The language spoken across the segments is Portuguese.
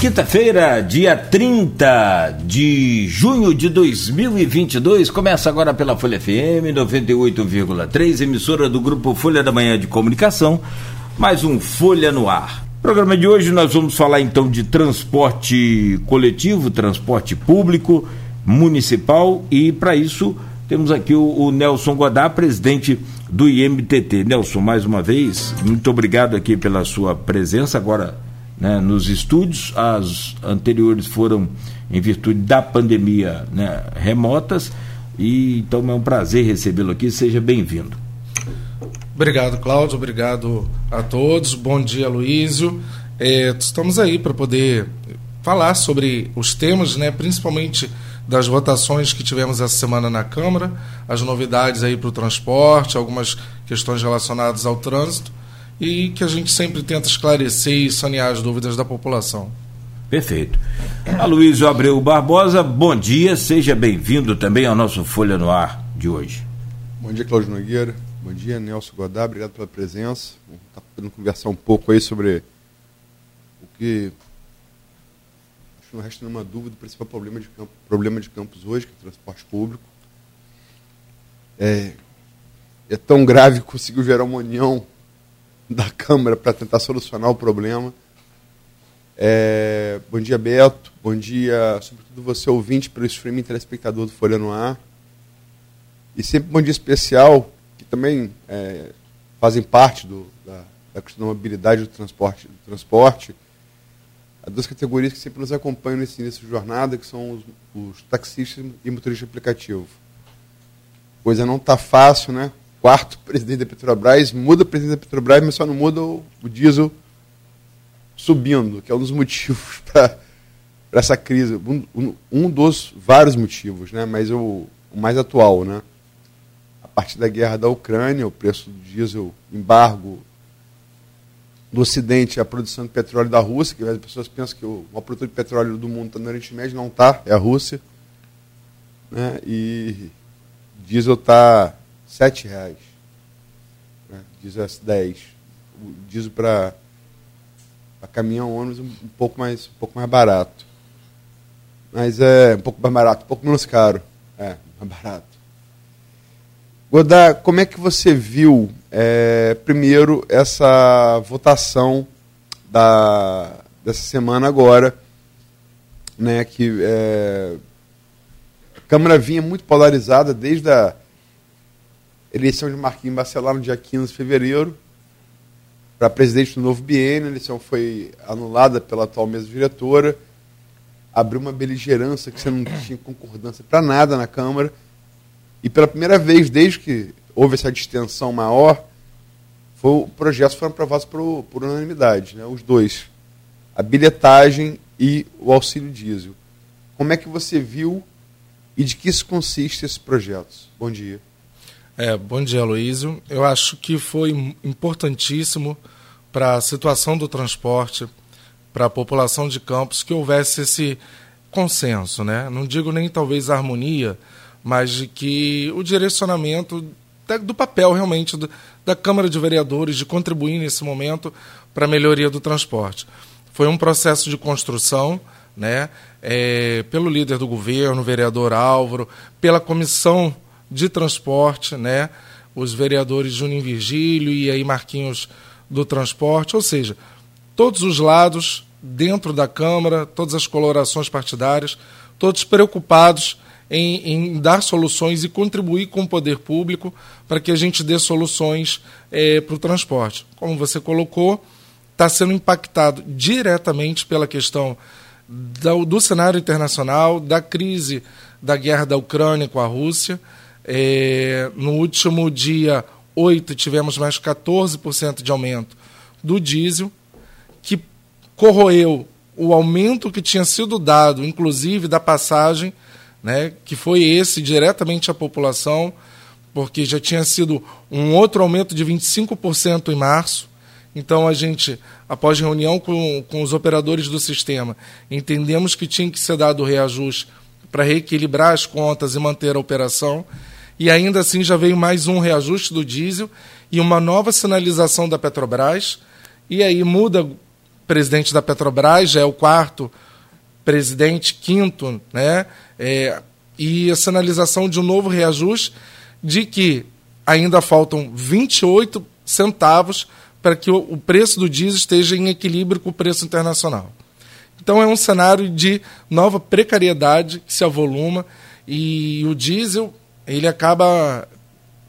Quinta-feira, dia 30 de junho de 2022, começa agora pela Folha FM 98,3, emissora do grupo Folha da Manhã de Comunicação, mais um Folha no Ar. No programa de hoje nós vamos falar então de transporte coletivo, transporte público, municipal e para isso temos aqui o, o, Nelson Godá, presidente do IMTT. Nelson, mais uma vez, muito obrigado aqui pela sua presença agora né, nos estúdios. As anteriores foram em virtude da pandemia né, remotas. E então é um prazer recebê-lo aqui. Seja bem-vindo. Obrigado, Cláudio. Obrigado a todos. Bom dia, Luísio. É, estamos aí para poder falar sobre os temas, né, principalmente das votações que tivemos essa semana na Câmara, as novidades aí para o transporte, algumas questões relacionadas ao trânsito e que a gente sempre tenta esclarecer e sanear as dúvidas da população. Perfeito. Aloysio Abreu Barbosa, bom dia, seja bem-vindo também ao nosso Folha no Ar de hoje. Bom dia, Cláudio Nogueira. Bom dia, Nelson Godá, obrigado pela presença. Vamos estar tá podendo conversar um pouco aí sobre o que acho que não resta nenhuma dúvida, o principal problema de, campo, problema de campos hoje, que é o transporte público. É, é tão grave que conseguiu gerar uma união da Câmara para tentar solucionar o problema. É, bom dia, Beto. Bom dia, sobretudo você, ouvinte, pelo streaming telespectador do Folha no Ar. E sempre bom dia especial, que também é, fazem parte do, da, da questão da mobilidade do transporte, do transporte. Há duas categorias que sempre nos acompanham nesse início de jornada, que são os, os taxistas e motoristas aplicativo. Coisa não está fácil, né? Quarto presidente da Petrobras, muda o presidente da Petrobras, mas só não muda o, o diesel subindo, que é um dos motivos para essa crise. Um, um, dos vários motivos, né? mas o, o, mais atual. Né? A partir da guerra da Ucrânia, o preço do diesel, embargo do Ocidente, a produção de petróleo da Rússia, que as pessoas pensam que o maior produtor de petróleo do mundo está no Oriente Médio, não está, é a Rússia. Né? E diesel está sete reais. Né? Diesel 10. O diesel para caminhão, ônibus, um pouco mais, um pouco mais barato. Mas é um pouco mais barato, um pouco menos caro. É, mais barato. Godá, como é que você viu, é, primeiro, essa votação da, dessa semana agora, né, que é, a Câmara vinha muito polarizada desde a eleição de Marquinhos Bacelar no dia 15 de fevereiro, para presidente do novo biênio, a eleição foi anulada pela atual mesa diretora, abriu uma beligerância que você não tinha concordância para nada na Câmara, e pela primeira vez, desde que houve essa distensão maior, foi, o projetos foram aprovados por, por unanimidade, né, os dois, a bilhetagem e o auxílio diesel. Como é que você viu e de que isso consiste esses projetos? Bom dia. É, bom dia, Luísio. Eu acho que foi importantíssimo para a situação do transporte, para a população de Campos, que houvesse esse consenso, né? Não digo nem talvez harmonia, mas de que o direcionamento do papel realmente da Câmara de Vereadores de contribuir nesse momento para a melhoria do transporte. Foi um processo de construção, né? É, pelo líder do governo, vereador Álvaro, pela comissão de transporte, né? os vereadores Juninho Virgílio e aí Marquinhos do transporte, ou seja, todos os lados dentro da Câmara, todas as colorações partidárias, todos preocupados em, em dar soluções e contribuir com o poder público para que a gente dê soluções é, para o transporte. Como você colocou, está sendo impactado diretamente pela questão do, do cenário internacional, da crise da guerra da Ucrânia com a Rússia é, no último dia 8 tivemos mais 14% de aumento do diesel, que corroeu o aumento que tinha sido dado, inclusive da passagem, né, que foi esse diretamente à população, porque já tinha sido um outro aumento de 25% em março. Então a gente, após reunião com, com os operadores do sistema, entendemos que tinha que ser dado o reajuste para reequilibrar as contas e manter a operação e ainda assim já veio mais um reajuste do diesel e uma nova sinalização da Petrobras. E aí muda presidente da Petrobras, já é o quarto presidente, quinto, né? É, e a sinalização de um novo reajuste de que ainda faltam 28 centavos para que o preço do diesel esteja em equilíbrio com o preço internacional. Então é um cenário de nova precariedade que se avoluma e o diesel ele acaba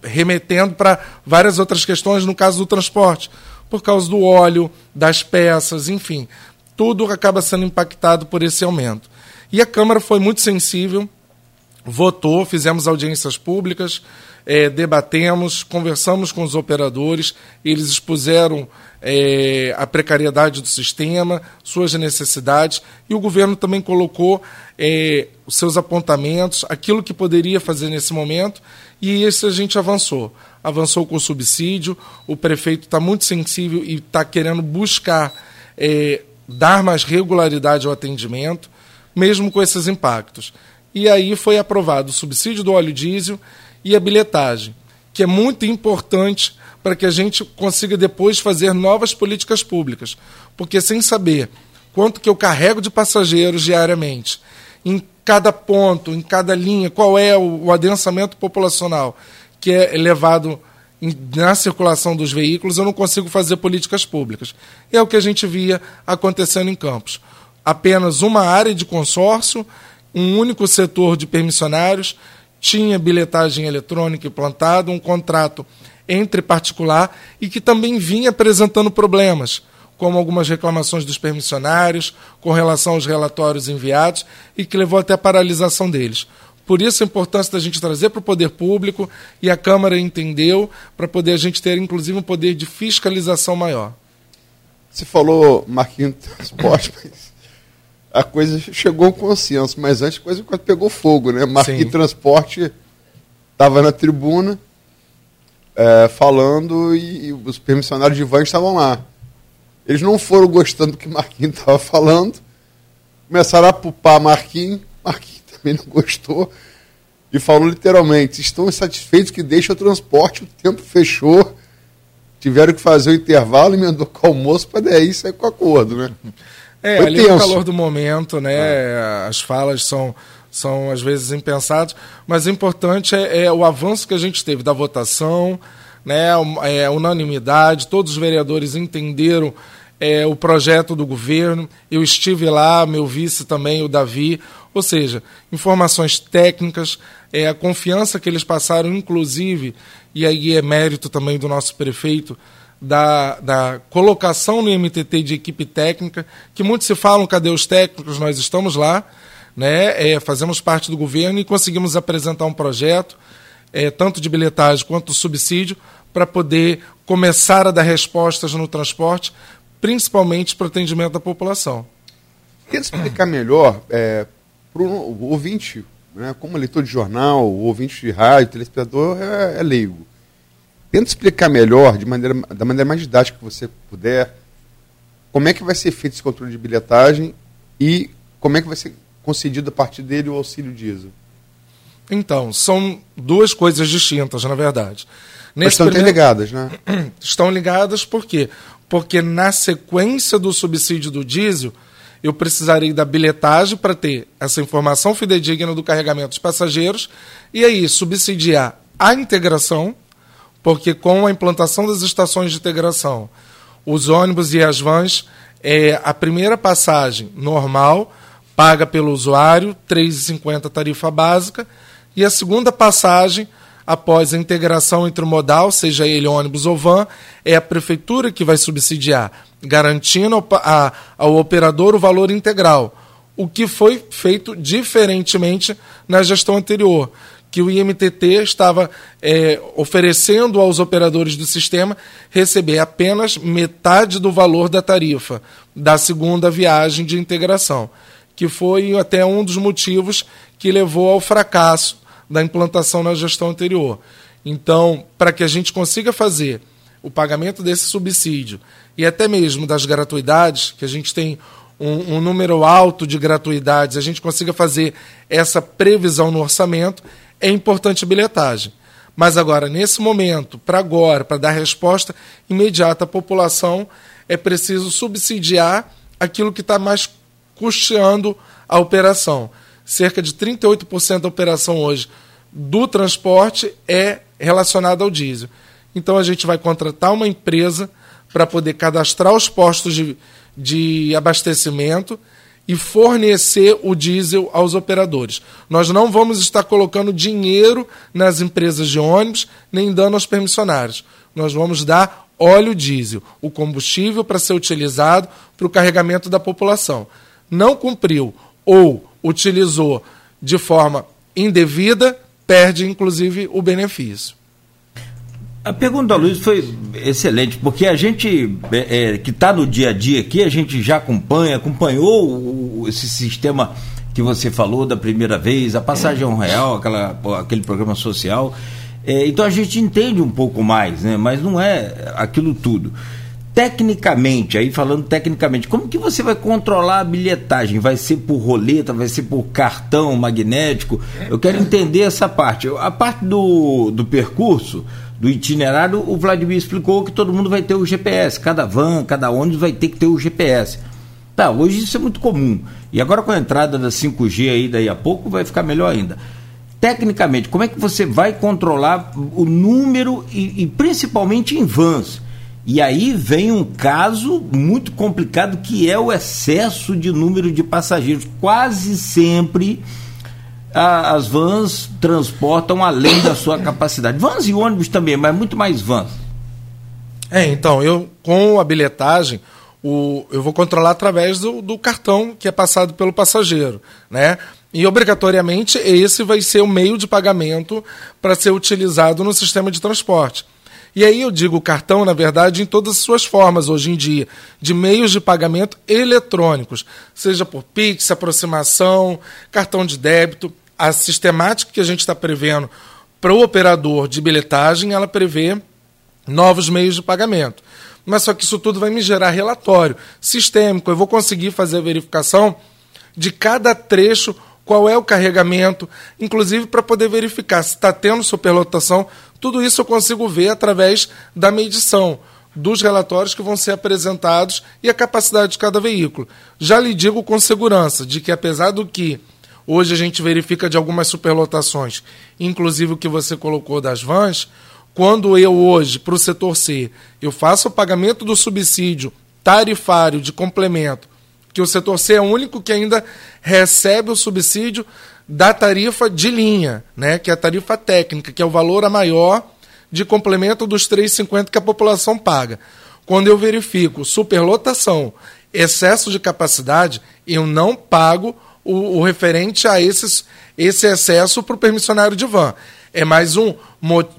remetendo para várias outras questões no caso do transporte, por causa do óleo, das peças, enfim, tudo acaba sendo impactado por esse aumento. E a Câmara foi muito sensível, votou, fizemos audiências públicas, é, debatemos, conversamos com os operadores, eles expuseram é, a precariedade do sistema, suas necessidades, e o governo também colocou é, os seus apontamentos, aquilo que poderia fazer nesse momento, e esse a gente avançou. Avançou com o subsídio, o prefeito está muito sensível e está querendo buscar é, dar mais regularidade ao atendimento, mesmo com esses impactos. E aí foi aprovado o subsídio do óleo diesel e a bilhetagem, que é muito importante para que a gente consiga depois fazer novas políticas públicas. Porque sem saber quanto que eu carrego de passageiros diariamente, em cada ponto, em cada linha, qual é o, adensamento populacional que é levado na circulação dos veículos, eu não consigo fazer políticas públicas. É o que a gente via acontecendo em Campos. Apenas uma área de consórcio, um único setor de permissionários tinha bilhetagem eletrônica implantada, um contrato entre particular e que também vinha apresentando problemas, como algumas reclamações dos permissionários com relação aos relatórios enviados e que levou até a paralisação deles. Por isso a importância da gente trazer para o poder público e a Câmara entendeu para poder a gente ter inclusive um poder de fiscalização maior. Você falou Marquinhos Transporte, mas a coisa chegou ao consenso, mas antes a coisa pegou fogo, né? Marquinhos Transporte estava na tribuna é, falando e, e, os permissionários de van estavam lá. Eles não foram gostando do que Marquinhos estava falando, começaram a pupar Marquinhos, Marquinhos também não gostou, e falou literalmente: estão insatisfeitos que deixa o transporte, o tempo fechou, tiveram que fazer o intervalo, emendou com o almoço para daí sair com acordo, né? É, Foi ali tenso. no calor do momento, né? É. As falas são, são às vezes impensadas, mas o importante é, é, o avanço que a gente teve da votação, né? É, unanimidade, todos os vereadores entenderam é, o projeto do governo. Eu estive lá, meu vice também, o Davi. Ou seja, informações técnicas, é, a confiança que eles passaram, inclusive, e aí é mérito também do nosso prefeito da, da colocação no MTT de equipe técnica, que muitos se falam, cadê os técnicos? Nós estamos lá, né? É, fazemos parte do governo e conseguimos apresentar um projeto, é, tanto de bilhetagem quanto subsídio, para poder começar a dar respostas no transporte, principalmente para o atendimento da população. Queria explicar melhor é, para o ouvinte, né, como leitor de jornal, ouvinte de rádio, telespectador, é, é leigo. Tenta explicar melhor, de maneira, da maneira mais didática que você puder, como é que vai ser feito esse controle de bilhetagem e como é que vai ser concedido a partir dele o auxílio diesel. Então, são duas coisas distintas, na verdade. Nesse estão primeiro... ligadas, né? Estão ligadas por quê? Porque na sequência do subsídio do diesel, eu precisarei da bilhetagem para ter essa informação fidedigna do carregamento dos passageiros e aí subsidiar a integração, porque com a implantação das estações de integração, os ônibus e as vans, é, a primeira passagem normal, paga pelo usuário, R$ 3,50 tarifa básica, e a segunda passagem, após a integração entre modal, seja ele ônibus ou van, é a prefeitura que vai subsidiar, garantindo ao operador o valor integral, o que foi feito diferentemente na gestão anterior que o IMTT estava é, oferecendo aos operadores do sistema receber apenas metade do valor da tarifa da segunda viagem de integração, que foi até um dos motivos que levou ao fracasso da implantação na gestão anterior. Então, para que a gente consiga fazer o pagamento desse subsídio e até mesmo das gratuidades, que a gente tem um, um número alto de gratuidades, a gente consiga fazer essa previsão no orçamento, é importante a bilhetagem. Mas agora, nesse momento, para agora, para dar resposta imediata à população, é preciso subsidiar aquilo que está mais custeando a operação. Cerca de 38% da operação hoje do transporte é relacionada ao diesel. Então a gente vai contratar uma empresa para poder cadastrar os postos de, de abastecimento e fornecer o diesel aos operadores. Nós não vamos estar colocando dinheiro nas empresas de ônibus, nem dando aos permissionários. Nós vamos dar óleo diesel, o combustível para ser utilizado para o carregamento da população. Não cumpriu ou utilizou de forma indevida, perde inclusive o benefício. A pergunta do Luiz foi excelente, porque a gente é, é, que está no dia a dia aqui, a gente já acompanha, acompanhou esse sistema que você falou da primeira vez, a passagem real, aquela, aquele programa social. É, então a gente entende um pouco mais, né? mas não é aquilo tudo. Tecnicamente, aí falando tecnicamente, como que você vai controlar a bilhetagem? Vai ser por roleta, vai ser por cartão magnético? Eu quero entender essa parte. A parte do, do percurso, do itinerário, o Vladimir explicou que todo mundo vai ter o GPS, cada van, cada ônibus vai ter que ter o GPS. Tá, hoje isso é muito comum. E agora com a entrada da 5G aí daí a pouco vai ficar melhor ainda. Tecnicamente, como é que você vai controlar o número e, e principalmente em vans? E aí vem um caso muito complicado que é o excesso de número de passageiros. Quase sempre a, as vans transportam além da sua capacidade. Vans e ônibus também, mas muito mais vans. É, então, eu com a bilhetagem, o, eu vou controlar através do, do cartão que é passado pelo passageiro, né? E obrigatoriamente esse vai ser o meio de pagamento para ser utilizado no sistema de transporte. E aí eu digo cartão, na verdade, em todas as suas formas hoje em dia, de meios de pagamento eletrônicos, seja por Pix, aproximação, cartão de débito a sistemática que a gente está prevendo para o operador de bilhetagem, ela prevê novos meios de pagamento. Mas só que isso tudo vai me gerar relatório sistêmico. Eu vou conseguir fazer a verificação de cada trecho, qual é o carregamento, inclusive para poder verificar se está tendo superlotação. Tudo isso eu consigo ver através da medição dos relatórios que vão ser apresentados e a capacidade de cada veículo. Já lhe digo com segurança de que, apesar do que Hoje a gente verifica de algumas superlotações, inclusive o que você colocou das vans. Quando eu hoje, para o setor C, eu faço o pagamento do subsídio tarifário de complemento, que o setor C é o único que ainda recebe o subsídio da tarifa de linha, né, que é a tarifa técnica, que é o valor a maior de complemento dos 3,50 que a população paga. Quando eu verifico superlotação, excesso de capacidade, eu não pago o, o referente a esses, esse excesso para o permissionário de van. É mais um,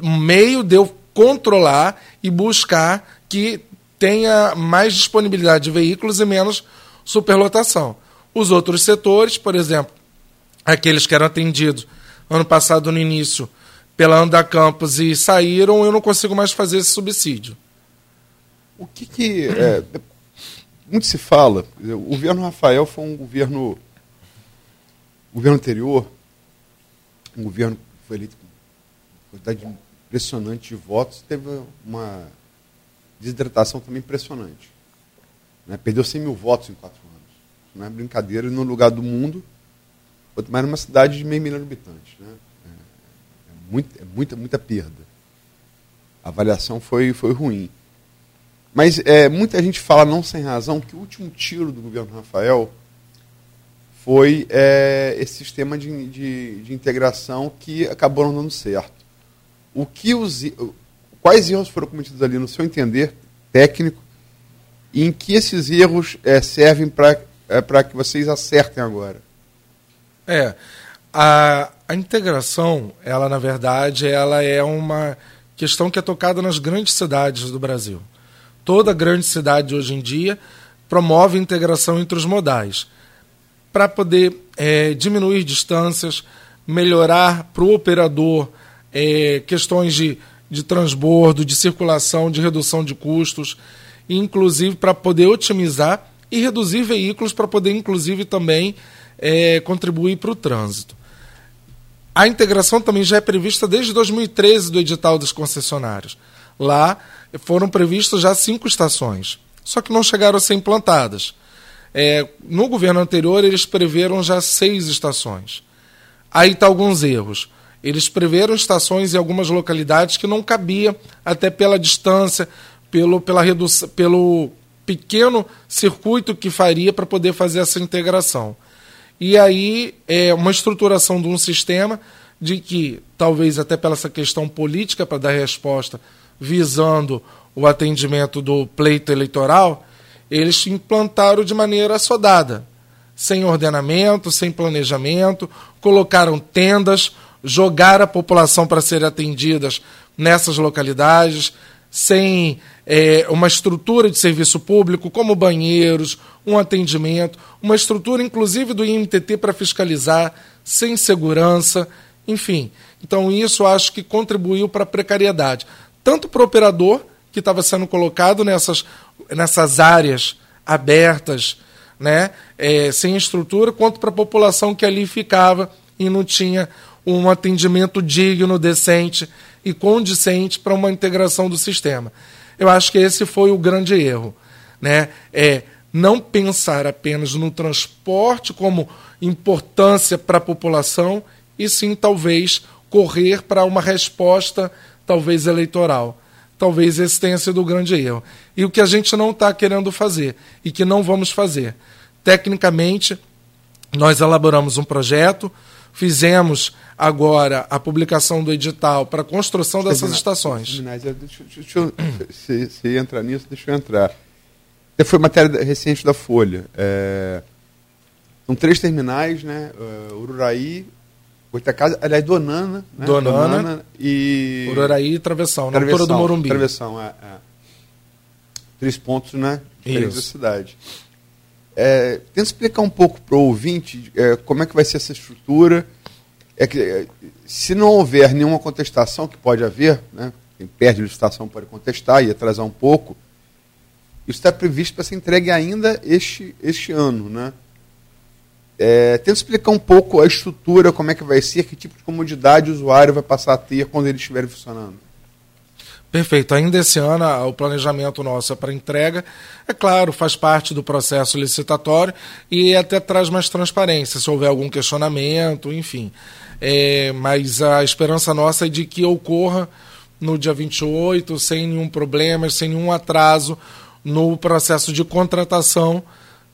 um meio de eu controlar e buscar que tenha mais disponibilidade de veículos e menos superlotação. Os outros setores, por exemplo, aqueles que eram atendidos ano passado no início pela Anda Campos e saíram, eu não consigo mais fazer esse subsídio. O que, que é, muito se fala, o governo Rafael foi um governo o governo anterior, um governo que foi eleito com quantidade impressionante de votos, teve uma desidratação também impressionante. Né? Perdeu 100 mil votos em quatro anos. Não é brincadeira, no lugar do mundo, mais numa cidade de meio milhão de habitantes. Né? É, é, muito, é muita, muita perda. A avaliação foi, foi ruim. Mas é, muita gente fala, não sem razão, que o último tiro do governo Rafael foi é, esse sistema de, de, de, integração que acabou não dando certo. O que os, quais erros foram cometidos ali, no seu entender técnico, e em que esses erros é, servem para é, que vocês acertem agora? É, a, a integração, ela na verdade, ela é uma questão que é tocada nas grandes cidades do Brasil. Toda grande cidade hoje em dia promove integração entre os modais para poder é, diminuir distâncias, melhorar para o operador é, questões de, de transbordo, de circulação, de redução de custos, inclusive para poder otimizar e reduzir veículos para poder, inclusive, também é, contribuir para o trânsito. A integração também já é prevista desde 2013 do edital dos concessionários. Lá foram previstas já cinco estações. só que não chegaram a ser implantadas. É, no governo anterior, eles preveram já seis estações. Aí está alguns erros. Eles preveram estações em algumas localidades que não cabia, até pela distância, pelo, pela redução, pelo pequeno circuito que faria para poder fazer essa integração. E aí é uma estruturação de um sistema de que, talvez até pela essa questão política para dar resposta, visando o atendimento do pleito eleitoral, eles implantaram de maneira assodada, sem ordenamento, sem planejamento, colocaram tendas, jogaram a população para ser atendidas nessas localidades, sem é, uma estrutura de serviço público, como banheiros, um atendimento, uma estrutura inclusive do IMTT para fiscalizar, sem segurança, enfim. Então isso acho que contribuiu para a precariedade, tanto para o operador, que estava sendo colocado nessas, nessas áreas abertas, né, é, sem estrutura, quanto para a população que ali ficava e não tinha um atendimento digno, decente e condicente para uma integração do sistema. Eu acho que esse foi o grande erro. Né? É não pensar apenas no transporte como importância para a população, e sim, talvez, correr para uma resposta, talvez, eleitoral. Talvez esse tenha sido o grande erro. E o que a gente não está querendo fazer, e que não vamos fazer. Tecnicamente, nós elaboramos um projeto, Fizemos agora a publicação do edital para a construção dessas terminar, estações. Terminar, deixa, deixa eu, se, se entrar nisso, deixa eu entrar. Foi matéria recente da Folha. É, são três terminais, né? Uh, Ururaí, Goitacasa, aliás, Donana, né? Donana, Donana e. Ururaí e Travessão, na altura do Morumbi. Travessão, é, é. Três pontos, né? Diferentes da cidade. É, tenta explicar um pouco para o ouvinte é, como é que vai ser essa estrutura. É que, é, se não houver nenhuma contestação, que pode haver, né, quem perde a licitação pode contestar e atrasar um pouco, isso está previsto para ser entregue ainda este, este ano. Né? É, tenta explicar um pouco a estrutura, como é que vai ser, que tipo de comodidade o usuário vai passar a ter quando ele estiver funcionando. Perfeito. Ainda esse ano, o planejamento nosso é para entrega. É claro, faz parte do processo licitatório e até traz mais transparência, se houver algum questionamento, enfim. É, mas a esperança nossa é de que ocorra no dia 28, sem nenhum problema, sem nenhum atraso no processo de contratação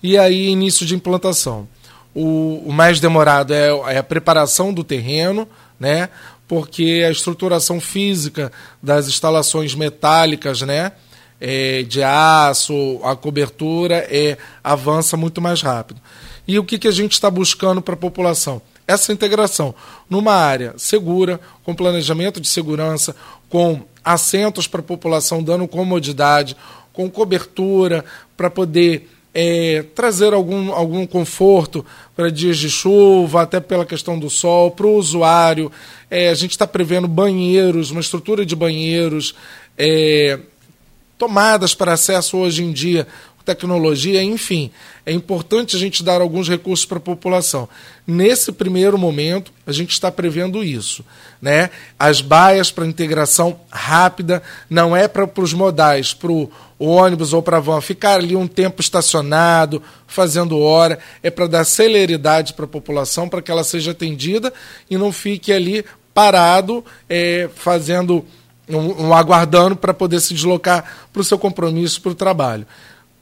e aí início de implantação. O, o mais demorado é, é a preparação do terreno, né? porque a estruturação física das instalações metálicas, né, é, de aço, a cobertura é, avança muito mais rápido. E o que, que a gente está buscando para a população? Essa integração numa área segura, com planejamento de segurança, com assentos para a população dando comodidade, com cobertura para poder é, trazer algum, algum conforto para dias de chuva, até pela questão do sol, para o usuário. É, a gente está prevendo banheiros, uma estrutura de banheiros, é, tomadas para acesso hoje em dia, tecnologia, enfim. É importante a gente dar alguns recursos para a população. Nesse primeiro momento, a gente está prevendo isso. Né? As baias para integração rápida não é para os modais, para o ônibus ou para a van ficar ali um tempo estacionado, fazendo hora, é para dar celeridade para a população, para que ela seja atendida e não fique ali parado, é, fazendo um, um aguardando para poder se deslocar para o seu compromisso, para o trabalho.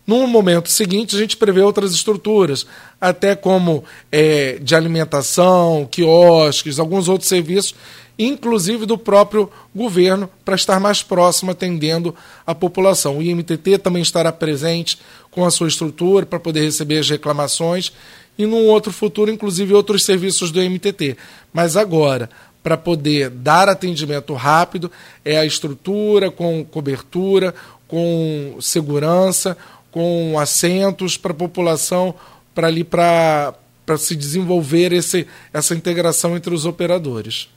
No momento seguinte, a gente prevê outras estruturas, até como é, de alimentação, quiosques, alguns outros serviços, inclusive do próprio governo, para estar mais próximo atendendo a população. O IMTT também estará presente com a sua estrutura para poder receber as reclamações e, num outro futuro, inclusive outros serviços do IMTT. Mas agora, para poder dar atendimento rápido, é a estrutura com cobertura, com segurança, com assentos para a população, para ali para se desenvolver esse, essa integração entre os operadores.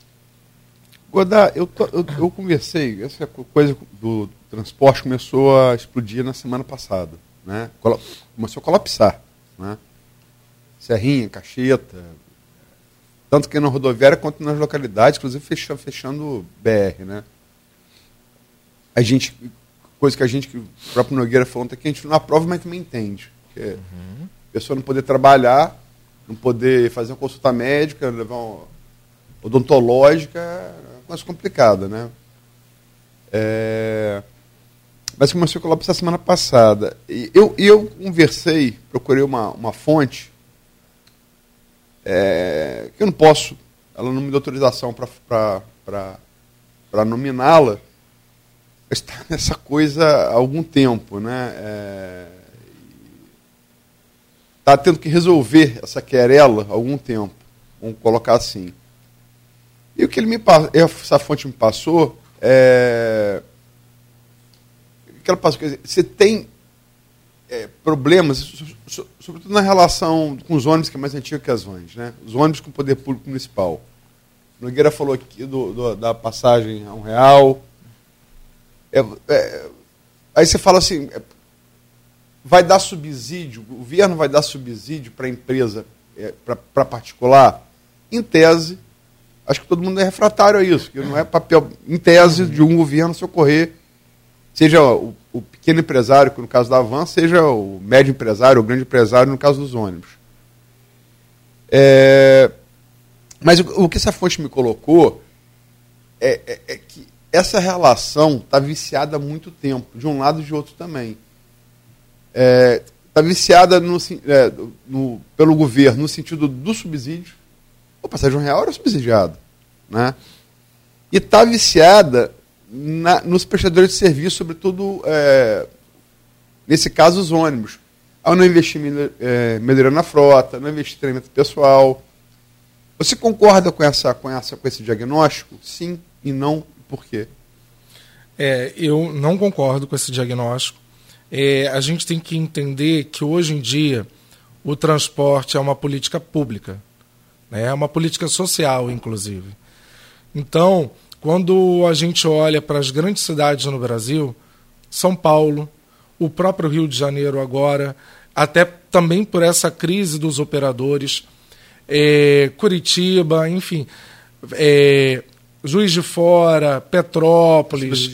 Godá, eu, eu, eu, conversei, essa coisa do transporte começou a explodir na semana passada. Né? Começou a colapsar. Né? Serrinha, Cacheta, tanto que na rodoviária quanto nas localidades, inclusive fechando, fechando BR. Né? A gente coisa que a gente, que o próprio Nogueira falou ontem, que a gente não aprova, mas também entende. Uhum. A pessoa não poder trabalhar, não poder fazer uma consulta médica, levar uma odontológica, é mais complicada, né? É... Mas começou a essa semana passada. E eu, eu conversei, procurei uma, uma fonte, é, eu não posso, ela não me deu autorização para nominá-la, está nessa coisa há algum tempo, né? Está é, tendo que resolver essa querela há algum tempo, vamos colocar assim. E o que ele me essa fonte me passou é que ela passou, quer dizer, você tem é, problemas, sobretudo na relação com os ônibus, que é mais antigo que as vans, né? Os ônibus com o poder público municipal. Nogueira falou aqui do, do, da passagem a um real, é, é, aí você fala assim, é, vai dar subsídio, o governo vai dar subsídio para a empresa, é, para particular? Em tese, acho que todo mundo é refratário a isso, que não é papel, em tese, de um governo socorrer, seja o, o pequeno empresário, no caso da Avan, seja o médio empresário, o grande empresário, no caso dos ônibus. É, mas o, o, que essa fonte me colocou é, é, é que essa relação está viciada há muito tempo, de um lado e de outro também. Está é, viciada no, é, no, pelo governo no sentido do subsídio. O passagem real era subsidiado. Né? E está viciada na, nos prestadores de serviço, sobretudo, é, nesse caso, os ônibus. Ao não investir é, melhorando a frota, não investir em treinamento pessoal. Você concorda com, essa, com, essa, com esse diagnóstico? Sim e não por quê? É, eu não concordo com esse diagnóstico. É, a gente tem que entender que hoje em dia o transporte é uma política pública, né? é uma política social, inclusive. Então, quando a gente olha para as grandes cidades no Brasil, São Paulo, o próprio Rio de Janeiro agora, até também por essa crise dos operadores, é, Curitiba, enfim, é, Juiz de Fora, Petrópolis,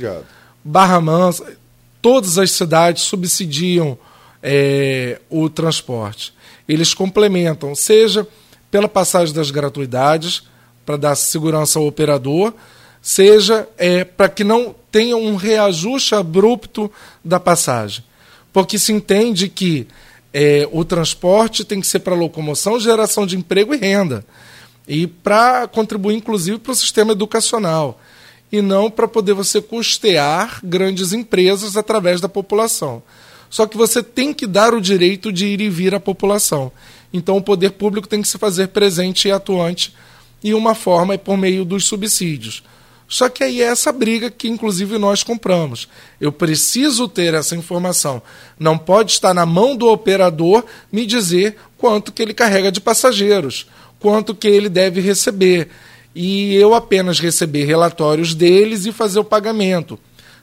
Barra Mansa, todas as cidades subsidiam é, o transporte. Eles complementam, seja pela passagem das gratuidades, para dar segurança ao operador, seja é, para que não tenha um reajuste abrupto da passagem. Porque se entende que é, o transporte tem que ser para locomoção, geração de emprego e renda e para contribuir, inclusive, para o sistema educacional, e não para poder você custear grandes empresas através da população. Só que você tem que dar o direito de ir e vir à população. Então, o poder público tem que se fazer presente e atuante, e uma forma é por meio dos subsídios. Só que aí é essa briga que, inclusive, nós compramos. Eu preciso ter essa informação. Não pode estar na mão do operador me dizer quanto que ele carrega de passageiros quanto que ele deve receber. E eu apenas receber relatórios deles e fazer o pagamento.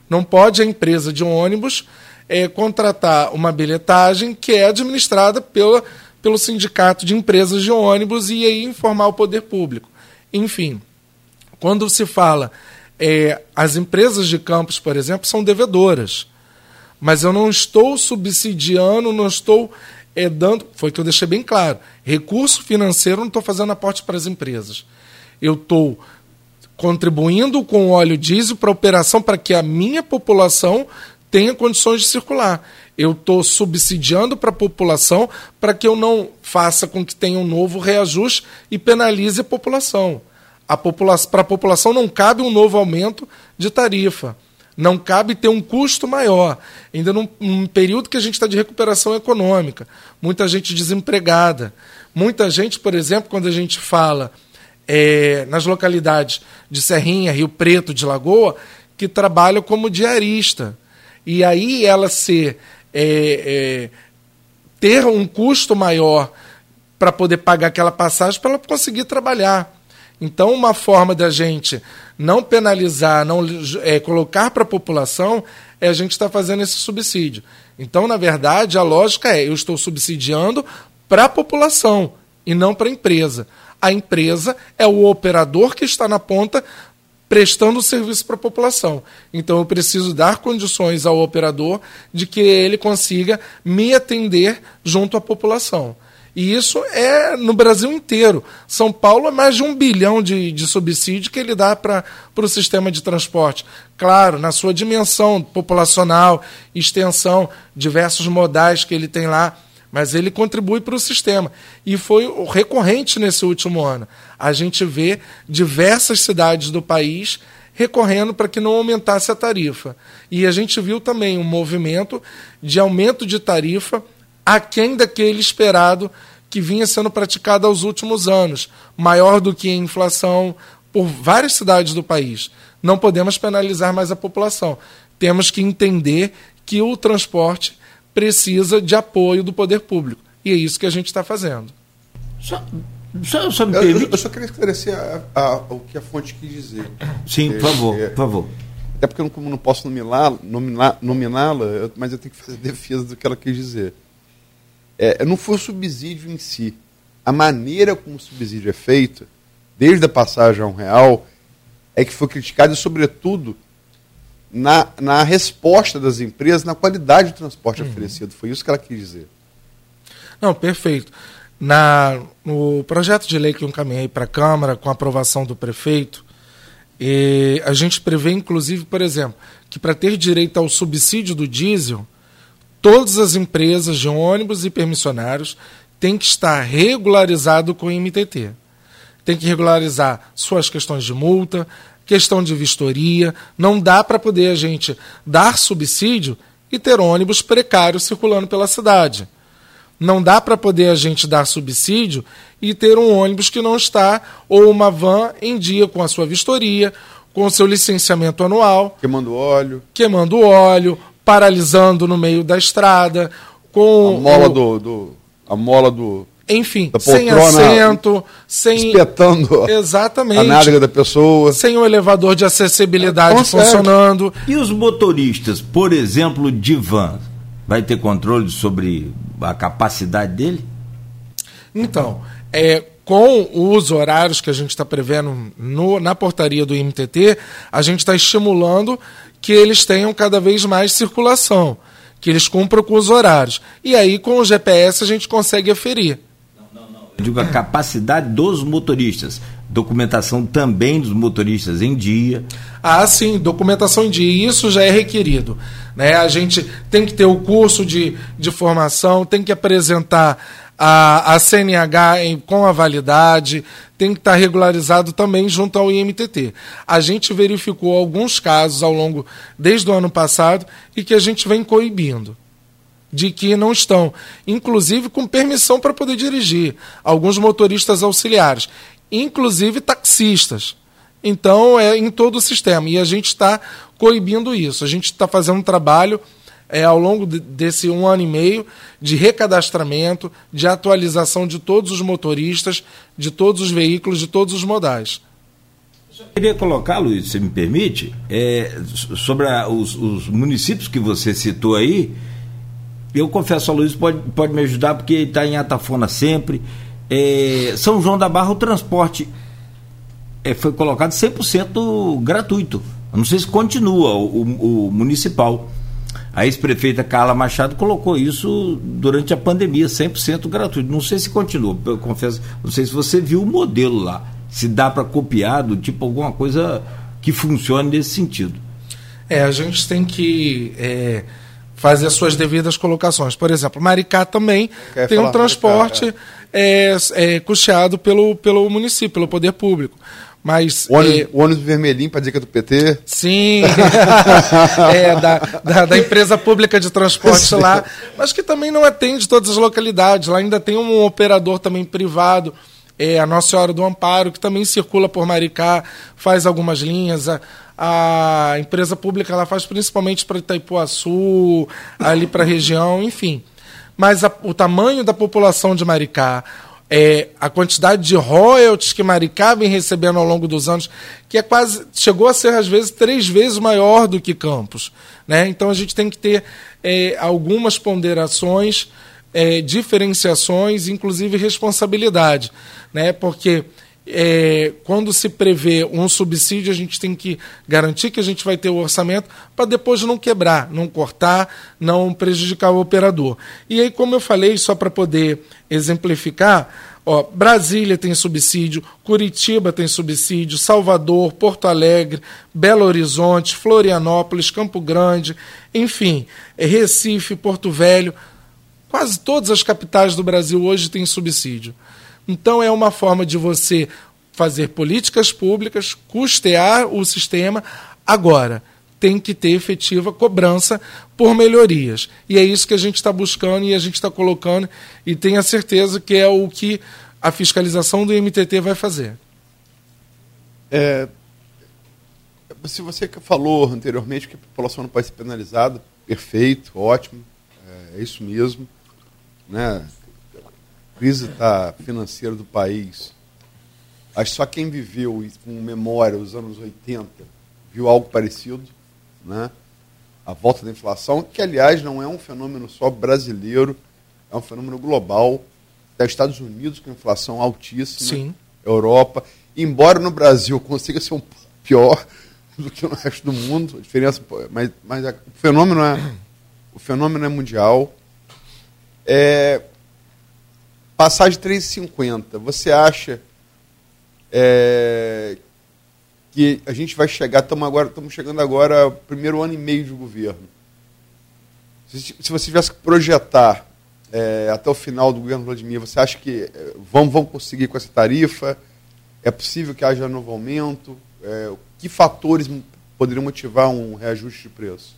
Não pode a empresa de ônibus é, contratar uma bilhetagem que é administrada pela, pelo sindicato de empresas de ônibus e aí informar o poder público. Enfim, quando se fala, é, as empresas de campos, por exemplo, são devedoras. Mas eu não estou subsidiando, não estou é dando, foi que eu deixei bem claro, recurso financeiro não estou fazendo aporte para as empresas. Eu estou contribuindo com óleo diesel para a operação para que a minha população tenha condições de circular. Eu estou subsidiando para a população para que eu não faça com que tenha um novo reajuste e penalize a população. Para a população não cabe um novo aumento de tarifa não cabe ter um custo maior. Ainda num, num período que a gente está de recuperação econômica, muita gente desempregada. Muita gente, por exemplo, quando a gente fala é, nas localidades de Serrinha, Rio Preto, de Lagoa, que trabalham como diarista. E aí ela ser. É, é, ter um custo maior para poder pagar aquela passagem para ela conseguir trabalhar. Então, uma forma da gente não penalizar, não é, colocar para a população, é a gente estar tá fazendo esse subsídio. Então, na verdade, a lógica é: eu estou subsidiando para a população e não para a empresa. A empresa é o operador que está na ponta prestando serviço para a população. Então eu preciso dar condições ao operador de que ele consiga me atender junto à população. E isso é no Brasil inteiro. São Paulo é mais de um bilhão de, de subsídio que ele dá para o sistema de transporte. Claro, na sua dimensão populacional, extensão, diversos modais que ele tem lá mas ele contribui para o sistema. E foi recorrente nesse último ano. A gente vê diversas cidades do país recorrendo para que não aumentasse a tarifa. E a gente viu também um movimento de aumento de tarifa aquém daquele esperado que vinha sendo praticado aos últimos anos, maior do que a inflação por várias cidades do país. Não podemos penalizar mais a população. Temos que entender que o transporte precisa de apoio do poder público. E é isso que a gente está fazendo. Só, só, só me permite... eu, eu, só queria esclarecer a, a, o que a fonte quis dizer. Sim, por favor, é, por favor. Até porque eu não, não posso nominá-la, nominá mas eu tenho que fazer defesa do que ela quis dizer. É, não foi o subsídio em si. A maneira como o subsídio é feito, desde a passagem a um real, é que foi criticada e, sobretudo, na, na resposta das empresas, na qualidade do transporte uhum. oferecido. Foi isso que ela quis dizer. Não, perfeito. Na, no projeto de lei que eu encaminhei para a Câmara, com a aprovação do prefeito, e a gente prevê, inclusive, por exemplo, que para ter direito ao subsídio do diesel, todas as empresas de ônibus e permissionários têm que estar regularizado com o MTT. Tem que regularizar suas questões de multa, questão de vistoria. Não dá para poder a gente dar subsídio e ter ônibus precários circulando pela cidade. Não dá para poder a gente dar subsídio e ter um ônibus que não está, ou uma van em dia com a sua vistoria, com o seu licenciamento anual. Queimando óleo. Queimando óleo, paralisando no meio da estrada. Com a mola o... do, do, A mola do, enfim, sem assento, sem. Espetando exatamente, a nádega da pessoa. Sem o elevador de acessibilidade funcionando. E os motoristas, por exemplo, de van, vai ter controle sobre a capacidade dele? Então, é, com os horários que a gente está prevendo no, na portaria do IMTT, a gente está estimulando que eles tenham cada vez mais circulação, que eles cumpram com os horários. E aí, com o GPS, a gente consegue aferir. Eu digo a capacidade dos motoristas. Documentação também dos motoristas em dia. Ah, sim, documentação em dia. Isso já é requerido. Né? A gente tem que ter o curso de, de formação, tem que apresentar a, a CNH em, com a validade, tem que estar regularizado também junto ao IMTT. A gente verificou alguns casos ao longo, desde o ano passado, e que a gente vem coibindo de que não estão, inclusive com permissão para poder dirigir, alguns motoristas auxiliares, inclusive taxistas. Então, é em todo o sistema. E a gente está coibindo isso. A gente está fazendo um trabalho é, ao longo de, desse um ano e meio de recadastramento, de atualização de todos os motoristas, de todos os veículos, de todos os modais. Eu queria colocar, Luiz, se me permite, é, sobre a, os, os municípios que você citou aí, eu confesso a Luiz, pode, pode me ajudar, porque ele está em Atafona sempre. É, São João da Barra, o transporte é, foi colocado 100% gratuito. Não sei se continua o, o, o municipal. A ex-prefeita Carla Machado colocou isso durante a pandemia, 100% gratuito. Não sei se continua, eu confesso, não sei se você viu o modelo lá, se dá para copiar do tipo alguma coisa que funcione nesse sentido. É, a gente tem que é, fazer as suas devidas colocações. Por exemplo, Maricá também Quer tem um transporte Maricá, é. É, é, custeado pelo, pelo município, pelo poder público. Mas, o ônibus, é, ônibus vermelhinho para dizer que é do PT? Sim, é, da, da, da, empresa pública de transporte lá, mas que também não atende todas as localidades. Lá ainda tem um operador também privado, é, a Nossa Senhora do Amparo, que também circula por Maricá, faz algumas linhas. A, a empresa pública ela faz principalmente para Itaipuaçu, ali para a região, enfim. Mas a, o tamanho da população de Maricá, é, a quantidade de royalties que Maricá vem recebendo ao longo dos anos, que é quase chegou a ser às vezes três vezes maior do que Campos, né? Então a gente tem que ter é, algumas ponderações, é, diferenciações, inclusive responsabilidade, né? Porque é, quando se prevê um subsídio, a gente tem que garantir que a gente vai ter o orçamento para depois não quebrar, não cortar, não prejudicar o operador. E aí, como eu falei, só para poder exemplificar, ó, Brasília tem subsídio, Curitiba tem subsídio, Salvador, Porto Alegre, Belo Horizonte, Florianópolis, Campo Grande, enfim, Recife, Porto Velho, quase todas as capitais do Brasil hoje têm subsídio. Então é uma forma de você fazer políticas públicas, custear o sistema. Agora, tem que ter efetiva cobrança por melhorias. E é isso que a gente está buscando e a gente está colocando, e tenha certeza que é o que a fiscalização do MTT vai fazer. É, se você falou anteriormente que a população não pode ser penalizada, perfeito, ótimo, é, é isso mesmo. Né? Crise tá financeira do país, acho só quem viveu com memória os anos 80 viu algo parecido, né? a volta da inflação, que aliás não é um fenômeno só brasileiro, é um fenômeno global. Até Estados Unidos com inflação altíssima, Sim. Europa. Embora no Brasil consiga ser um pior do que no resto do mundo, a diferença, mas, mas o fenômeno é o fenômeno é mundial. É, Passar de 3,50, você acha é, que a gente vai chegar, estamos agora, estamos chegando agora, primeiro ano e meio de governo. Se, se você tivesse que projetar é, até o final do governo Vladimir, você acha que é, vão, vão conseguir com essa tarifa? É possível que haja novo aumento? É, que fatores poderiam motivar um reajuste de preço?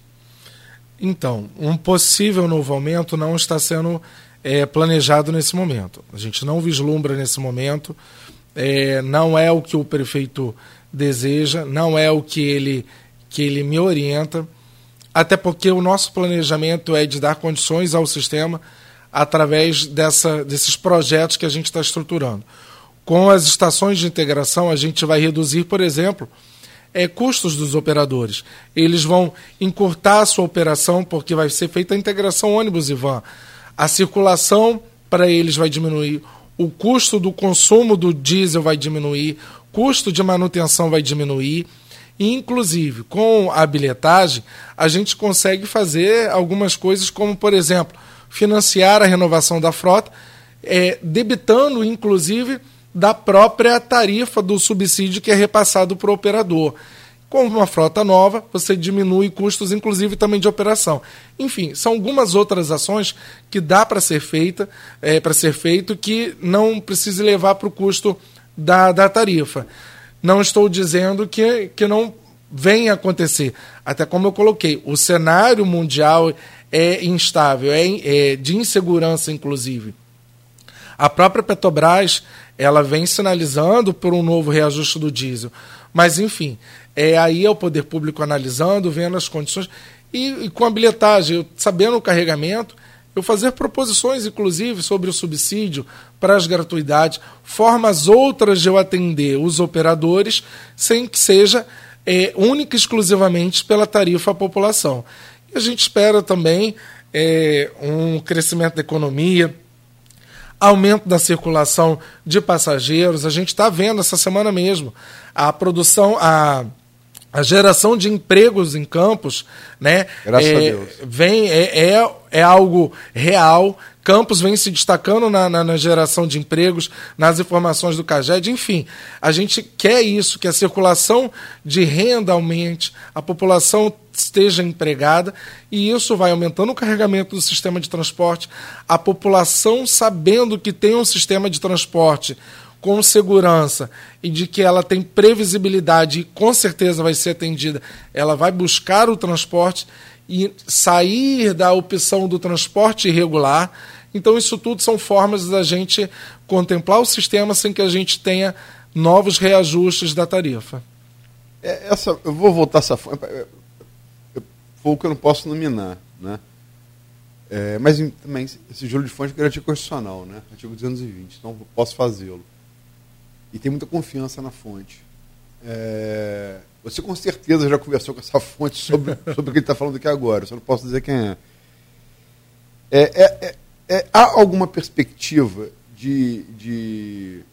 Então, um possível novo aumento não está sendo é, planejado nesse momento. A gente não vislumbra nesse momento, é, não é o que o prefeito deseja, não é o que ele, que ele me orienta, até porque o nosso planejamento é de dar condições ao sistema através dessa, desses projetos que a gente está estruturando. Com as estações de integração, a gente vai reduzir, por exemplo, é, custos dos operadores. Eles vão encurtar a sua operação, porque vai ser feita a integração ônibus e van a circulação para eles vai diminuir, o custo do consumo do diesel vai diminuir, custo de manutenção vai diminuir. Inclusive, com a bilhetagem, a gente consegue fazer algumas coisas, como, por exemplo, financiar a renovação da frota, é, debitando, inclusive, da própria tarifa do subsídio que é repassado para o operador. Com uma frota nova, você diminui custos, inclusive também de operação. Enfim, são algumas outras ações que dá para ser feita, é, para ser feito, que não precise levar para o custo da, da tarifa. Não estou dizendo que, que não venha acontecer. Até como eu coloquei, o cenário mundial é instável, é, é de insegurança, inclusive. A própria Petrobras ela vem sinalizando por um novo reajuste do diesel. Mas, enfim, é, aí é o poder público analisando, vendo as condições. E, e com a bilhetagem, sabendo o carregamento, eu fazer proposições, inclusive, sobre o subsídio para as gratuidades, formas outras de eu atender os operadores, sem que seja é, única e exclusivamente pela tarifa à população. E a gente espera também é, um crescimento da economia, aumento da circulação de passageiros. A gente está vendo essa semana mesmo a produção, a a geração de empregos em campos, né? Graças é, a Deus. Vem, é, é, é, algo real. Campos vem se destacando na, na, na, geração de empregos, nas informações do CAGED, enfim. A gente quer isso, que a circulação de renda aumente, a população esteja empregada, e isso vai aumentando o carregamento do sistema de transporte, a população sabendo que tem um sistema de transporte com segurança e de que ela tem previsibilidade e com certeza vai ser atendida, ela vai buscar o transporte e sair da opção do transporte irregular. Então, isso tudo são formas da gente contemplar o sistema sem que a gente tenha novos reajustes da tarifa. É, essa, eu vou voltar essa foi o que eu não posso nominar, né? É, mas também esse juro de fonte é garantia constitucional, né? Artigo 220, então posso fazê-lo e tem muita confiança na fonte. É, você com certeza já conversou com essa fonte sobre, sobre o que ele está falando aqui agora, só não posso dizer quem é. É, é, é. é, há alguma perspectiva de, de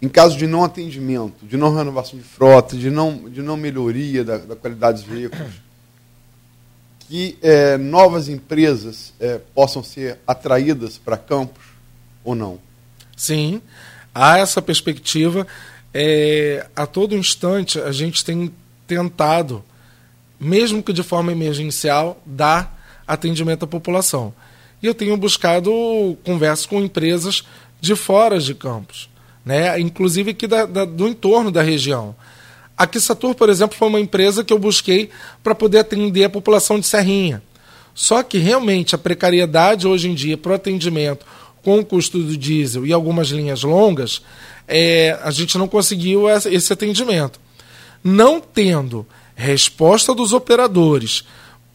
em caso de não atendimento, de não renovação de frota, de não, de não melhoria da, da qualidade dos veículos, que é, novas empresas é, possam ser atraídas para campos ou não? Sim, há essa perspectiva. É, a todo instante a gente tem tentado, mesmo que de forma emergencial, dar atendimento à população. E eu tenho buscado conversas com empresas de fora de campos, né? inclusive aqui da, da, do entorno da região. A Kissatur, por exemplo, foi uma empresa que eu busquei para poder atender a população de Serrinha. Só que realmente a precariedade hoje em dia para o atendimento com o custo do diesel e algumas linhas longas, é, a gente não conseguiu esse atendimento. Não tendo resposta dos operadores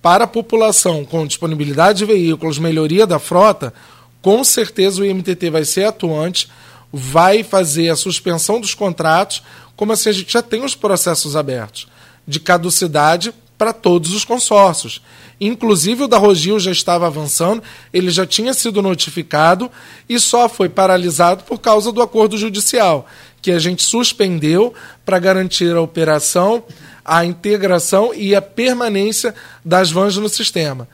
para a população com disponibilidade de veículos, melhoria da frota, com certeza o IMTT vai ser atuante, vai fazer a suspensão dos contratos, como assim a gente já tem os processos abertos de caducidade para todos os consórcios. Inclusive o da Rogil já estava avançando, ele já tinha sido notificado e só foi paralisado por causa do acordo judicial, que a gente suspendeu para garantir a operação, a integração e a permanência das vans no sistema.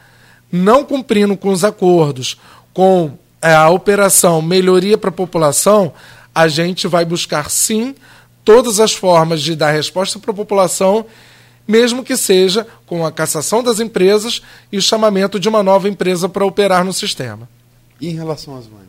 Não cumprindo com os acordos, com é, a operação melhoria para a população, a gente vai buscar sim todas as formas de dar resposta para a população, mesmo que seja com a cassação das empresas e o chamamento de uma nova empresa para operar no sistema. E em relação às vans?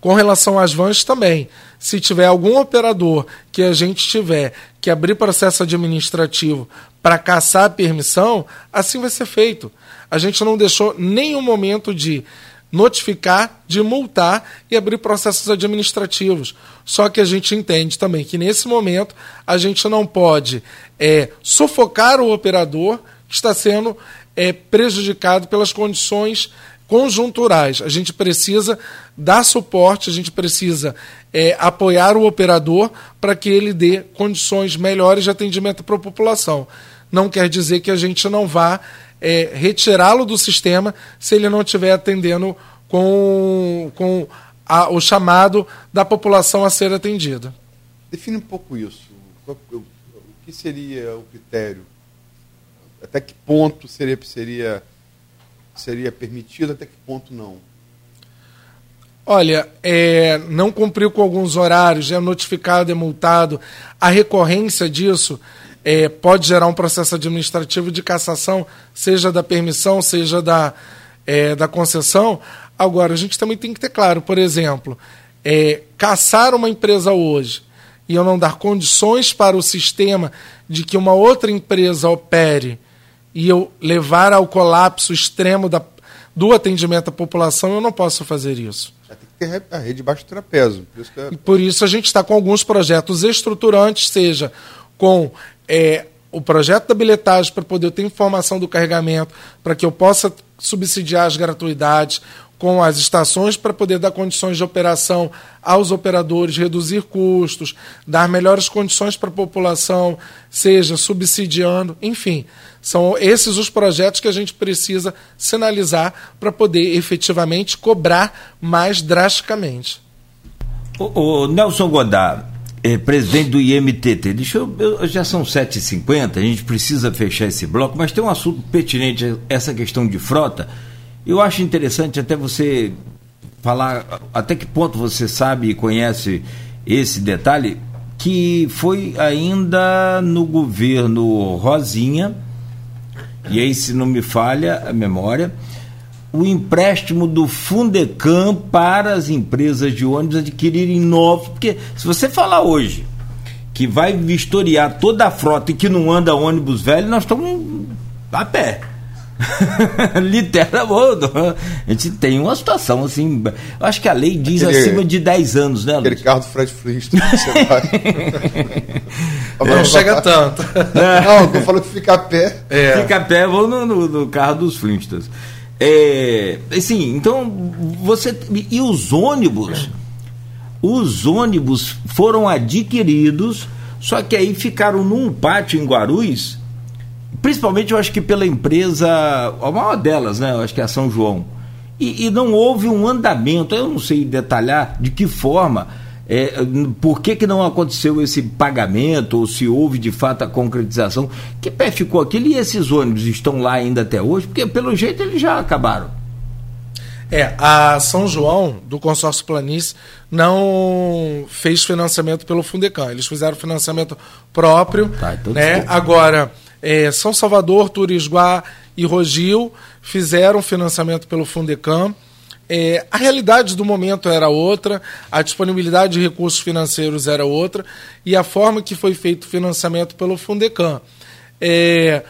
Com relação às vans também. Se tiver algum operador que a gente tiver que abrir processo administrativo para caçar a permissão, assim vai ser feito. A gente não deixou nenhum momento de notificar, de multar e abrir processos administrativos. Só que a gente entende também que nesse momento a gente não pode é, sufocar o operador que está sendo é, prejudicado pelas condições conjunturais. A gente precisa dar suporte, a gente precisa é, apoiar o operador para que ele dê condições melhores de atendimento para a população. Não quer dizer que a gente não vá é, retirá-lo do sistema se ele não estiver atendendo com, com a, o chamado da população a ser atendida. Define um pouco isso. O que seria o critério? Até que ponto seria, seria, seria permitido, até que ponto não? Olha, é, não cumpriu com alguns horários, é notificado, é multado. A recorrência disso é, pode gerar um processo administrativo de cassação, seja da permissão, seja da, é, da concessão. Agora, a gente também tem que ter claro, por exemplo, é, caçar uma empresa hoje e eu não dar condições para o sistema de que uma outra empresa opere e eu levar ao colapso extremo da, do atendimento à população, eu não posso fazer isso. Tem que ter a rede baixo trapézio. Por isso, é... por isso a gente está com alguns projetos estruturantes, seja com é, o projeto da bilhetagem para poder ter informação do carregamento, para que eu possa subsidiar as gratuidades, com as estações para poder dar condições de operação aos operadores, reduzir custos, dar melhores condições para a população, seja subsidiando, enfim. São esses os projetos que a gente precisa sinalizar para poder efetivamente cobrar mais drasticamente. O, o Nelson Godard, é, presidente do IMTT. Deixa eu, eu, já são 7h50, a gente precisa fechar esse bloco, mas tem um assunto pertinente, essa questão de frota. Eu acho interessante até você falar até que ponto você sabe e conhece esse detalhe, que foi ainda no governo Rosinha, e aí se não me falha a memória, o empréstimo do Fundecam para as empresas de ônibus adquirirem novos. Porque se você falar hoje que vai vistoriar toda a frota e que não anda ônibus velho, nós estamos a pé. Literalmente. A gente tem uma situação assim. Eu acho que a lei diz aquele, acima de 10 anos, né, Aquele carro do Fred Flintstone você vai. Não chega tanto. Não, eu falo que fica a pé. É. Fica a pé, vou no, no, no carro dos Flintstones. É, assim, então você e os ônibus, os ônibus foram adquiridos, só que aí ficaram num pátio em Guarulhos, principalmente eu acho que pela empresa, a maior delas, né? Eu acho que é a São João. E, e não houve um andamento, eu não sei detalhar de que forma É, por que, que não aconteceu esse pagamento, ou se houve de fato a concretização? Que pé ficou aquilo e esses ônibus estão lá ainda até hoje? Porque pelo jeito eles já acabaram. É, a São João, do consórcio Planície, não fez financiamento pelo Fundecam. Eles fizeram financiamento próprio. Tá, então né? Agora, é, São Salvador, Turisguá e Rogil fizeram financiamento pelo Fundecam. É, a realidade do momento era outra, a disponibilidade de recursos financeiros era outra, e a forma que foi feito o financiamento pelo Fundecam. É,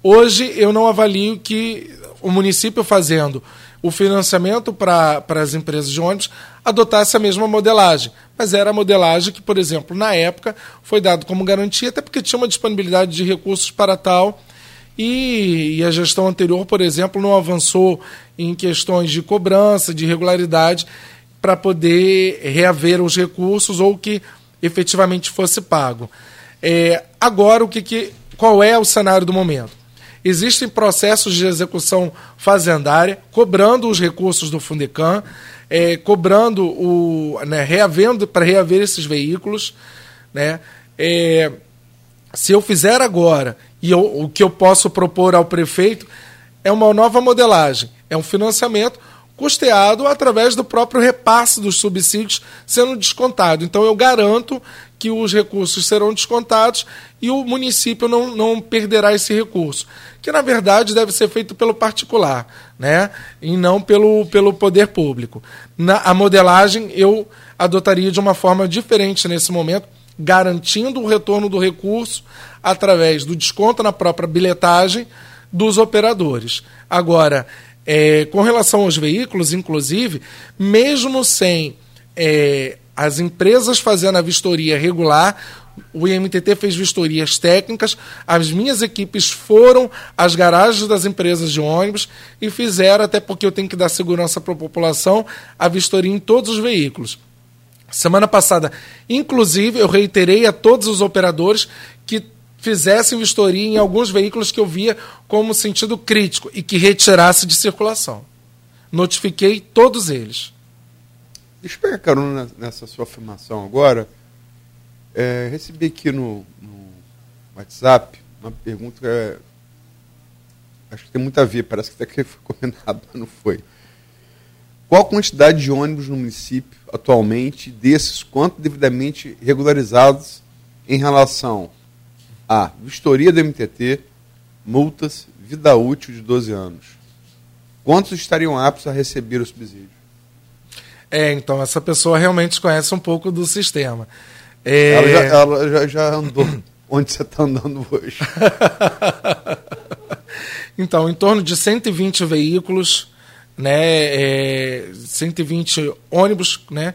hoje eu não avalio que o município fazendo o financiamento para as empresas de ônibus adotasse a mesma modelagem. Mas era a modelagem que, por exemplo, na época foi dado como garantia, até porque tinha uma disponibilidade de recursos para tal e, e, a gestão anterior, por exemplo, não avançou em questões de cobrança, de regularidade, para poder reaver os recursos ou que efetivamente fosse pago. É, agora, o que, que, qual é o cenário do momento? Existem processos de execução fazendária cobrando os recursos do Fundecam, é, cobrando o. Né, reavendo para reaver esses veículos. Né, é, se eu fizer agora e eu, o que eu posso propor ao prefeito é uma nova modelagem, é um financiamento custeado através do próprio repasse dos subsídios sendo descontado. Então eu garanto que os recursos serão descontados e o município não, não perderá esse recurso, que na verdade deve ser feito pelo particular, né? E não pelo, pelo poder público. Na, a modelagem eu adotaria de uma forma diferente nesse momento, garantindo o retorno do recurso através do desconto na própria bilhetagem dos operadores. Agora, é, com relação aos veículos, inclusive, mesmo sem é, as empresas fazendo a vistoria regular, o IMTT fez vistorias técnicas, as minhas equipes foram às garagens das empresas de ônibus e fizeram, até porque eu tenho que dar segurança para a população, a vistoria em todos os veículos. Semana passada, inclusive, eu reiterei a todos os operadores que fizessem vistoria em alguns veículos que eu via como sentido crítico e que retirasse de circulação. Notifiquei todos eles. Deixa eu pegar carona nessa sua afirmação agora. É, recebi aqui no, no, WhatsApp uma pergunta que é, acho que tem muito a ver, parece que até foi comentado, mas não foi. Qual a quantidade de ônibus no município atualmente, desses, quanto devidamente regularizados em relação a vistoria do MTT, multas, vida útil de 12 anos? Quantos estariam aptos a receber o subsídio? É, então essa pessoa realmente conhece um pouco do sistema. É... Ela, já, ela já, já andou onde você está andando hoje. então, em torno de 120 veículos né, é, 120 ônibus, né,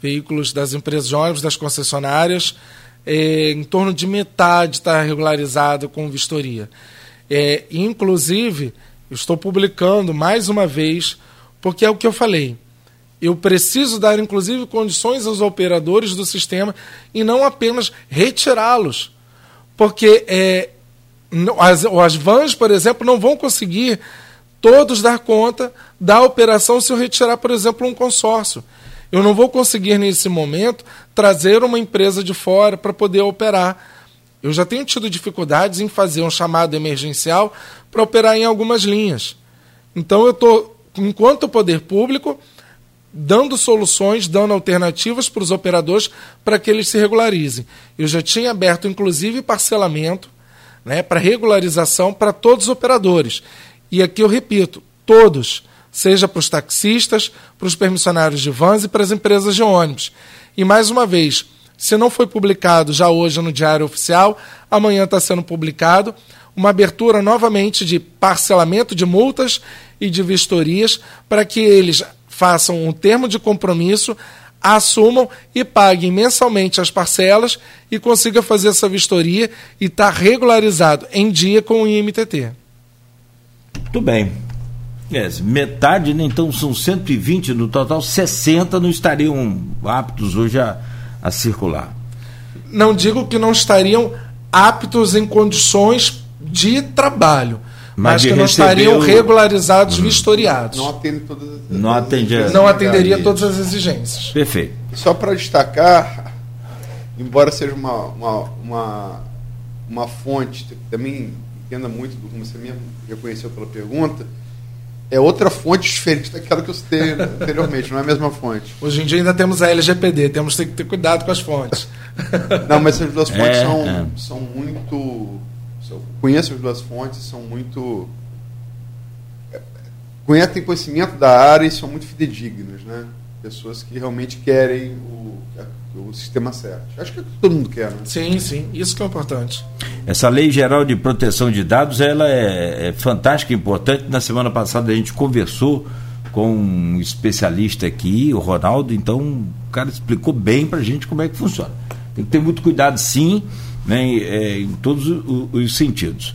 veículos das empresas de ônibus, das concessionárias, é, em torno de metade está regularizado com vistoria. É, inclusive, estou publicando mais uma vez, porque é o que eu falei. Eu preciso dar, inclusive, condições aos operadores do sistema e não apenas retirá-los. Porque é, as, as vans, por exemplo, não vão conseguir todos dar conta da operação se eu retirar, por exemplo, um consórcio. Eu não vou conseguir, nesse momento, trazer uma empresa de fora para poder operar. Eu já tenho tido dificuldades em fazer um chamado emergencial para operar em algumas linhas. Então, eu estou, enquanto poder público, dando soluções, dando alternativas para os operadores para que eles se regularizem. Eu já tinha aberto, inclusive, parcelamento né, para regularização para todos os operadores. E aqui eu repito, todos, seja para os taxistas, para os permissionários de vans e para as empresas de ônibus. E mais uma vez, se não foi publicado já hoje no Diário Oficial, amanhã está sendo publicado uma abertura novamente de parcelamento de multas e de vistorias para que eles façam um termo de compromisso, assumam e paguem mensalmente as parcelas e consiga fazer essa vistoria e estar tá regularizado em dia com o IMTT. Muito bem. É, metade, né? então são 120 no total, 60 não estariam aptos hoje a, a circular. Não digo que não estariam aptos em condições de trabalho, mas, mas que não estariam regularizados, hum. vistoriados. Não atende todas as não, atende não atenderia todas as exigências. Perfeito. Só para destacar, embora seja uma, uma, uma, uma fonte, também entenda muito do como você mesmo reconheceu pela pergunta, é outra fonte diferente daquela que eu citei anteriormente, não é a mesma fonte. Hoje em dia ainda temos a LGPD, temos que ter cuidado com as fontes. Não, mas essas duas fontes é, são, é. são muito. Conheço as duas fontes, são muito. Conhecem conhecimento da área e são muito fidedignas, né? Pessoas que realmente querem o, o sistema certo. Acho que todo mundo quer, né? Sim, sim. Isso que é importante. Essa lei geral de proteção de dados, ela é, é fantástica e importante. Na semana passada a gente conversou com um especialista aqui, o Ronaldo, então o cara explicou bem para a gente como é que funciona. Tem que ter muito cuidado, sim, né, é, em todos os, os sentidos.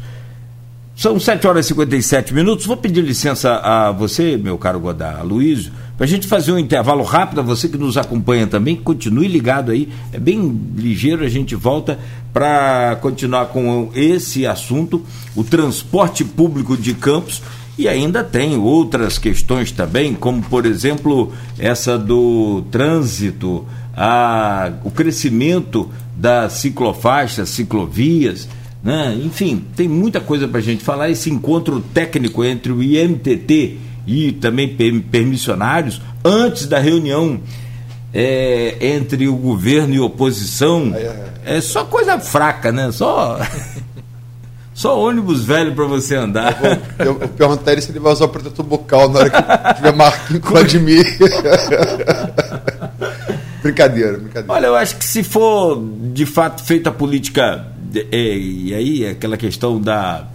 São 7 horas e 57 minutos. Vou pedir licença a você, meu caro Godá, Luísio, para a gente fazer um intervalo rápido. Você que nos acompanha também, continue ligado aí. É bem ligeiro. A gente volta para continuar com esse assunto, o transporte público de Campos. E ainda tem outras questões também, como por exemplo essa do trânsito, a, o crescimento das ciclofaixas, ciclovias né? Enfim, tem muita coisa para a gente falar. Esse encontro técnico entre o IMTT e também permissionários, antes da reunião é, entre o governo e oposição, é só coisa fraca, né? Só. Só ônibus velho para você andar. Eu, eu, eu perguntei se ele vai usar o protetor bucal na hora que tiver Marquinhos com Vladimir. brincadeira, brincadeira. Olha, eu acho que se for de fato feita a política é, e aí aquela questão da,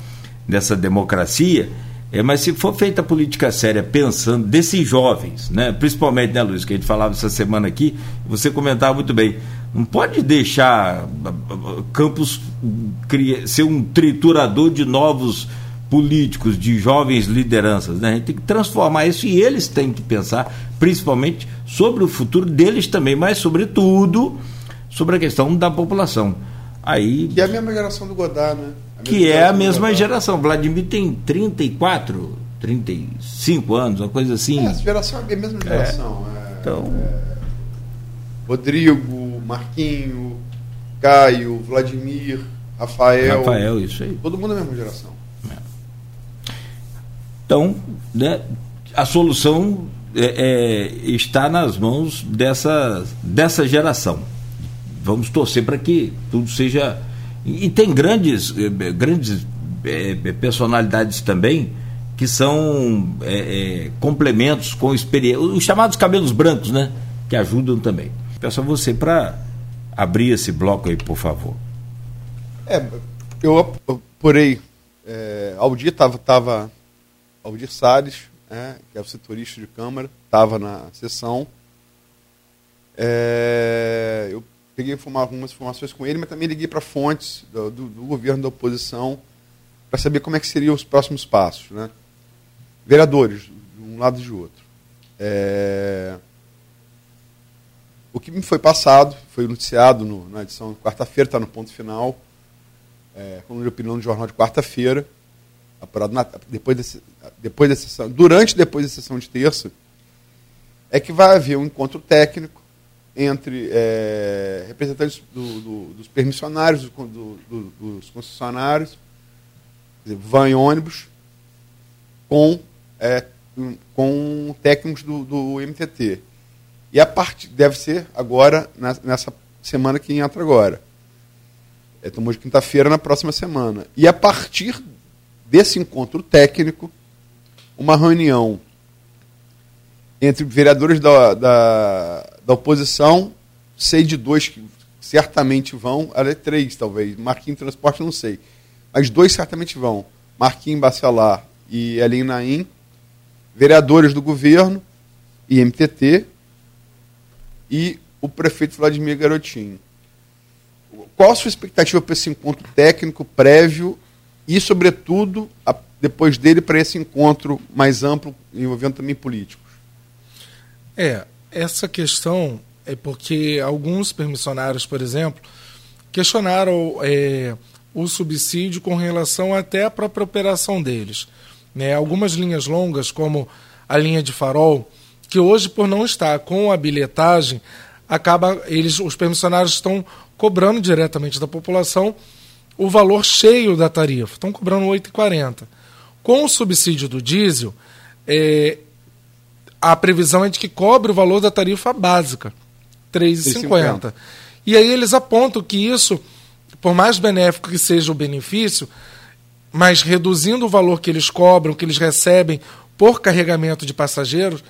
dessa democracia, é, mas se for feita política séria pensando desses jovens, né, principalmente, né, Luiz, que a gente falava essa semana aqui, você comentava muito bem, não pode deixar Campos ser um triturador de novos políticos, de jovens lideranças. Né? A gente tem que transformar isso e eles têm que pensar, principalmente, sobre o futuro deles também, mas, sobretudo, sobre a questão da população. Aí, é a mesma geração do Godard, né? Que é a mesma geração. Vladimir tem 34, 35 anos, uma coisa assim. É, essa geração é a mesma geração. É. É, então... É, Rodrigo, Marquinho, Caio, Vladimir, Rafael. Rafael, isso aí. Todo mundo é a mesma geração. É. Então, né, a solução é, está nas mãos dessa, dessa geração vamos torcer para que tudo seja. E tem grandes, eh, grandes é, personalidades também que são é, é, complementos com experiência, os chamados cabelos brancos, né? Que ajudam também. Peço a você para abrir esse bloco aí, por favor. É, eu apurei. É, Aldir estava. Tava, Aldir Salles, é, que é o setorista de Câmara, estava na sessão. É, peguei algumas informações com ele, mas também liguei para fontes do, do, do, governo da oposição para saber como é que seriam os próximos passos. Né? Vereadores, de um lado e de outro. É... O que me foi passado, foi noticiado no, na edição de quarta-feira, está no ponto final, é, coluna de opinião do jornal de quarta-feira, depois, desse, depois da sessão, durante depois da sessão de terça, é que vai haver um encontro técnico entre é, representantes do, do, dos permissionários, do, dos concessionários, van e ônibus, com, é, com técnicos do, MTT. E a parte deve ser agora, nessa semana que entra agora. É, tomou de quinta-feira na próxima semana. E a partir desse encontro técnico, uma reunião entre vereadores da, da, da oposição, sei de dois que certamente vão, é três talvez, Marquinhos Transporte não sei, mas dois certamente vão, Marquinhos Bacelar e Elin Naim, vereadores do governo e MTT e o prefeito Vladimir Garotinho. Qual a sua expectativa para esse encontro técnico prévio e, sobretudo, a, depois dele para esse encontro mais amplo envolvendo também políticos? É, essa questão é porque alguns permissionários, por exemplo, questionaram é, o subsídio com relação até à própria operação deles. Né? Algumas linhas longas, como a linha de farol, que hoje, por não estar com a bilhetagem, acaba eles, os permissionários estão cobrando diretamente da população o valor cheio da tarifa, estão cobrando R$ 8,40. Com o subsídio do diesel, é, a previsão é de que cobre o valor da tarifa básica, R$ 3,50. E aí eles apontam que isso, por mais benéfico que seja o benefício, mas reduzindo o valor que eles cobram, que eles recebem por carregamento de passageiros,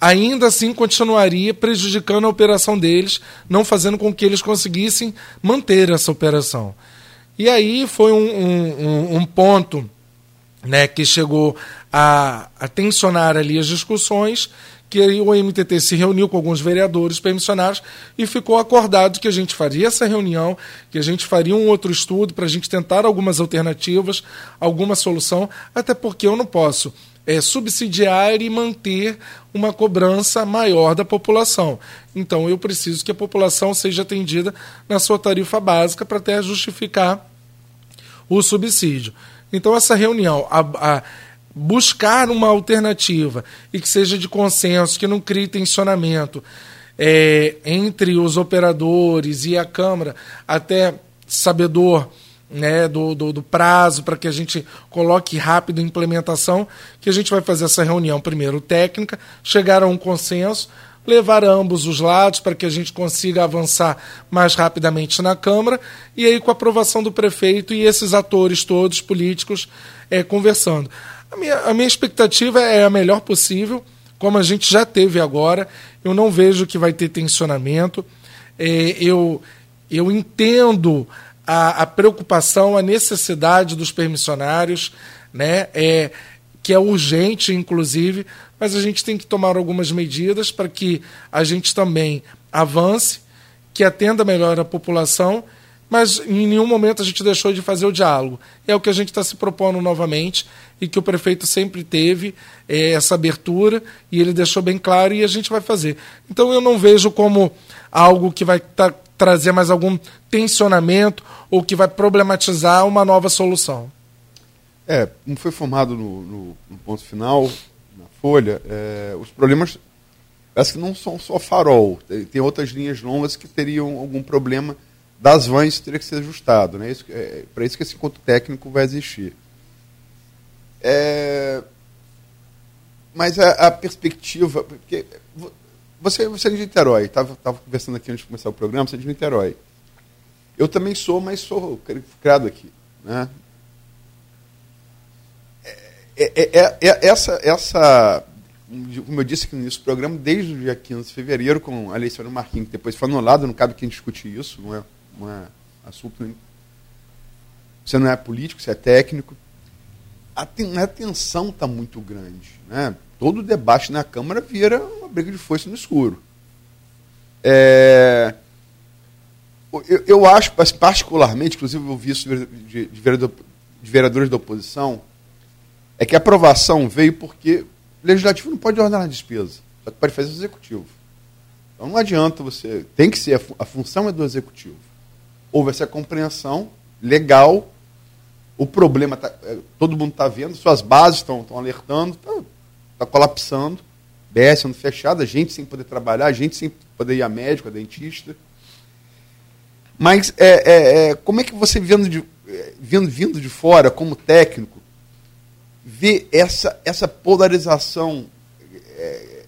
ainda assim continuaria prejudicando a operação deles, não fazendo com que eles conseguissem manter essa operação. E aí foi um, um, um ponto né, que chegou a, a tensionar ali as discussões que aí o MTT se reuniu com alguns vereadores permissionários e ficou acordado que a gente faria essa reunião, que a gente faria um outro estudo para a gente tentar algumas alternativas, alguma solução, até porque eu não posso é, subsidiar e manter uma cobrança maior da população. Então eu preciso que a população seja atendida na sua tarifa básica para até justificar o subsídio. Então essa reunião, a, a buscar uma alternativa e que seja de consenso, que não crie tensionamento é, entre os operadores e a Câmara, até sabedor né, do, do, do prazo para que a gente coloque rápido a implementação, que a gente vai fazer essa reunião primeiro técnica, chegar a um consenso, levar a ambos os lados para que a gente consiga avançar mais rapidamente na Câmara e aí com a aprovação do prefeito e esses atores todos políticos é, conversando. A minha, a minha expectativa é a melhor possível, como a gente já teve agora. Eu não vejo que vai ter tensionamento. É, eu, eu entendo a, a, preocupação, a necessidade dos permissionários, né? É, que é urgente, inclusive, mas a gente tem que tomar algumas medidas para que a gente também avance, que atenda melhor a população mas em nenhum momento a gente deixou de fazer o diálogo. É o que a gente está se propondo novamente e que o prefeito sempre teve é, essa abertura e ele deixou bem claro e a gente vai fazer. Então eu não vejo como algo que vai tra trazer mais algum tensionamento ou que vai problematizar uma nova solução. É, como foi formado no, no, no ponto final, na Folha, é, os problemas parece que não são só farol, tem, tem outras linhas longas que teriam algum problema das vans teria que ser ajustado. Né? Isso, é, Para isso que esse encontro técnico vai existir. É, mas a, a, perspectiva. Porque você, você é de Niterói, estava conversando aqui antes de começar o programa, você é de Niterói. Eu também sou, mas sou criado aqui. Né? É, é, é, é essa, essa, como eu disse aqui no início do programa, desde o dia 15 de fevereiro, com a do Marquinhos, que depois foi anulado, não cabe quem discutir isso, não é um é assunto. Você não é político, você é técnico. A, ten, a tensão está muito grande. Né? Todo debate na Câmara vira uma briga de foice no escuro. É, eu, eu, acho, particularmente, inclusive eu vi isso de, de, vereador, de vereadores da oposição, é que a aprovação veio porque o legislativo não pode ordenar a despesa, só que pode fazer o executivo. Então não adianta você. Tem que ser, a, a função é do executivo houve essa compreensão legal. O problema, tá, é, todo mundo está vendo, suas bases estão alertando, está tá colapsando, BS sendo fechada, gente sem poder trabalhar, gente sem poder ir a médico, a dentista. Mas é, é, é, como é que você, vendo de, é, vindo, vindo de fora, como técnico, vê essa, essa polarização é,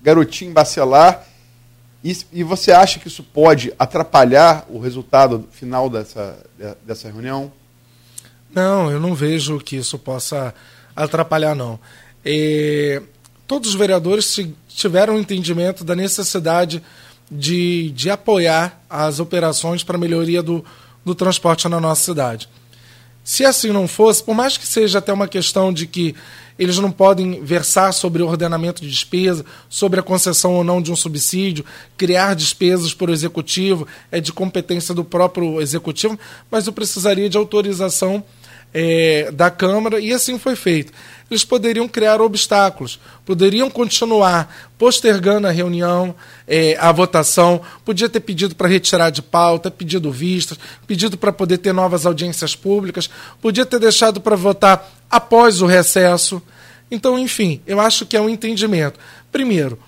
garotinho bacelar e, e, você acha que isso pode atrapalhar o resultado final dessa, dessa reunião? Não, eu não vejo que isso possa atrapalhar, não. E, todos os vereadores tiveram entendimento da necessidade de, de apoiar as operações para melhoria do, do transporte na nossa cidade. Se assim não fosse, por mais que seja até uma questão de que eles não podem versar sobre o ordenamento de despesa, sobre a concessão ou não de um subsídio, criar despesas por executivo, é de competência do próprio executivo, mas eu precisaria de autorização é, da Câmara, e assim foi feito. Eles poderiam criar obstáculos, poderiam continuar postergando a reunião, é, a votação, podia ter pedido para retirar de pauta, pedido vistas, pedido para poder ter novas audiências públicas, podia ter deixado para votar após o recesso. Então, enfim, eu acho que é um entendimento. Primeiro,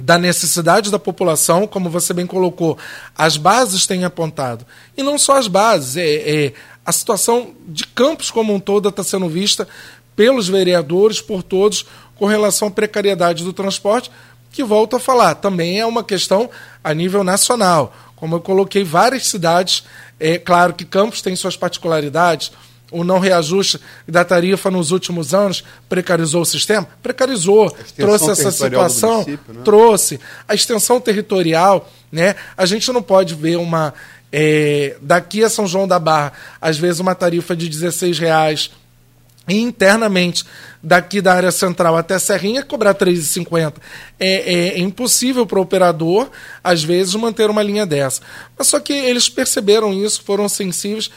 da necessidade da população, como você bem colocou, as bases têm apontado. E não só as bases, é, é a situação de Campos como um todo está sendo vista pelos vereadores, por todos, com relação à precariedade do transporte, que volto a falar, também é uma questão a nível nacional. Como eu coloquei várias cidades, é claro que Campos tem suas particularidades, o não reajuste da tarifa nos últimos anos precarizou o sistema? Precarizou, trouxe essa situação, né? trouxe a extensão territorial, né? A gente não pode ver uma é, daqui a São João da Barra, às vezes uma tarifa de 16 reais e internamente daqui da área central até Serrinha cobrar 3,50. É, é, é impossível para o operador, às vezes, manter uma linha dessa. Mas só que eles perceberam isso, foram sensíveis,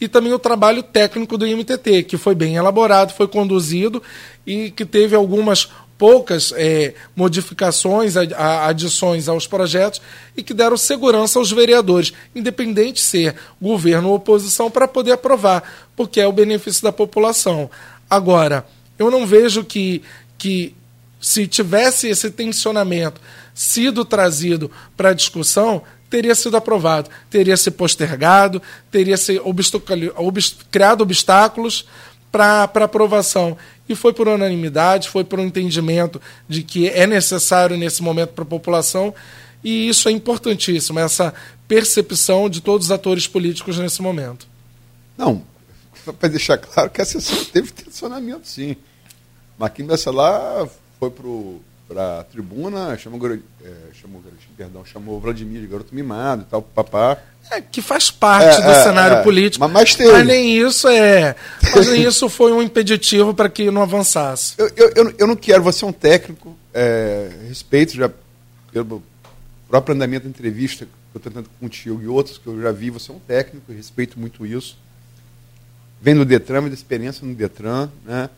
e também o trabalho técnico do IMTT, que foi bem elaborado, foi conduzido e que teve algumas poucas é, modificações, adições aos projetos e que deram segurança aos vereadores, independente de ser governo ou oposição, para poder aprovar, porque é o benefício da população. Agora, eu não vejo que, que se tivesse esse tensionamento sido trazido para discussão, teria sido aprovado, teria se postergado, teria se criado obstáculos para aprovação. E foi por unanimidade, foi por um entendimento de que é necessário nesse momento para a população, e isso é importantíssimo, essa percepção de todos os atores políticos nesse momento. Não, para deixar claro que a sessão teve tensionamento, sim. Marquinhos lá foi para para a tribuna, chamou, é, chamou, perdão, chamou Vladimir de garoto mimado e tal, papá. É, que faz parte é, do é, cenário é, político. Mas, mas, teve. mas nem isso é. Mas nem isso foi um impeditivo para que não avançasse. Eu, eu, eu, eu, não quero, você é um técnico, é, respeito já pelo próprio andamento da entrevista que eu estou tentando contigo e outros que eu já vi, você é um técnico, respeito muito isso. Vem do Detran, vem da experiência no Detran, né?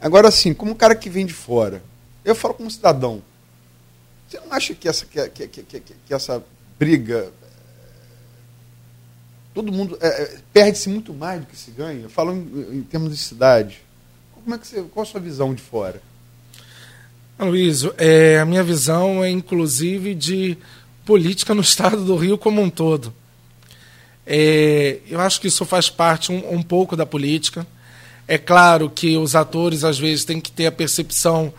Agora, assim, como um cara que vem de fora, eu falo como cidadão. Você não acha que essa, que, que, que, que essa briga. Todo mundo. É, perde-se muito mais do que se ganha? Eu falo em, em, termos de cidade. Como é que você, qual a sua visão de fora? Luísio, é, a minha visão é inclusive de política no estado do Rio como um todo. É, eu acho que isso faz parte um, um pouco da política. É claro que os atores às vezes têm que ter a percepção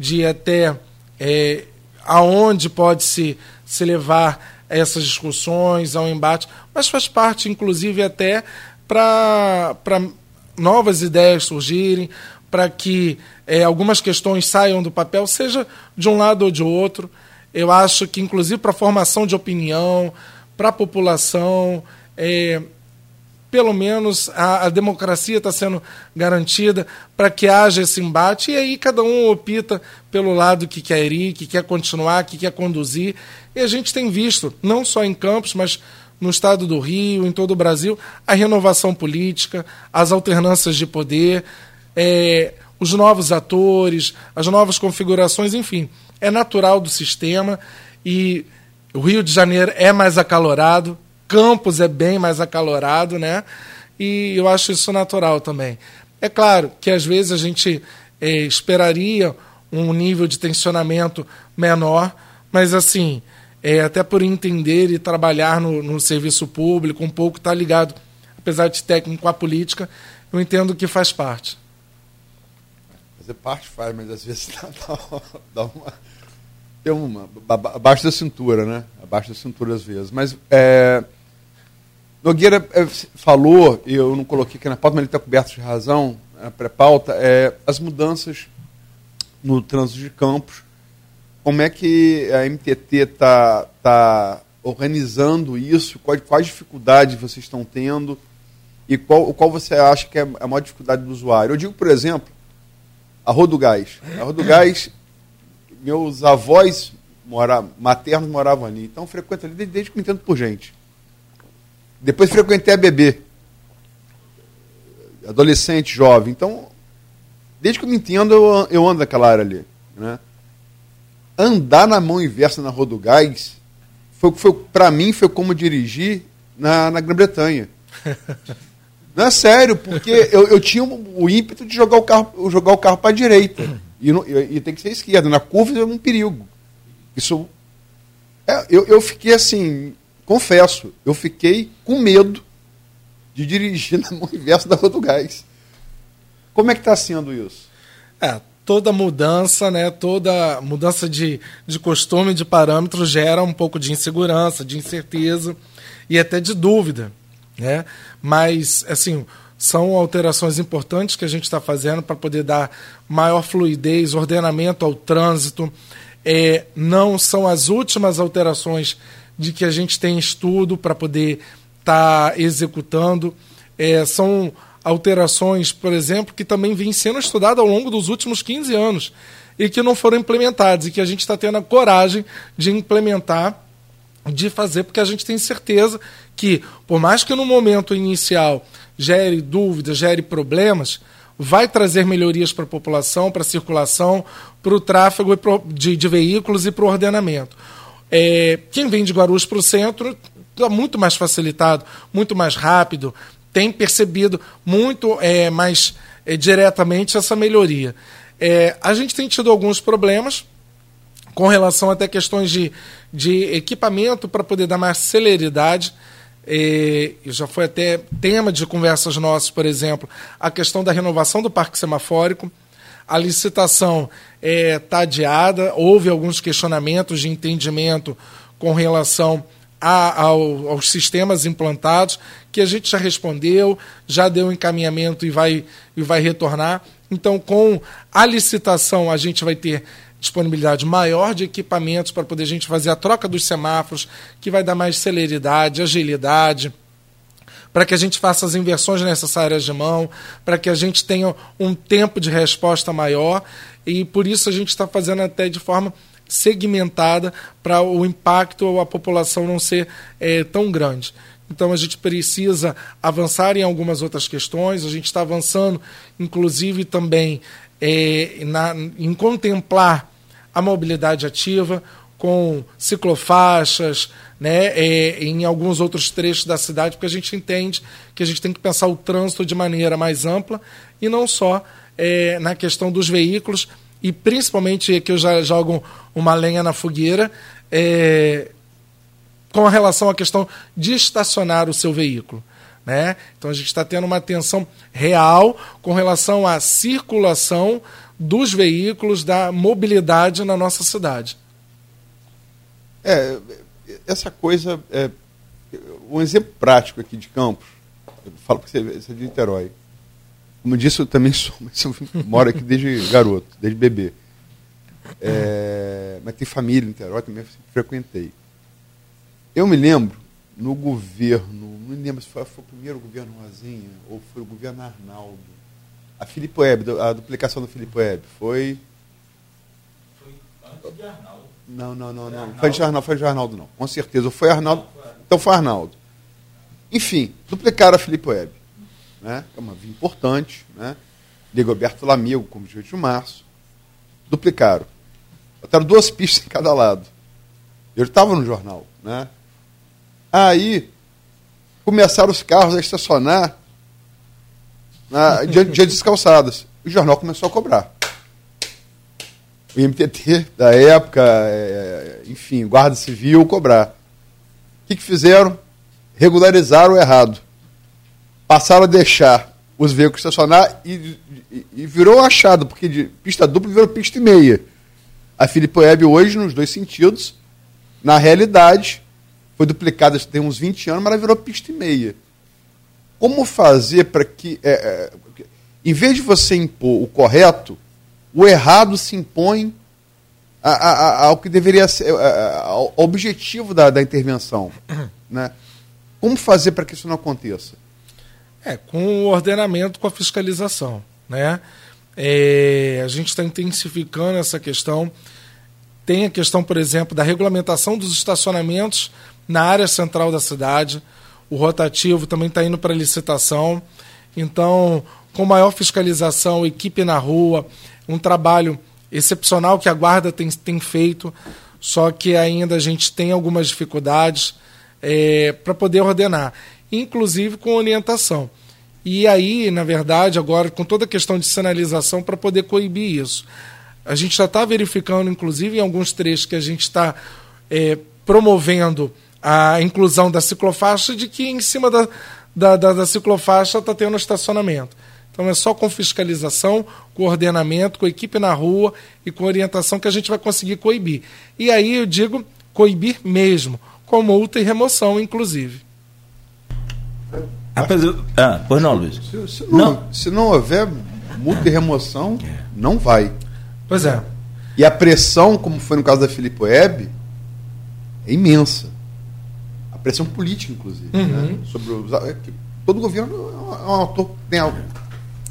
de até é, aonde pode se, se levar essas discussões, ao embate, mas faz parte, inclusive, até para novas ideias surgirem, para que é, algumas questões saiam do papel, seja de um lado ou de outro. Eu acho que, inclusive, para a formação de opinião, para a população, é, pelo menos a, a democracia está sendo garantida para que haja esse embate, e aí cada um opta pelo lado que quer ir, que quer continuar, que quer conduzir. E a gente tem visto, não só em Campos, mas no estado do Rio, em todo o Brasil, a renovação política, as alternâncias de poder, é, os novos atores, as novas configurações, enfim. É natural do sistema e o Rio de Janeiro é mais acalorado, Campos é bem mais acalorado, né? E eu acho isso natural também. É claro que às vezes a gente é, esperaria um nível de tensionamento menor, mas assim, é, até por entender e trabalhar no, no serviço público, um pouco está ligado, apesar de técnico à política, eu entendo que faz parte. Fazer parte faz, mas às vezes dá, dá uma. Tem uma. Abaixo da cintura, né? Abaixo da cintura às vezes. Mas é, Nogueira é, falou, e eu não coloquei aqui na pauta, mas ele está coberto de razão, na pré-pauta, é, as mudanças no trânsito de campos. Como é que a MTT está tá organizando isso? Quais, quais dificuldades vocês estão tendo? E qual, qual você acha que é a maior dificuldade do usuário? Eu digo, por exemplo, a Rodugás. A Rodugás, meus avós mora, maternos moravam ali, então frequento ali desde que me entendo por gente. Depois frequentei a BB. adolescente, jovem. Então, desde que eu me entendo, eu, eu ando naquela área ali. Né? Andar na mão inversa na Rua do Gás, foi, foi, para mim, foi como dirigir na, na Grã-Bretanha. Não é sério, porque eu, eu tinha o ímpeto de jogar o carro, jogar o carro para a direita. E, e, e, tem que ser esquerda. Na curva é um perigo. Isso. É, eu, eu fiquei assim, confesso, eu fiquei com medo de dirigir na mão inversa da Rua do Gás. Como é que está sendo isso? É, toda mudança, né, toda mudança de, de costume, de parâmetros, gera um pouco de insegurança, de incerteza e até de dúvida. Né? Mas, assim, são alterações importantes que a gente está fazendo para poder dar maior fluidez, ordenamento ao trânsito. É, não são as últimas alterações de que a gente tem estudo para poder estar tá executando. É, são alterações, por exemplo, que também vêm sendo estudadas ao longo dos últimos 15 anos e que não foram implementadas e que a gente está tendo a coragem de implementar, de fazer, porque a gente tem certeza que, por mais que no momento inicial gere dúvidas, gere problemas, vai trazer melhorias para a população, para a circulação, para o tráfego de, de veículos e para o ordenamento. É, quem vem de Guarulhos para o centro está muito mais facilitado, muito mais rápido, tem percebido muito é, mais é, diretamente essa melhoria. É, a gente tem tido alguns problemas com relação até questões de, de equipamento para poder dar mais celeridade. É, já foi até tema de conversas nossas, por exemplo, a questão da renovação do parque semafórico. A licitação está é, adiada, houve alguns questionamentos de entendimento com relação a, ao, aos sistemas implantados, que a gente já respondeu, já deu encaminhamento e vai, e vai retornar. Então, com a licitação, a gente vai ter disponibilidade maior de equipamentos para poder a gente fazer a troca dos semáforos, que vai dar mais celeridade, agilidade, para que a gente faça as inversões necessárias de mão, para que a gente tenha um tempo de resposta maior, e por isso a gente está fazendo até de forma segmentada para o impacto ou a população não ser é, tão grande. Então a gente precisa avançar em algumas outras questões, a gente está avançando, inclusive também é, na, em contemplar a mobilidade ativa com ciclofaixas, né, é, em alguns outros trechos da cidade, porque a gente entende que a gente tem que pensar o trânsito de maneira mais ampla e não só é, na questão dos veículos, e principalmente que eu já jogo uma lenha na fogueira, é, com relação à questão de estacionar o seu veículo. Né? Então a gente está tendo uma atenção real com relação à circulação dos veículos, da mobilidade na nossa cidade. É, essa coisa, é, um exemplo prático aqui de Campos, eu falo que você, você é de Niterói. Como eu disse, eu também sou, mas eu moro aqui desde garoto, desde bebê. É, mas tem família em Niterói, também frequentei. Eu me lembro, no governo, não me lembro se foi, foi o primeiro governo Rosinha ou foi o governo Arnaldo. A Filipe Web, a duplicação do Filipe Web, foi. Foi antes de Arnaldo. Não, não, não, não. Foi de Arnaldo, foi de Arnaldo, não. Com certeza. Foi Arnaldo. Então foi Arnaldo. Enfim, duplicaram a Filipe Web né? é uma via importante, né? Ligoberto Lamigo, como 18 de março, duplicaram. Botaram duas pistas em cada lado. Eu estava no jornal. Né? Aí começaram os carros a estacionar na, diante, diante das calçadas. O jornal começou a cobrar. O MTT da época, é, enfim, Guarda Civil, cobrar. O que, que fizeram? Regularizaram o errado passaram a deixar os veículos estacionar e, e, e virou achado, porque de pista dupla virou pista e meia. A Filipe Web hoje, nos dois sentidos, na realidade, foi duplicada tem uns 20 anos, mas ela virou pista e meia. Como fazer para que, é, é, em vez de você impor o correto, o errado se impõe a, a, a, ao que deveria ser, ao objetivo da, da intervenção. Né? Como fazer para que isso não aconteça? É, com o ordenamento, com a fiscalização. Né? É, a gente está intensificando essa questão. Tem a questão, por exemplo, da regulamentação dos estacionamentos na área central da cidade. O rotativo também está indo para licitação. Então, com maior fiscalização, equipe na rua, um trabalho excepcional que a Guarda tem, tem feito, só que ainda a gente tem algumas dificuldades é, para poder ordenar, inclusive com orientação. E aí, na verdade, agora, com toda a questão de sinalização para poder coibir isso. A gente já está verificando, inclusive, em alguns trechos que a gente está é, promovendo a inclusão da ciclofaixa, de que em cima da, da, da, da ciclofaixa está tendo estacionamento. Então é só com fiscalização, com ordenamento, com equipe na rua e com orientação que a gente vai conseguir coibir. E aí eu digo coibir mesmo, com multa e remoção, inclusive. Ah, pois não, Luiz. Se, se não, não, se não houver multa e remoção, não vai. Pois é. E a pressão, como foi no caso da Filipe Web, é imensa. A pressão política, inclusive. Uhum. Né? Sobre os, é todo governo é um ator. Tem algo,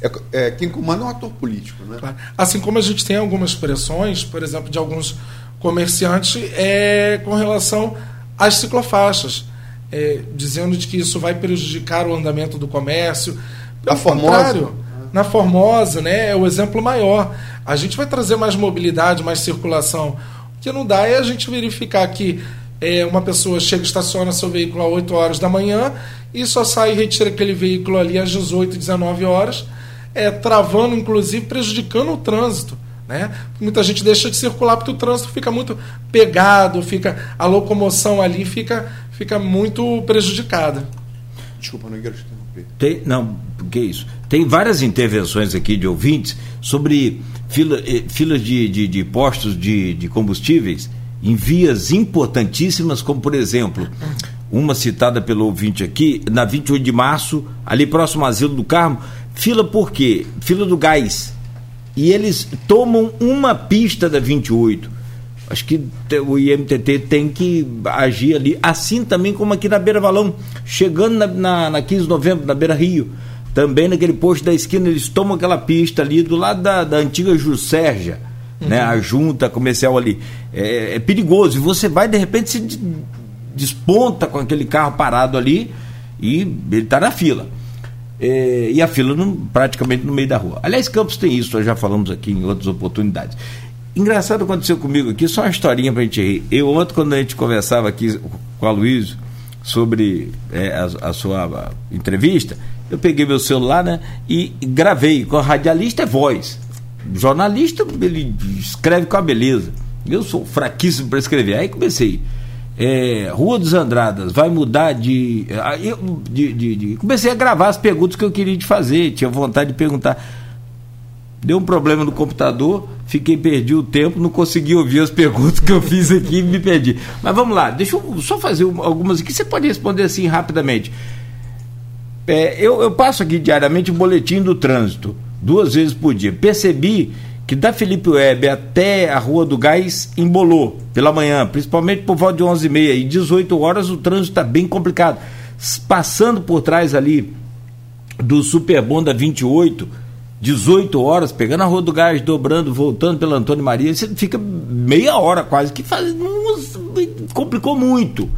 é, é, quem comanda é um ator político. Né? Claro. Assim como a gente tem algumas pressões, por exemplo, de alguns comerciantes, é, com relação às ciclofaixas é, dizendo de que isso vai prejudicar o andamento do comércio. Pelo na Formosa. na Formosa, né, é o exemplo maior. A gente vai trazer mais mobilidade, mais circulação. O que não dá é a gente verificar que é, uma pessoa chega e estaciona seu veículo às 8 horas da manhã e só sai e retira aquele veículo ali às 18, 19 horas, é, travando, inclusive, prejudicando o trânsito. Né? Muita gente deixa de circular porque o trânsito fica muito pegado, fica a locomoção ali fica fica muito prejudicada. Desculpa, não quero te interromper. Tem, não, que isso? Tem várias intervenções aqui de ouvintes sobre fila, eh, filas de, de, de postos de, de combustíveis em vias importantíssimas, como por exemplo, uma citada pelo ouvinte aqui, na 28 de março, ali próximo ao Asilo do Carmo, fila por quê? Fila do gás. E eles tomam uma pista da 28 Acho que o IMTT tem que agir ali, assim também como aqui na Beira Valão, chegando na, na, na 15 de novembro, na Beira Rio, também naquele posto da esquina, eles tomam aquela pista ali do lado da, da antiga Jusérgia, uhum. né, a junta comercial ali. É, é, perigoso, e você vai de repente se desponta com aquele carro parado ali e ele está na fila. É, e a fila no, praticamente no meio da rua. Aliás, Campos tem isso, nós já falamos aqui em outras oportunidades. Engraçado aconteceu comigo aqui, só uma historinha pra gente rir. Eu ontem, quando a gente conversava aqui com a Luísa sobre é, a, a, sua a, entrevista, eu peguei meu celular né, e gravei. Com a radialista é voz. Jornalista, ele escreve com a beleza. Eu sou fraquíssimo para escrever. Aí comecei. É, Rua dos Andradas vai mudar de, de, de, de, Comecei a gravar as perguntas que eu queria te fazer, tinha vontade de perguntar. Deu um problema no computador, fiquei perdi o tempo, não consegui ouvir as perguntas que eu fiz aqui e me perdi. Mas vamos lá, deixa eu só fazer algumas aqui. Você pode responder assim rapidamente. É, eu, eu passo aqui diariamente o boletim do trânsito, duas vezes por dia. Percebi que da Felipe Web até a Rua do Gás embolou pela manhã, principalmente por volta de 11h30 e 18 horas o trânsito está bem complicado. Passando por trás ali do Superbonda 28, 18 horas, pegando a Rua do Gás, dobrando, voltando pela Antônio Maria, você fica meia hora quase, que faz, complicou muito.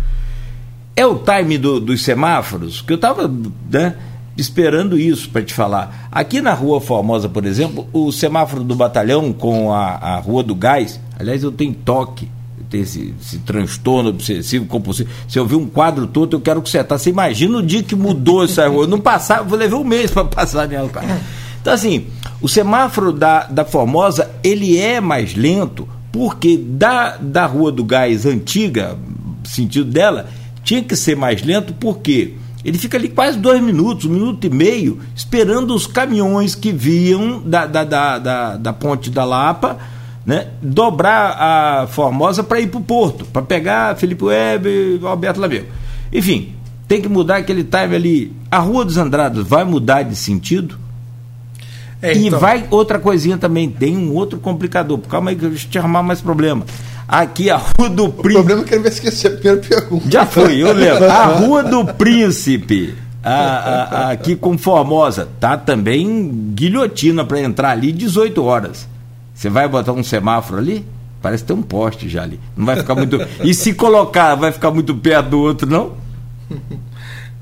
É o time do, dos semáforos, que eu estava né, esperando isso para te falar. Aqui na Rua Formosa, por exemplo, o semáforo do batalhão com a, a Rua do Gás, aliás, eu tenho toque, eu tenho esse, esse transtorno obsessivo compulsivo. Se eu ver um quadro todo, eu quero consertar. Você imagina o dia que mudou essa rua? Eu não passava, vou levar um mês para passar nela, cara. Então, assim, o semáforo da, da Formosa, ele é mais lento, porque da, da Rua do Gás antiga, sentido dela, tinha que ser mais lento, porque ele fica ali quase dois minutos, um minuto e meio, esperando os caminhões que viam da, da, da, da, da ponte da Lapa, né, dobrar a Formosa para ir para o Porto, para pegar Felipe Web e Alberto Lameu. Enfim, tem que mudar aquele time ali. A Rua dos Andrados vai mudar de sentido? É, e então... vai outra coisinha também, tem um outro complicador. Calma aí que eu te arrumar mais problema. Aqui a Rua do Príncipe. O problema é que ele vai esquecer a primeira pergunta. Já foi, eu lembro. A Rua do Príncipe. A, a, a, aqui com Formosa, tá também guilhotina para entrar ali 18 horas. Você vai botar um semáforo ali? Parece ter um poste já ali. Não vai ficar muito. e se colocar, vai ficar muito perto do outro, não?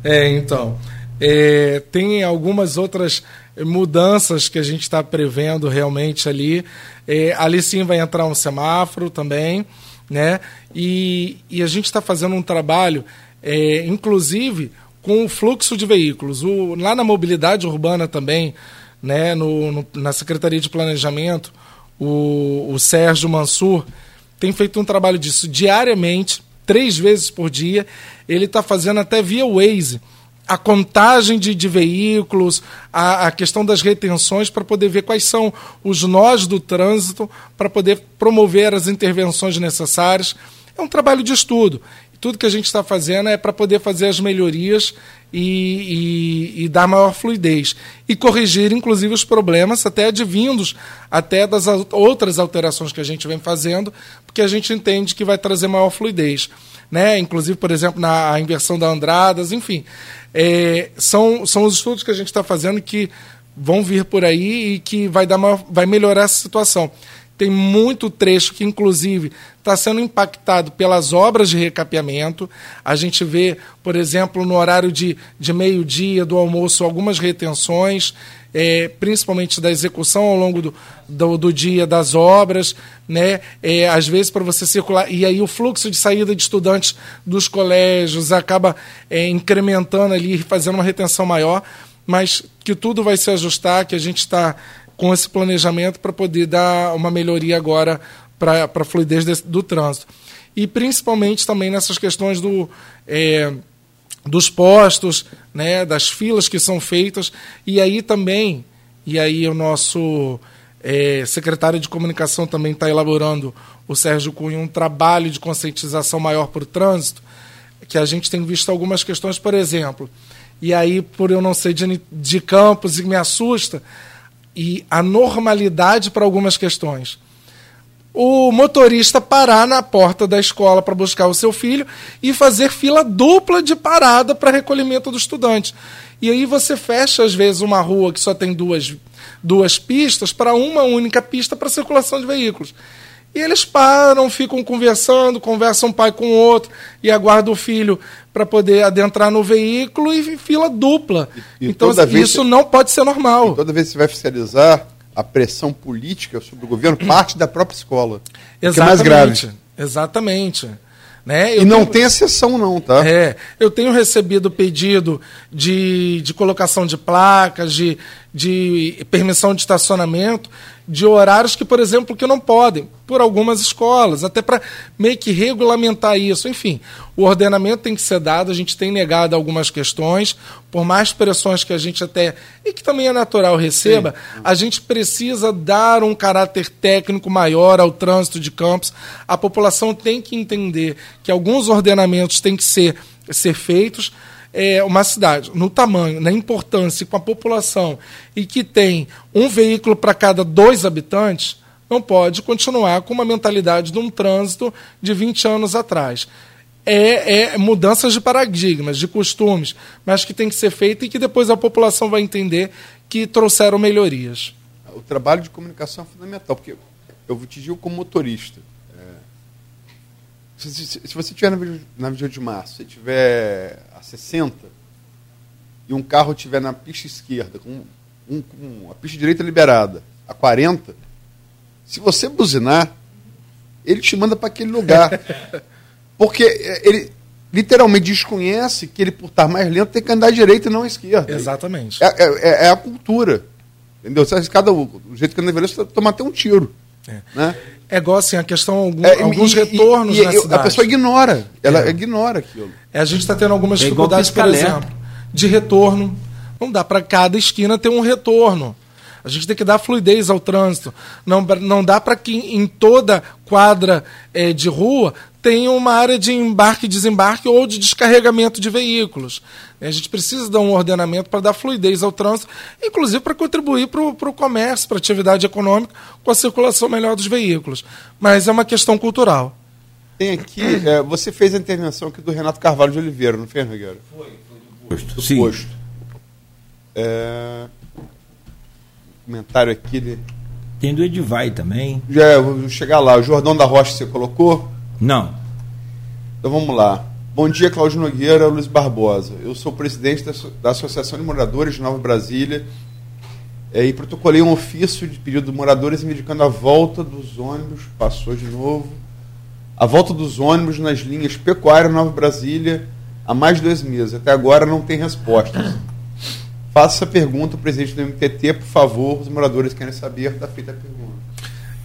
É, então. É, tem algumas outras mudanças que a gente está prevendo realmente ali. É, ali sim vai entrar um semáforo também, né? E, e a gente está fazendo um trabalho, é, inclusive, com o fluxo de veículos. O, lá na mobilidade urbana também, né, no, no, na Secretaria de Planejamento, o, o Sérgio Mansur tem feito um trabalho disso diariamente, três vezes por dia. Ele está fazendo até via Waze a contagem de, de veículos, a, a, questão das retenções, para poder ver quais são os nós do trânsito, para poder promover as intervenções necessárias. É um trabalho de estudo. Tudo que a gente está fazendo é para poder fazer as melhorias e, e, e, dar maior fluidez. E corrigir, inclusive, os problemas até advindos até das outras alterações que a gente vem fazendo, porque a gente entende que vai trazer maior fluidez. Né? Inclusive, por exemplo, na inversão da Andradas, enfim. É, são, são os estudos que a gente está fazendo que vão vir por aí e que vai, dar uma, vai melhorar essa situação. Tem muito trecho que, inclusive, está sendo impactado pelas obras de recapeamento. A gente vê, por exemplo, no horário de, de meio-dia do almoço, algumas retenções, é, principalmente da execução ao longo do, do, do dia das obras. Né? É, às vezes, para você circular. E aí, o fluxo de saída de estudantes dos colégios acaba é, incrementando ali, fazendo uma retenção maior. Mas que tudo vai se ajustar, que a gente está com esse planejamento para poder dar uma melhoria agora para a fluidez desse, do trânsito. E principalmente também nessas questões do, é, dos postos, né, das filas que são feitas, e aí também, e aí o nosso é, secretário de comunicação também está elaborando, o Sérgio Cunha, um trabalho de conscientização maior para o trânsito, que a gente tem visto algumas questões, por exemplo, e aí, por eu não ser de, de campos e me assusta, e a normalidade para algumas questões. O motorista parar na porta da escola para buscar o seu filho e fazer fila dupla de parada para recolhimento do estudante. E aí você fecha, às vezes, uma rua que só tem duas, duas pistas para uma única pista para circulação de veículos. E eles param, ficam conversando, conversam um pai com o outro e aguardam o filho para poder adentrar no veículo e fila dupla. E, e então, assim, isso não pode ser normal. toda vez que você vai fiscalizar, a pressão política sobre o governo parte da própria escola. Exatamente. Que é mais grave. Exatamente. Né? E não tenho... tem exceção, não, tá? É, eu tenho recebido pedido de, de colocação de placas, de, de permissão de estacionamento, de horários que, por exemplo, que não podem, por algumas escolas, até para meio que regulamentar isso. Enfim, o ordenamento tem que ser dado, a gente tem negado algumas questões, por mais pressões que a gente até, e que também é natural, receba, Sim. a gente precisa dar um caráter técnico maior ao trânsito de campos. A população tem que entender que alguns ordenamentos têm que ser, ser feitos é, uma cidade no tamanho, na importância com a população e que tem um veículo para cada dois habitantes, não pode continuar com uma mentalidade de um trânsito de 20 anos atrás. É, é, mudanças de paradigmas, de costumes, mas que tem que ser feito e que depois a população vai entender que trouxeram melhorias. O trabalho de comunicação é fundamental, porque eu te digo como motorista. É, se, se, se, você estiver na, na de Março, se tiver 60 e um carro estiver na pista esquerda, com, um, com a pista direita liberada, a 40, se você buzinar, ele te manda para aquele lugar. Porque é, ele literalmente desconhece que ele, por estar mais lento, tem que andar à direita e não à esquerda. Exatamente. É, é, é a cultura. Entendeu? Cada, o jeito que anda você toma até um tiro. É. Né? É igual assim, a questão, algum, é, alguns e, retornos e, e, A pessoa ignora, ela é. ignora aquilo. É, a gente está tendo algumas é dificuldades, por exemplo, de retorno. Não dá para cada esquina ter um retorno. A gente tem que dar fluidez ao trânsito. Não, não dá para que em toda quadra é, de rua tenha uma área de embarque e desembarque ou de descarregamento de veículos. A gente precisa dar um ordenamento para dar fluidez ao trânsito, inclusive para contribuir para o comércio, para a atividade econômica, com a circulação melhor dos veículos. Mas é uma questão cultural. Tem aqui, é, você fez a intervenção aqui do Renato Carvalho de Oliveira, não fez, Nogueira? Foi, foi do posto. Do Sim. posto. É, comentário aqui de... Tem do Edivai também. Já, vou chegar lá. O Jordão da Rocha você colocou? Não. Então vamos lá. Bom dia, Cláudio Nogueira, Luiz Barbosa. Eu sou presidente da, Associação de Moradores de Nova Brasília é, e protocolei um ofício de pedido dos moradores indicando a volta dos ônibus, passou de novo, a volta dos ônibus nas linhas Pecuária Nova Brasília há mais de dois meses. Até agora não tem respostas. Faça essa pergunta ao presidente do MTT, por favor, os moradores querem saber, está feita a pergunta.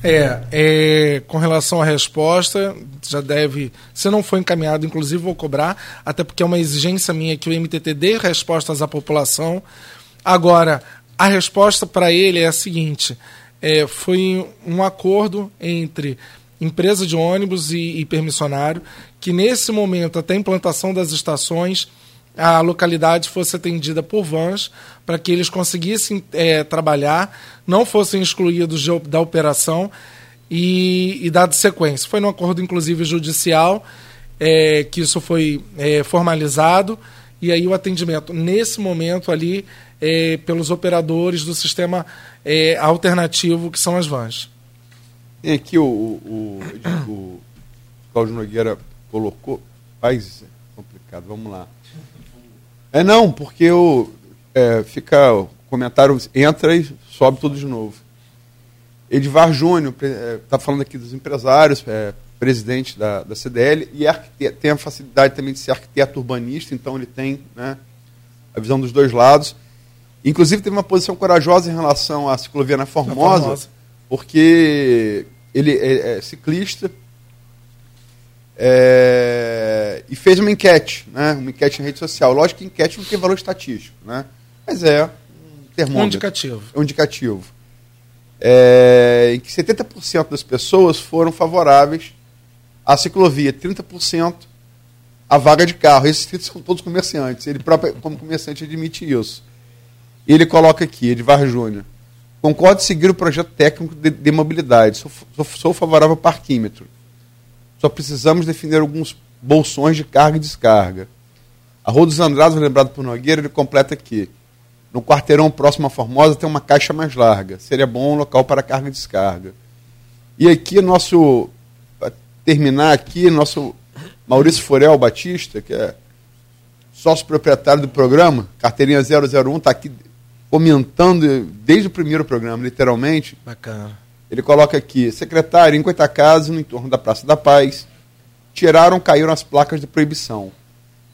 É, é, com relação à resposta, já deve. Se não foi encaminhado, inclusive vou cobrar, até porque é uma exigência minha que o MTT dê respostas à população. Agora, a resposta para ele é a seguinte: é, foi um acordo entre empresa de ônibus e, e permissionário que, nesse momento, até a implantação das estações, a localidade fosse atendida por vans para que eles conseguissem é, trabalhar, não fossem excluídos de, da operação e, e dado sequência. Foi no acordo, inclusive, judicial é, que isso foi é, formalizado e aí o atendimento, nesse momento ali, é, pelos operadores do sistema é, alternativo que são as vans. Tem aqui o, o, o, o Cláudio Nogueira colocou. Faz é complicado, vamos lá. É não, porque o, é, fica o comentário, entra e sobe tudo de novo. Edivar Júnior está é, falando aqui dos empresários, é, presidente da, da CDL, e tem a facilidade também de ser arquiteto urbanista, então ele tem né, a visão dos dois lados. Inclusive teve uma posição corajosa em relação à ciclovia na Formosa, Formosa. porque ele é, é ciclista é, e fez uma enquete, né, uma enquete na rede social. Lógico que enquete não tem valor estatístico, né, mas é um termômetro. Um indicativo. Um indicativo. É, em que 70% das pessoas foram favoráveis à ciclovia, 30% à vaga de carro. Esses 30 são todos comerciantes. Ele próprio, como comerciante, admite isso. E ele coloca aqui, Edvar Júnior. Concordo em seguir o projeto técnico de, de mobilidade. Sou, sou, sou, favorável ao parquímetro. Só precisamos definir alguns bolsões de carga e descarga. A Rua dos Andrados, lembrado por Nogueira, ele completa aqui. No quarteirão próximo à Formosa tem uma caixa mais larga. Seria bom um local para carga e descarga. E aqui, nosso. Para terminar aqui, nosso Maurício Forel Batista, que é sócio proprietário do programa, carteirinha 001, está aqui comentando desde o primeiro programa, literalmente. Bacana. Ele coloca aqui: secretário, em Coitacazes, no entorno da Praça da Paz, tiraram, caíram as placas de proibição.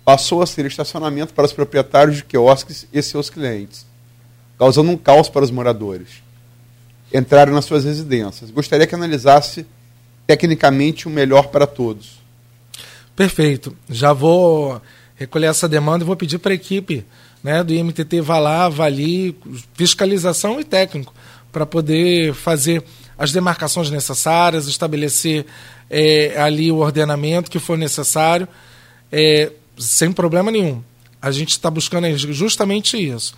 Passou a ser estacionamento para os proprietários de quiosques e seus clientes, causando um caos para os moradores. Entraram nas suas residências. Gostaria que analisasse tecnicamente o melhor para todos. Perfeito. Já vou recolher essa demanda e vou pedir para a equipe né, do IMTT vá lá, avalie, fiscalização e técnico, para poder fazer as demarcações necessárias, estabelecer é, ali o ordenamento que for necessário, é, sem problema nenhum. A gente está buscando justamente isso.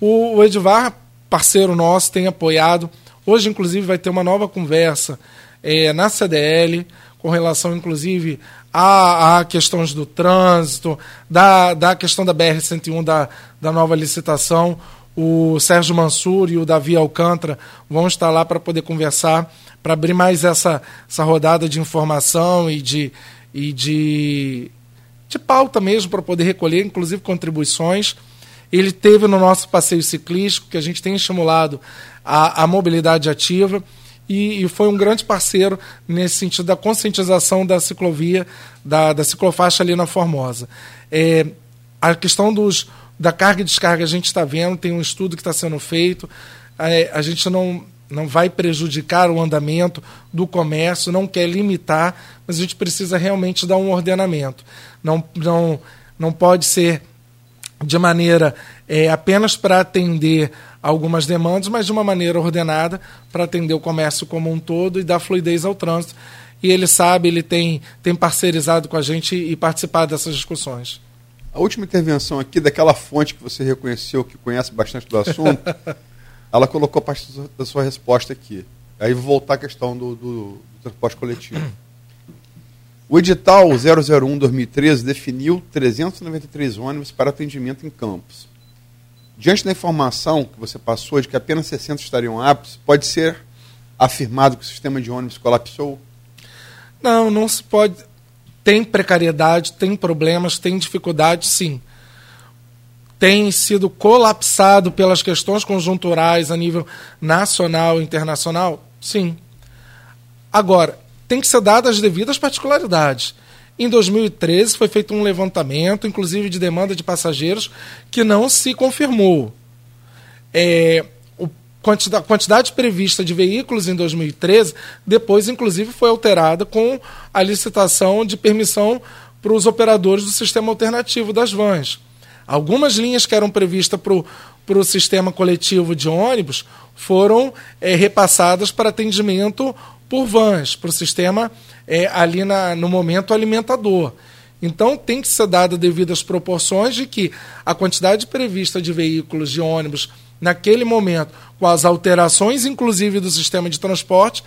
O, o parceiro nosso, tem apoiado. Hoje, inclusive, vai ter uma nova conversa é, na CDL, com relação, inclusive, a, a questões do trânsito, da, da questão da BR-101, da, da nova licitação. O Sérgio Mansur e o Davi Alcântara vão estar lá para poder conversar, para abrir mais essa, essa rodada de informação e de, e de, de pauta mesmo, para poder recolher, inclusive, contribuições. Ele teve no nosso passeio ciclístico, que a gente tem estimulado a, a mobilidade ativa e, e, foi um grande parceiro nesse sentido da conscientização da ciclovia, da, da ciclofaixa ali na Formosa. É, a questão dos, da carga e descarga a gente está vendo, tem um estudo que está sendo feito, é, a gente não, não vai prejudicar o andamento do comércio, não quer limitar, mas a gente precisa realmente dar um ordenamento. Não, não, não pode ser de maneira é, apenas para atender algumas demandas, mas de uma maneira ordenada para atender o comércio como um todo e dar fluidez ao trânsito. E ele sabe, ele tem, tem parceirizado com a gente e participado dessas discussões. A última intervenção aqui, daquela fonte que você reconheceu, que conhece bastante do assunto, ela colocou parte da sua resposta aqui. Aí vou voltar à questão do, do, do transporte coletivo. O edital 001-2013 definiu 393 ônibus para atendimento em campos. Diante da informação que você passou de que apenas 60 estariam aptos, pode ser afirmado que o sistema de ônibus colapsou? Não, não se pode. Tem precariedade, tem problemas, tem dificuldade, sim. tem sido colapsado pelas questões conjunturais a nível nacional e internacional? Sim. Agora, tem que ser dadas as devidas particularidades. Em 2013 foi feito um levantamento, inclusive de demanda de passageiros, que não se confirmou. É, quantidade prevista de veículos em 2013, depois, inclusive, foi alterada com a licitação de permissão para os operadores do sistema alternativo das vans. Algumas linhas que eram previstas para o sistema coletivo de ônibus foram é, repassadas para atendimento por vans, para o sistema é, ali na, no momento alimentador. Então tem que ser dada devidas proporções de que a quantidade prevista de veículos de ônibus naquele momento, com as alterações, inclusive, do sistema de transporte,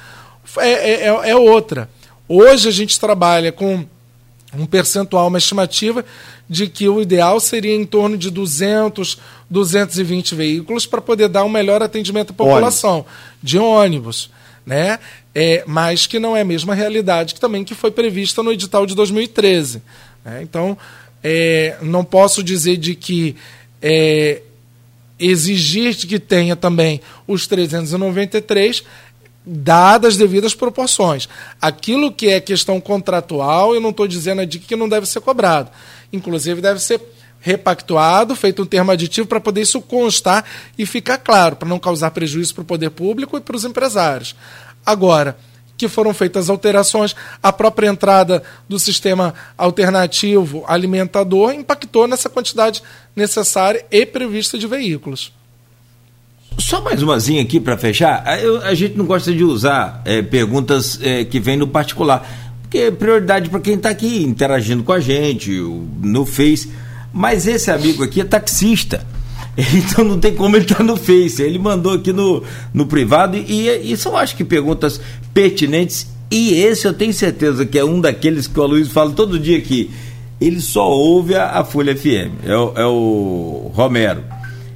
é, é, é, é outra. Hoje a gente trabalha com um percentual, uma estimativa de que o ideal seria em torno de 200, 220 veículos para poder dar um melhor atendimento à população ônibus. de ônibus, né? É, mas que não é a mesma realidade que também que foi prevista no edital de 2013. Né? Então, é, não posso dizer de que é, exigir que tenha também os 393 dadas as devidas proporções. Aquilo que é questão contratual, eu não estou dizendo a dica que não deve ser cobrado. Inclusive, deve ser repactuado, feito um termo aditivo para poder isso constar e ficar claro, para não causar prejuízo para o poder público e para os empresários. Agora, que foram feitas alterações, a própria entrada do sistema alternativo alimentador impactou nessa quantidade necessária e prevista de veículos. Só mais umazinha aqui para fechar. Eu, a gente não gosta de usar é, perguntas é, que vêm no particular, porque é prioridade para quem está aqui interagindo com a gente no Face. Mas esse amigo aqui é taxista. Então não tem como ele estar tá no Face. Ele mandou aqui no, no privado e, e são, acho que, perguntas pertinentes. E esse eu tenho certeza que é um daqueles que o Luiz fala todo dia aqui. Ele só ouve a, a Folha FM. É o, é o Romero.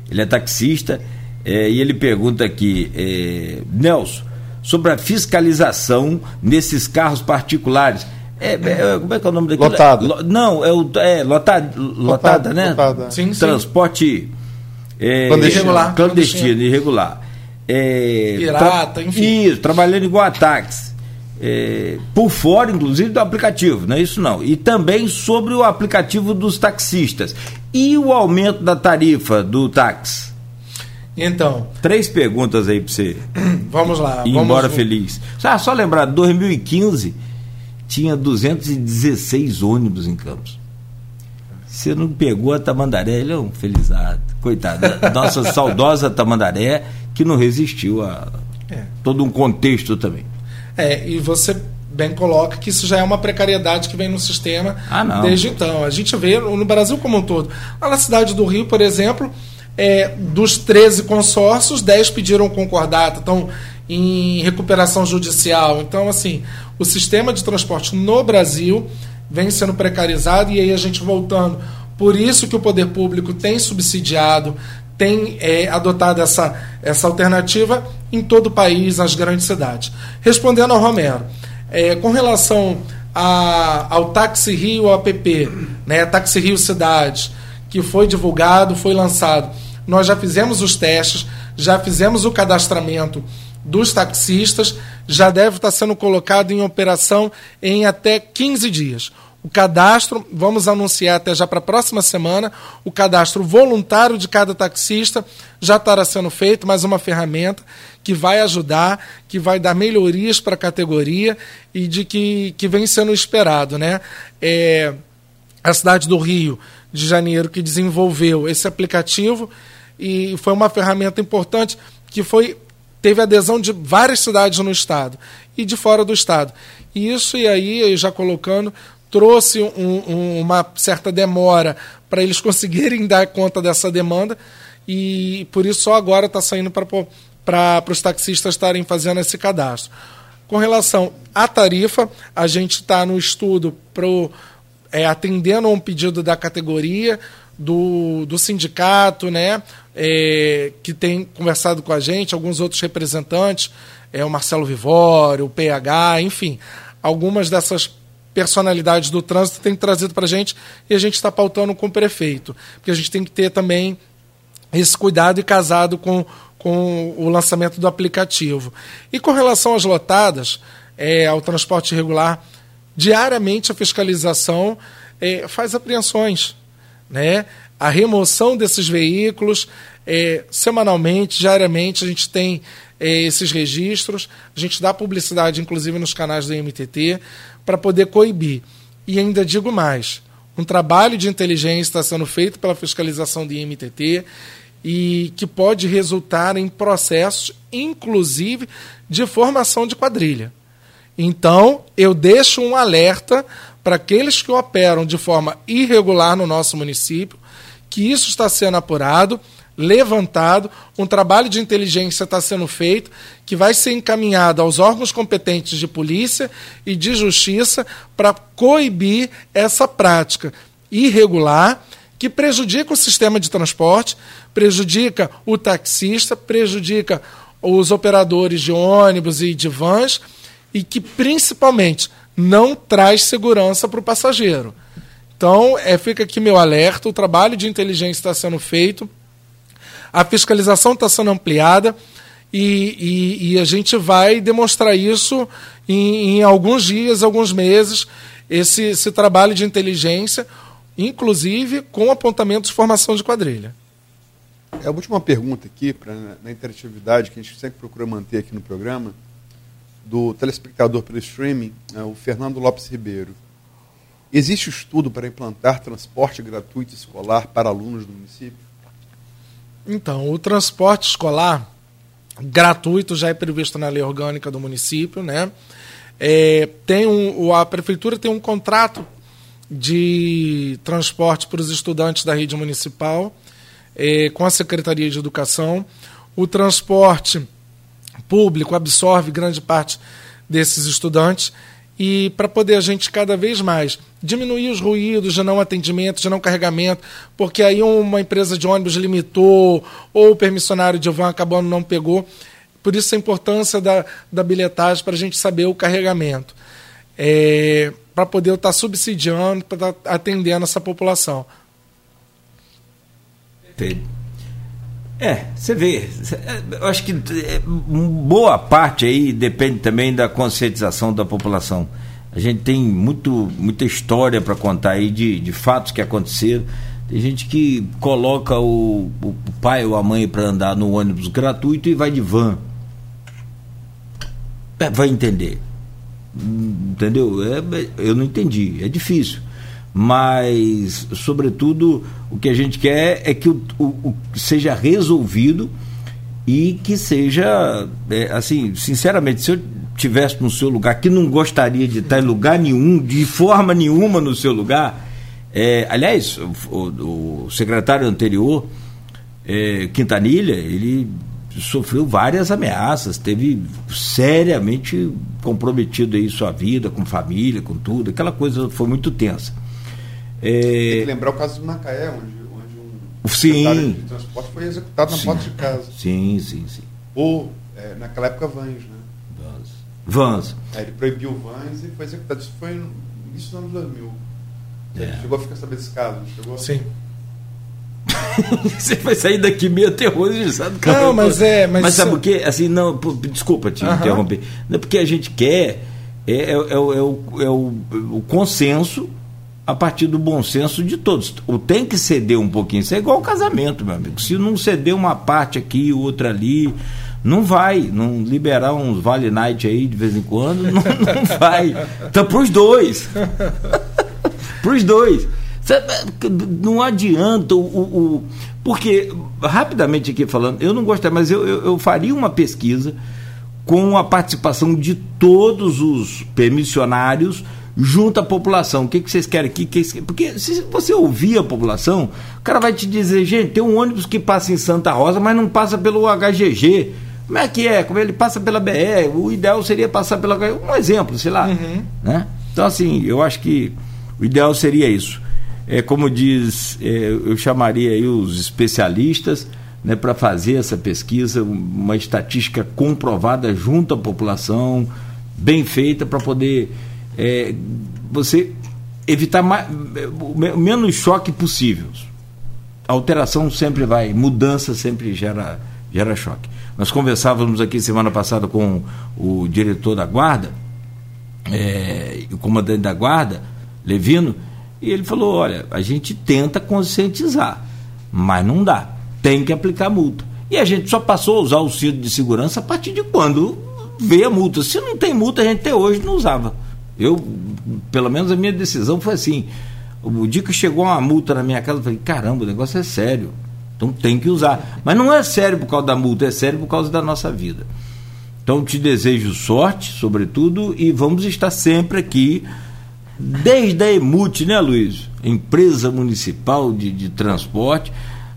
Ele é taxista é, e ele pergunta aqui, é, Nelson, sobre a fiscalização nesses carros particulares. É, é, como é que é o nome daquilo? Lotado. não, é, o, é lotado, lotada, lotado, né? Lotada. Sim, Transporte é, clandestino, irregular. Clandestino, irregular. É, Pirata, enfim. Isso, trabalhando igual a táxi. É, por fora, inclusive, do aplicativo, não é isso não. E também sobre o aplicativo dos taxistas. E o aumento da tarifa do táxi? Então. Três perguntas aí para você. Vamos lá. Ir vamos... embora feliz. Ah, só lembrar, 2015 tinha 216 ônibus em Campos. Você não pegou a Tamandaré, ele é um felizado. Coitado. Nossa saudosa Tamandaré, que não resistiu a é. todo um contexto também. É, e você bem coloca que isso já é uma precariedade que vem no sistema ah, desde então. A gente vê no Brasil como um todo. Lá na cidade do Rio, por exemplo, é, dos 13 consórcios, 10 pediram concordata, estão em recuperação judicial. Então, assim, o sistema de transporte no Brasil vem sendo precarizado e aí a gente voltando. Por isso que o poder público tem subsidiado, tem é, adotado essa, essa alternativa em todo o país, nas grandes cidades. Respondendo ao Romero, é, com relação a, ao Táxi Rio app, né, Táxi Rio Cidade, que foi divulgado, foi lançado, nós já fizemos os testes, já fizemos o cadastramento dos taxistas já deve estar sendo colocado em operação em até 15 dias. O cadastro, vamos anunciar até já para a próxima semana, o cadastro voluntário de cada taxista já estará sendo feito, mais uma ferramenta que vai ajudar, que vai dar melhorias para a categoria e de que, que vem sendo esperado. Né? É, a cidade do Rio de Janeiro que desenvolveu esse aplicativo e foi uma ferramenta importante que foi teve adesão de várias cidades no estado e de fora do estado. E isso, e aí, já colocando, trouxe um, um, uma certa demora para eles conseguirem dar conta dessa demanda e por isso só agora está saindo para os taxistas estarem fazendo esse cadastro. Com relação à tarifa, a gente está no estudo pro, é, atendendo a um pedido da categoria, do, do sindicato, né? é, que tem conversado com a gente, alguns outros representantes, é, o Marcelo Vivório, o PH, enfim, algumas dessas personalidades do trânsito têm trazido para a gente e a gente está pautando com o prefeito. Porque a gente tem que ter também esse cuidado e casado com, com o lançamento do aplicativo. E com relação às lotadas, é, ao transporte regular, diariamente a fiscalização é, faz apreensões. Né? A remoção desses veículos, é, semanalmente, diariamente, a gente tem é, esses registros, a gente dá publicidade, inclusive, nos canais do MTT, para poder coibir. E ainda digo mais: um trabalho de inteligência está sendo feito pela fiscalização do IMTT e que pode resultar em processos, inclusive, de formação de quadrilha. Então, eu deixo um alerta para aqueles que operam de forma irregular no nosso município, que isso está sendo apurado levantado, um trabalho de inteligência está sendo feito, que vai ser encaminhado aos órgãos competentes de polícia e de justiça para coibir essa prática irregular que prejudica o sistema de transporte, prejudica o taxista, prejudica os operadores de ônibus e de vans e que principalmente não traz segurança para o passageiro. Então, é, fica aqui meu alerta: o trabalho de inteligência está sendo feito a fiscalização está sendo ampliada e, e, e, a gente vai demonstrar isso em, em alguns dias, alguns meses, esse, esse, trabalho de inteligência, inclusive com apontamentos de formação de quadrilha. É a última pergunta aqui, pra, na interatividade, que a gente sempre procura manter aqui no programa, do telespectador pelo streaming, é o Fernando Lopes Ribeiro. Existe estudo para implantar transporte gratuito escolar para alunos do município? Então, o transporte escolar gratuito já é previsto na lei orgânica do município, né? É, tem um, a prefeitura tem um contrato de transporte para os estudantes da rede municipal é, com a Secretaria de Educação. O transporte público absorve grande parte desses estudantes e para poder a gente cada vez mais diminuir os ruídos de não atendimento, de não carregamento, porque aí uma empresa de ônibus limitou ou o permissionário de van acabou não pegou. Por isso a importância da, da bilhetagem para a gente saber o carregamento. É, para poder estar subsidiando, para estar atendendo essa população. É, você vê. Eu acho que é, boa parte aí depende também da conscientização da população. A gente tem muito, muita história para contar aí de, de fatos que aconteceram. Tem gente que coloca o, o pai ou a mãe para andar no ônibus gratuito e vai de van. É, vai entender. Entendeu? É, eu não entendi. É difícil mas, sobretudo, o que a gente quer é que o, o, o seja resolvido e que seja, é, assim, sinceramente, se eu tivesse no seu lugar, que não gostaria de estar em lugar nenhum, de forma nenhuma no seu lugar, é, aliás, o, o, secretário anterior, é, Quintanilha, ele sofreu várias ameaças, teve seriamente comprometido aí sua vida, com família, com tudo, aquela coisa foi muito tensa. É... Tem que lembrar o caso de Macaé, onde, onde um sim. de transporte foi executado na sim. porta de casa. Sim, sim, sim. Ou, é, naquela época, vans, né? Vans. Vans. É, ele proibiu vans e foi executado. Isso foi no início dos anos 2000. É. chegou a ficar sabendo desse caso, chegou? Sim. Você vai sair daqui meio aterrorizado. Cara. Não, mas é. Mas, mas sabe o que? Assim, não, desculpa te uh -huh. interromper. Não é porque a gente quer. É, é, é, é, o, é o, o consenso a partir do bom senso de todos. O tem que ceder um pouquinho. Isso é igual ao casamento, meu amigo. Se não ceder uma parte aqui, outra ali, não vai. Não liberar uns Vale Night aí de vez em quando, não, não vai. Então, para os dois. para os dois. Não adianta o, o, Porque, rapidamente aqui falando, eu não gostei, mas eu, eu, eu faria uma pesquisa com a participação de todos os permissionários junto à população. O que, que vocês querem aqui? Que, porque se você ouvir a população, o cara vai te dizer, gente, tem um ônibus que passa em Santa Rosa, mas não passa pelo HGG. Como é que é? Como ele passa pela BR, o ideal seria passar pela um exemplo, sei lá, uhum. né? Então assim, eu acho que o ideal seria isso. É como diz, é, eu chamaria aí os especialistas, né, para fazer essa pesquisa, uma estatística comprovada junto à população, bem feita para poder é, você evitar mais, o menos choque possível. alteração sempre vai, mudança sempre gera, gera choque. Nós conversávamos aqui semana passada com o diretor da guarda, é, o comandante da guarda, Levino, e ele falou: olha, a gente tenta conscientizar, mas não dá. Tem que aplicar multa. E a gente só passou a usar o cinto de segurança a partir de quando veio a multa. Se não tem multa, a gente até hoje não usava. Eu, pelo menos a minha decisão foi assim. O dia que chegou uma multa na minha casa, eu falei, caramba, o negócio é sério. Então tem que usar. Mas não é sério por causa da multa, é sério por causa da nossa vida. Então te desejo sorte, sobretudo, e vamos estar sempre aqui, desde a EMUT, né, Luiz? Empresa Municipal de, de Transporte.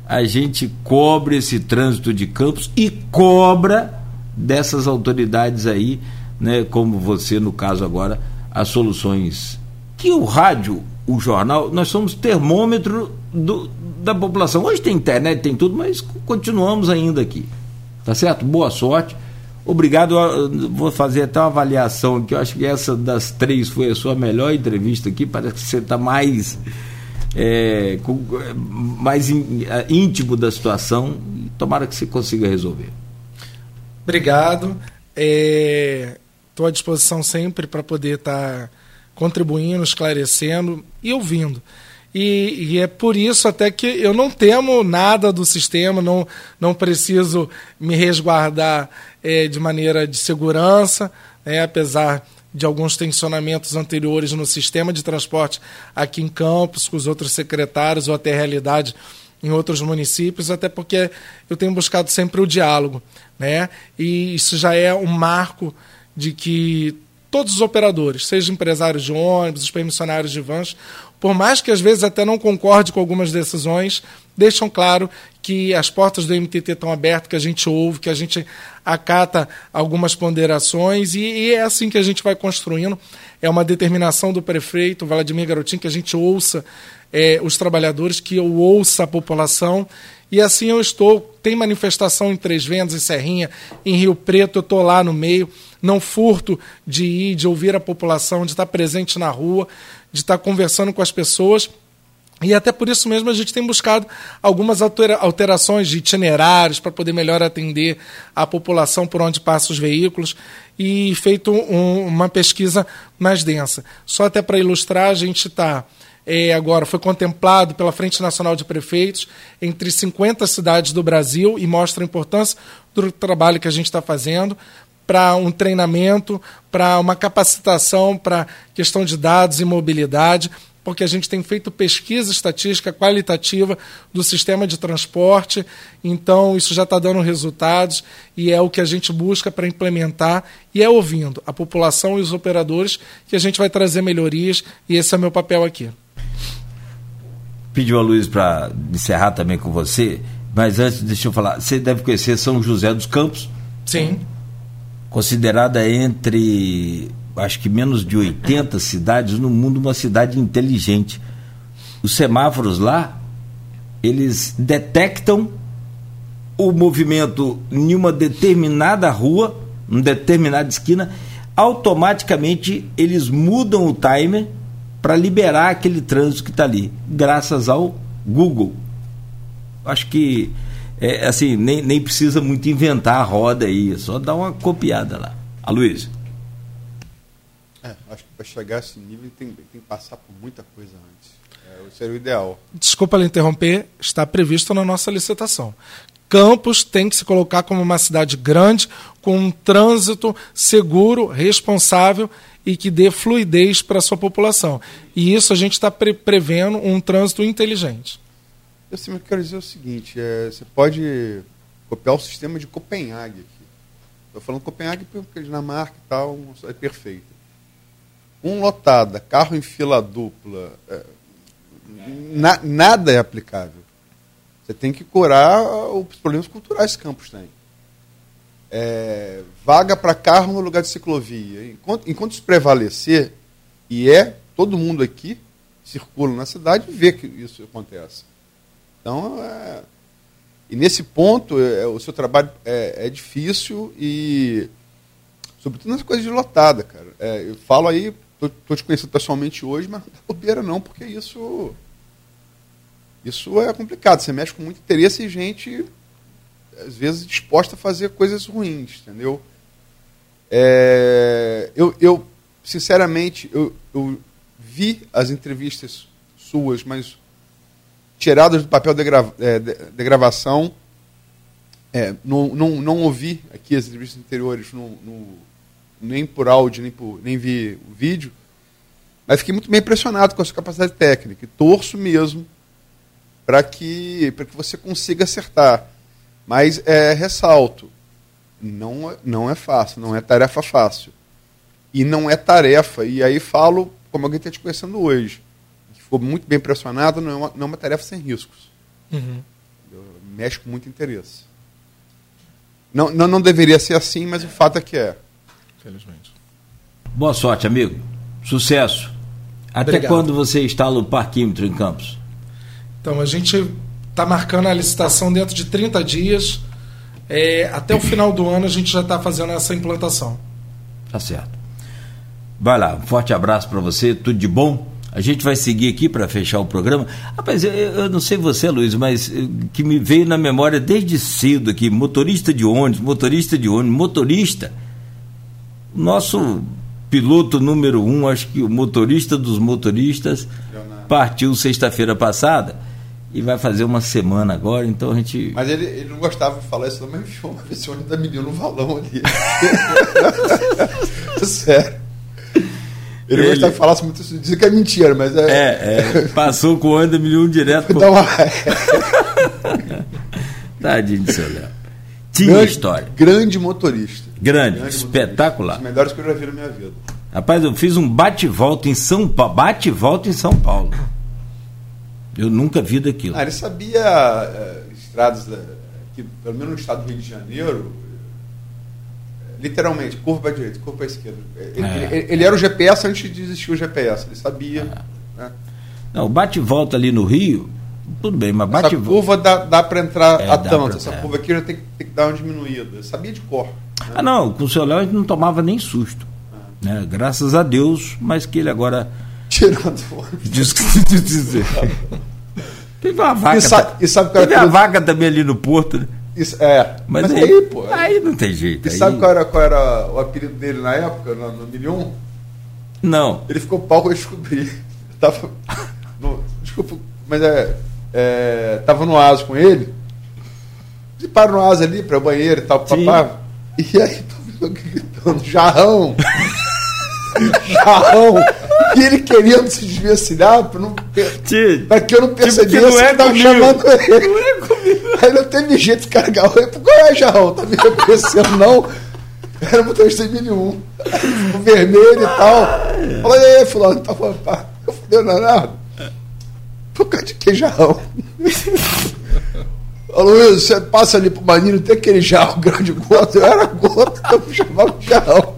A gente cobre esse trânsito de campos e cobra dessas autoridades aí, né, como você, no caso agora, as soluções que o rádio, o jornal, nós somos termômetro do, da população. Hoje tem internet, tem tudo, mas continuamos ainda aqui. Tá certo? Boa sorte. Obrigado. Vou fazer até uma avaliação aqui. Eu acho que essa das três foi a sua melhor entrevista aqui. Parece que você está mais, é, mais íntimo da situação. Tomara que você consiga resolver. Obrigado. Estou à disposição sempre para poder estar tá contribuindo, esclarecendo e ouvindo. E, e, é por isso até que eu não temo nada do sistema, não, não preciso me resguardar é, de maneira de segurança, né, apesar de alguns tensionamentos anteriores no sistema de transporte aqui em Campos, com os outros secretários ou até realidade em outros municípios, até porque eu tenho buscado sempre o diálogo. Né? E isso já é um marco de que todos os operadores, seja empresários de ônibus, os permissionários de vans, por mais que às vezes até não concorde com algumas decisões, deixam claro que as portas do MTT estão abertas, que a gente ouve, que a gente acata algumas ponderações e, e é assim que a gente vai construindo. É uma determinação do prefeito Vladimir Garotinho que a gente ouça é, os trabalhadores, que eu ouça a população e assim eu estou. Tem manifestação em Três Vendas, em Serrinha, em Rio Preto, eu estou lá no meio. Não furto de ir, de ouvir a população, de estar presente na rua, de estar conversando com as pessoas. E até por isso mesmo a gente tem buscado algumas alterações de itinerários para poder melhor atender a população por onde passam os veículos e feito um, uma pesquisa mais densa. Só até para ilustrar, a gente está é, agora foi contemplado pela Frente Nacional de Prefeitos entre 50 cidades do Brasil e mostra a importância do trabalho que a gente está fazendo para um treinamento, para uma capacitação para questão de dados e mobilidade, porque a gente tem feito pesquisa estatística qualitativa do sistema de transporte, então isso já está dando resultados e é o que a gente busca para implementar e é ouvindo a população e os operadores que a gente vai trazer melhorias e esse é o meu papel aqui pediu a Luiz para encerrar também com você, mas antes, deixa eu falar, você deve conhecer São José dos Campos? Sim. Considerada entre, acho que menos de 80 cidades no mundo, uma cidade inteligente. Os semáforos lá, eles detectam o movimento em uma determinada rua, em determinada esquina, automaticamente eles mudam o timer para liberar aquele trânsito que está ali, graças ao Google. Acho que é, assim, nem, nem precisa muito inventar a roda aí, é só dar uma copiada lá. A Luiz. É, acho que para chegar a esse nível tem, tem que passar por muita coisa antes. É, seria o ideal. Desculpa lhe interromper, está previsto na nossa licitação. Campos tem que se colocar como uma cidade grande, com um trânsito seguro, responsável e que dê fluidez para a sua população. E isso a gente está pre prevendo um trânsito inteligente. Eu sempre quero dizer o seguinte: é, você pode copiar o sistema de Copenhague aqui. Estou falando Copenhague porque a Dinamarca e tal é perfeita. Um lotada, carro em fila dupla, é, na, nada é aplicável. Você tem que curar os problemas culturais que Campos tem é, vaga para carro no lugar de ciclovia. Enquanto, enquanto isso prevalecer, e é, todo mundo aqui circula na cidade e vê que isso acontece. Então, é, e nesse ponto, é, o seu trabalho é, é, difícil e, sobretudo nas coisas de lotada, cara. É, eu falo aí estou te conhecendo pessoalmente hoje, mas não tá bobeira não, porque isso isso é complicado. Você mexe com muito interesse e gente às vezes disposta a fazer coisas ruins, entendeu? É, eu, eu, sinceramente, eu, eu vi as entrevistas suas, mas tiradas do papel de, grava, é, de, de gravação. É, não, não, não ouvi aqui as entrevistas anteriores, no, no, nem por áudio, nem, por, nem vi o vídeo, mas fiquei muito bem impressionado com a sua capacidade técnica. E torço mesmo para que, que você consiga acertar. Mas é, ressalto, não, não é fácil, não é tarefa fácil. E não é tarefa, e aí falo como alguém está te conhecendo hoje, que ficou muito bem impressionado, não é uma, não é uma tarefa sem riscos. Uhum. Mexe com muito interesse. Não, não, não deveria ser assim, mas o fato é que é. Felizmente. Boa sorte, amigo. Sucesso. Até Obrigado. quando você instala o parquímetro em Campos? Então, a gente está marcando a licitação dentro de 30 dias. É, até o final do ano a gente já está fazendo essa implantação. Tá certo. Vai lá, um forte abraço para você, tudo de bom. A gente vai seguir aqui para fechar o programa. Rapaz, eu, eu, não sei você, Luiz, mas eh, que me veio na memória desde cedo aqui, motorista de ônibus, motorista de ônibus, motorista. Nosso piloto número um, acho que o motorista dos motoristas, partiu sexta-feira passada e vai fazer uma semana agora, então a gente. Mas ele, ele não gostava de falar isso, mas enfiou uma vez ônibus da menina no valão ali. Sério. Ele, ele... gostava de falar muito isso, dizia que é mentira, mas é. É, é passou com o Anda Milhão direto. Por... uma... Tadinho do seu Léo. Tinha grande, história. Grande motorista. Grande, grande espetacular. Motorista. Os melhores que eu já vi na minha vida. Rapaz, eu fiz um bate-volta em São Paulo. Bate-volta em São Paulo. Eu nunca vi daquilo. Ah, ele sabia uh, estradas, da, que, pelo menos no estado do Rio de Janeiro, literalmente, curva para a direita, curva para a esquerda. Ele, é. ele, ele, era o GPS antes de existir o GPS, ele sabia. É. Né? Não, bate e volta ali no Rio, tudo bem, mas bate Essa curva dá, dá para entrar é, a tanto, essa é. curva aqui já tem, tem, que dar uma diminuída. Eu sabia de cor. Né? Ah, não, com o seu Léo a gente não tomava nem susto. É. Né? Graças a Deus, mas que ele agora. Tirando Diz que dizer. Teve uma vaca. E sabe, e sabe Teve a vaca também ali no porto, né? Isso, é. Mas, Mas aí, aí, pô. Aí não tem jeito. E aí... sabe qual era, qual era o apelido dele na época, no, no Milion? Não. Ele ficou pau eu descobri. Tava. No, desculpa, mas é, é. Tava no ASO com ele. E para no ASO ali, para o banheiro e tal, papá. E aí, tô gritando, jarrão! Jarrão! E ele querendo se desvencilhar para não para que eu não percebesse tipo que, não é que tava chamando ele. Não é comigo. Aí não teve jeito de carregar o. Qual é, Jarrão? Tá me reconhecendo, não? Era motorista de nenhum. O vermelho e tal. Falei, e aí, fulano, tá falando, pá, eu fudeu danado. Por causa de que Jarrão? Ô Luiz, você passa ali pro Manino, tem aquele jarro grande gota. Eu era gota, eu chamava de jarrão.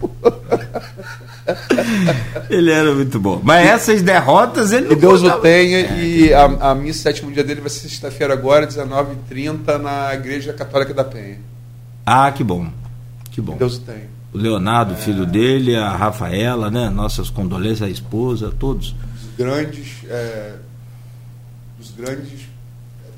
ele era muito bom. Mas essas derrotas ele não E Deus o tenha. É. E a, a missa sétimo dia dele vai ser sexta-feira agora, 19h30, na Igreja Católica da Penha. Ah, que bom. Que bom. Que Deus o tenha. O Leonardo, é... filho dele, a Rafaela, né? Nossas condolências, a esposa, todos. Os grandes. É, os grandes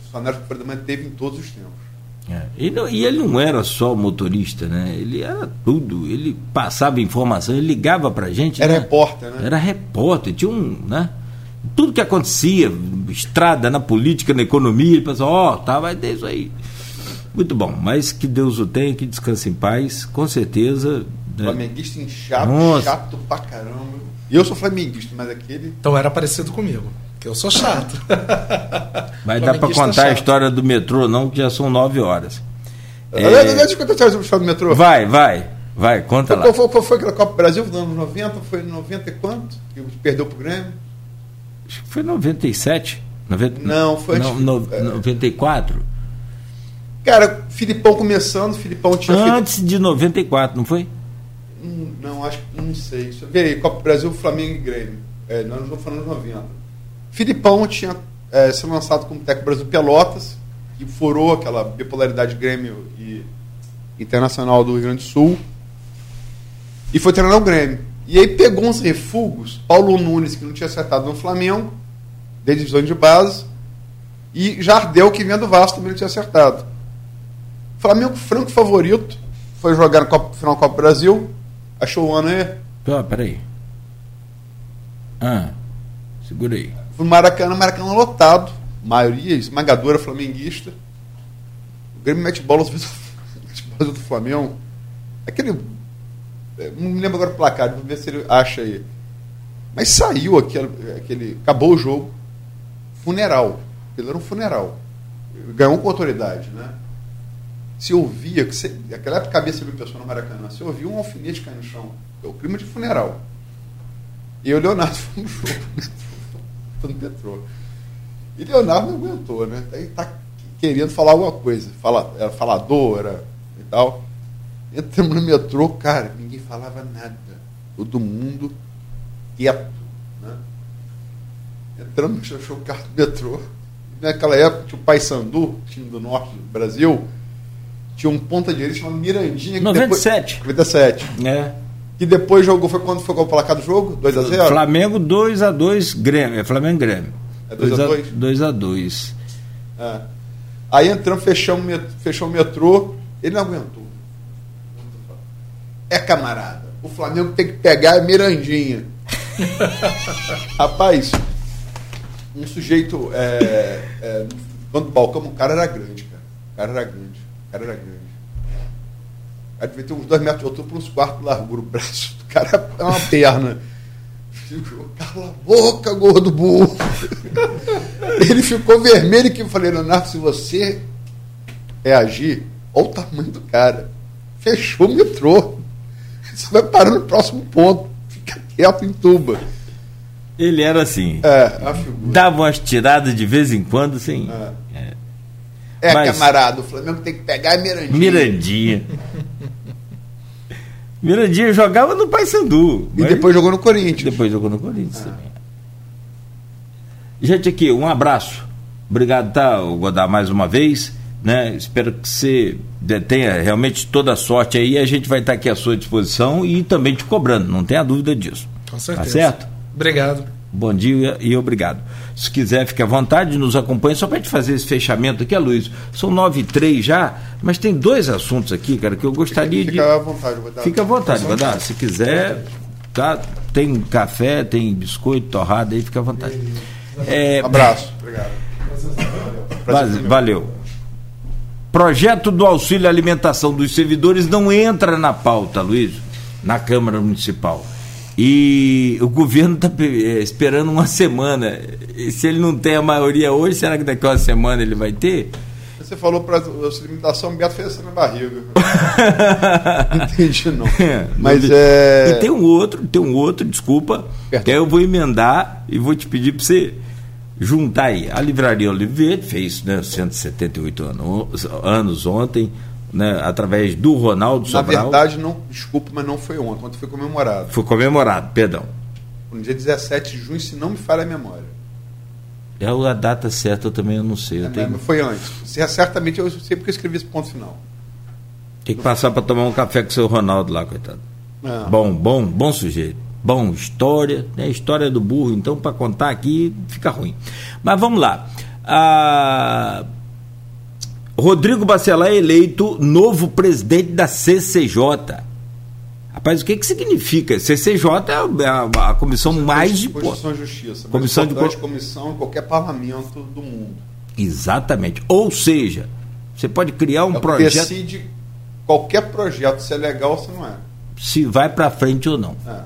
funcionários que o teve em todos os tempos. É. E, não, e, ele não era só motorista, né? Ele era tudo. Ele passava informação, ele ligava pra gente. Era né? repórter, né? Era repórter, tinha um. Né? Tudo que acontecia, estrada, na política, na economia, ele pensava, ó, oh, tá, vai ter isso aí. Muito bom, mas que Deus o tenha, que descanse em paz, com certeza. Né? Flamenguista inchado, Nossa. chato pra caramba. E eu sou flamenguista, mas aquele. Então era parecido comigo. Que eu sou chato. Vai dar para contar chato. a história do metrô, não, que já são nove horas. É... Deixa eu contar a história do metrô. Vai, vai. Vai, conta lá. Qual foi, foi aquela Copa Brasil nos anos 90? Foi 90 e quanto? Que perdeu pro Grêmio? Acho que foi 97. 90, não, foi antes. No, no, é... 94? Cara, Filipão começando, Filipão tinha. Antes de 94, não foi? Hum, não, acho que não sei. Vê aí, Copa Brasil, Flamengo e Grêmio. É, nós não estamos falando de 90. Filipão tinha é, sido lançado como técnico Brasil Pelotas, que furou aquela bipolaridade Grêmio e Internacional do Rio Grande do Sul. E foi treinar o Grêmio. E aí pegou uns refugos, Paulo Nunes, que não tinha acertado no Flamengo, de divisão de base, e Jardel, que vinha do Vasco, também não tinha acertado. Flamengo franco favorito, foi jogar no Copa, final Copa Brasil, achou o ano aí. Pô, peraí. Ah, segura aí. Foi Maracanã, Maracanã lotado, maioria esmagadora flamenguista. O Grêmio mete bola do Flamengo. Aquele. É, não me lembro agora o placar, vamos ver se ele acha aí. Mas saiu aquele. aquele acabou o jogo. Funeral. Ele era um funeral. Ganhou com autoridade, né? Se ouvia, que você, naquela época cabeça mil pessoas no Maracanã, se ouvia um alfinete cair no chão. É o clima de funeral. E o Leonardo fomos no jogo, no metrô. E Leonardo não aguentou, né? Aí tá querendo falar alguma coisa. Fala, era falador, era e tal. Entramos no metrô, cara, ninguém falava nada. Todo mundo quieto. Né? Entramos, achou o carro do metrô. Naquela época tinha o Pai Sandu, time do norte do Brasil, tinha um ponta direita chamado Mirandinha. Que 97. Depois, 97. É. Que depois jogou, foi quando foi o placar do jogo? 2x0? Flamengo 2x2, Grêmio. É Flamengo Grêmio. É 2x2? 2x2. É. Aí entramos, fechamos, fechou o metrô, ele não aguentou. É camarada, o Flamengo tem que pegar a Mirandinha. Rapaz, um sujeito é, é, do balcão, o cara era grande, cara. O cara era grande. O cara era grande. Cara devia ter uns dois metros de altura por uns quartos de largura. O braço do cara é uma perna. Cala a boca, gordo burro. Ele ficou vermelho que eu falei, Leonardo, se você reagir, olha o tamanho do cara. Fechou o metrô. Você vai parar no próximo ponto. Fica quieto em tuba. Ele era assim. É, a figura. Dava umas tiradas de vez em quando, sim. É, é. Mas, camarada, o Flamengo tem que pegar a Mirandinha. Mirandinha. Mirandinha jogava no Paysandu. E depois jogou no Corinthians. Depois jogou no Corinthians ah. também. Gente, aqui, um abraço. Obrigado, tá, Godar, mais uma vez. Né? Espero que você tenha realmente toda a sorte aí. A gente vai estar aqui à sua disposição e também te cobrando, não tenha dúvida disso. Com certeza. Tá certo? Obrigado. Bom dia e obrigado. Se quiser, fique à vontade, nos acompanhe. Só para gente fazer esse fechamento aqui, Luiz. São nove e três já, mas tem dois assuntos aqui, cara, que eu gostaria fica, de. Fica à vontade, dar. Fica à vontade, dar. Se quiser, tá? Tem café, tem biscoito, torrada aí, fica à vontade. É... Abraço, obrigado. Valeu. Valeu. Projeto do auxílio alimentação dos servidores não entra na pauta, Luiz, na Câmara Municipal. E o governo está é, esperando uma semana. E se ele não tem a maioria hoje, será que daqui a uma semana ele vai ter? Você falou para a limitação, o Beto fez essa na barriga. não entendi, não. É, Mas é. E tem um outro, tem um outro, desculpa, que eu vou emendar e vou te pedir para você juntar aí. A Livraria Oliveira fez né, 178 anos, anos ontem né, através do Ronaldo Sobral. Na verdade, não, desculpa, mas não foi ontem, ontem foi comemorado. Foi comemorado, perdão. No dia 17 de junho, se não me falha a memória. É a data certa eu também eu não sei. Eu é, tenho... Foi antes. Certamente eu sei porque eu escrevi esse ponto final. Tem que passar para tomar um café com o seu Ronaldo lá, coitado. É. Bom, bom, bom sujeito. Bom, história, né? História do burro, então para contar aqui fica ruim. Mas vamos lá. Ah, Rodrigo Bacelar é eleito novo presidente da CCJ. Rapaz, o que, que significa? CCJ é a, a comissão mais de Constituição e Justiça. Comissão de comissão em qualquer parlamento do mundo. Exatamente. Ou seja, você pode criar um é projeto. Decide qualquer projeto se é legal ou se não é. Se vai para frente ou não. É.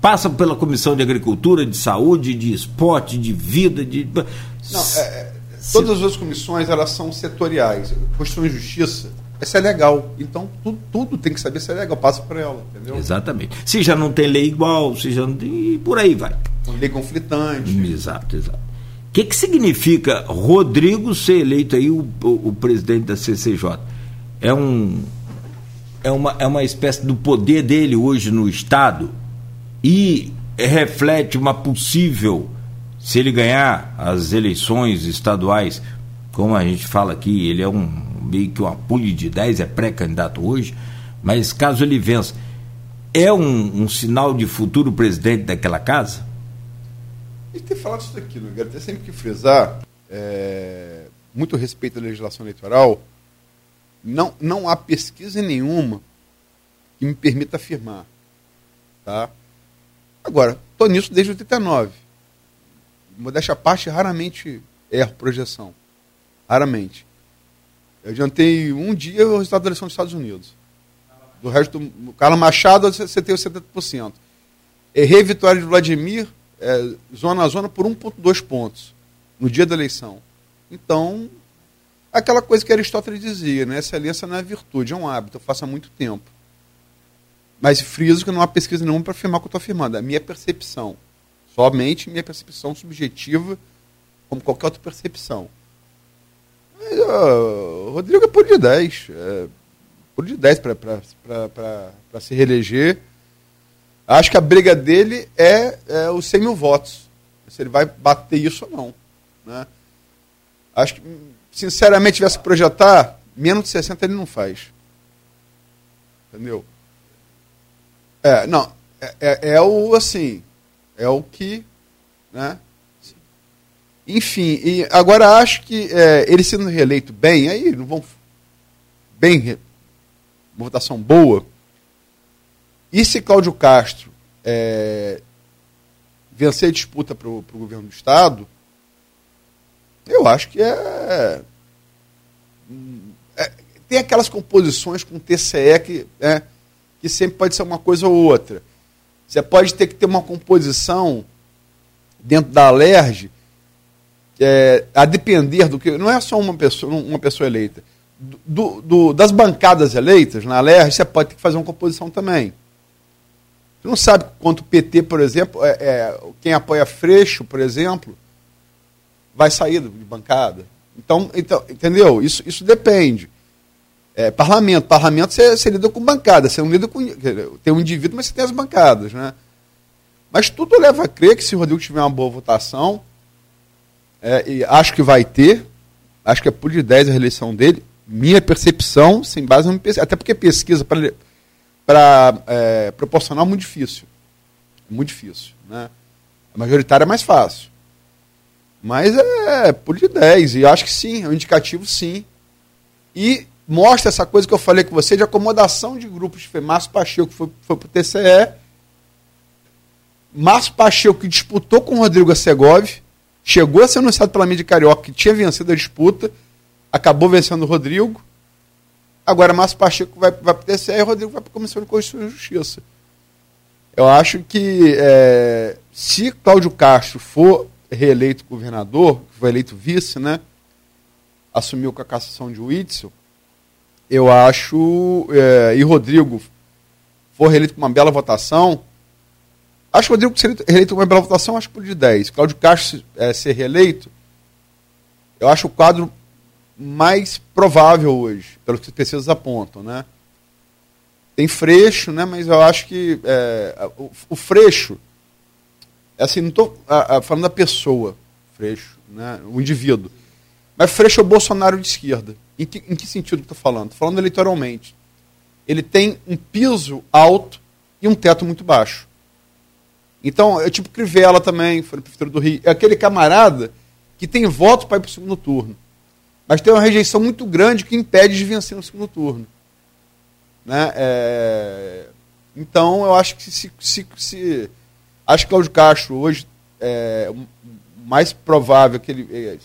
Passa pela comissão de agricultura, de saúde, de esporte, de vida, de. Não, é, é Todas as outras comissões elas são setoriais. Constituição e Justiça, essa é legal. Então, tudo, tudo, tem que saber se é legal, passa para ela, entendeu? Exatamente. Se já não tem lei igual, se já não tem. E por aí vai. Lei conflitante. Exato, exato. O que, que significa Rodrigo ser eleito aí o, o, o presidente da CCJ? É um. É uma, é uma espécie do poder dele hoje no Estado e reflete uma possível se ele ganhar as eleições estaduais, como a gente fala aqui, ele é um meio que uma pulha de 10, é pré-candidato hoje, mas caso ele vença, é um, um sinal de futuro presidente daquela casa? Gente tem falado isso aqui, né? Até sempre que frisar, é, muito respeito à legislação eleitoral, não, não há pesquisa nenhuma que me permita afirmar. Tá? Agora, estou nisso desde 89. Modéstia à parte, raramente erro projeção. Raramente. Eu adiantei um dia o resultado da eleição dos Estados Unidos. Do resto, do Carlos Machado, você tem os 70%. Errei a vitória de Vladimir, é, zona a zona, por 1,2 pontos no dia da eleição. Então, aquela coisa que Aristóteles dizia, né? Excelência não é virtude, é um hábito, eu faço há muito tempo. Mas friso que não há pesquisa nenhuma para afirmar o que eu estou afirmando. É a minha percepção. Somente minha percepção subjetiva, como qualquer outra percepção. Mas, uh, Rodrigo é por de 10. É, por de 10 para se reeleger. Acho que a briga dele é, é os 100 mil votos. Se ele vai bater isso ou não. Né? Acho que, sinceramente, tivesse projetar, menos de 60 ele não faz. Entendeu? É, não. É, é, é o assim. É o que. Né? Enfim, e agora acho que é, ele sendo reeleito bem, aí não vão. Bem, uma votação boa. E se Cláudio Castro é, vencer a disputa para o governo do Estado, eu acho que é, é, Tem aquelas composições com TCE que, é, que sempre pode ser uma coisa ou outra. Você pode ter que ter uma composição dentro da Alerj, é, a depender do que. Não é só uma pessoa, uma pessoa eleita. Do, do, das bancadas eleitas na Alerj, você pode ter que fazer uma composição também. Você não sabe quanto o PT, por exemplo, é, é, quem apoia Freixo, por exemplo, vai sair de bancada. Então, então entendeu? Isso, isso depende. É, parlamento. Parlamento você, você, lida com bancada. Você não lida com. Tem um indivíduo, mas você tem as bancadas. Né? Mas tudo leva a crer que se o Rodrigo tiver uma boa votação, é, e acho que vai ter, acho que é por de 10 a reeleição dele, minha percepção, sem base em pesquisa. Até porque pesquisa para é, proporcional é muito difícil. Muito difícil. Né? A majoritária é mais fácil. Mas é por de 10. E acho que sim, é um indicativo sim. E mostra essa coisa que eu falei com você de acomodação de grupos. Foi Márcio Pacheco que foi, foi para o TCE. Márcio Pacheco que disputou com Rodrigo Assegov. Chegou a ser anunciado pela mídia carioca que tinha vencido a disputa. Acabou vencendo o Rodrigo. Agora Márcio Pacheco vai, vai para o TCE e o Rodrigo vai para a Comissão de Constituição e Justiça. Eu acho que é, se Cláudio Castro for reeleito governador, foi eleito vice, né? Assumiu com a cassação de Witzel. Eu acho. É, e Rodrigo for reeleito com uma bela votação. Acho que o Rodrigo ser reeleito com uma bela votação, acho que por de 10. Cláudio Castro é, ser reeleito, eu acho o quadro mais provável hoje, pelo que as pesquisas apontam, né? Tem Freixo, né? Mas eu acho que é, o, o Freixo assim, não estou falando da pessoa, Freixo, né, o indivíduo. Mas Freixo é o Bolsonaro de esquerda. Em que, em que sentido estou falando? Estou falando eleitoralmente. Ele tem um piso alto e um teto muito baixo. Então, é tipo Crivella também, foi no Prefeitura do Rio. É aquele camarada que tem voto para ir para o segundo turno. Mas tem uma rejeição muito grande que impede de vencer no segundo turno. Né? É... Então, eu acho que se, se, se Acho que Cláudio Castro hoje é mais provável que ele, é,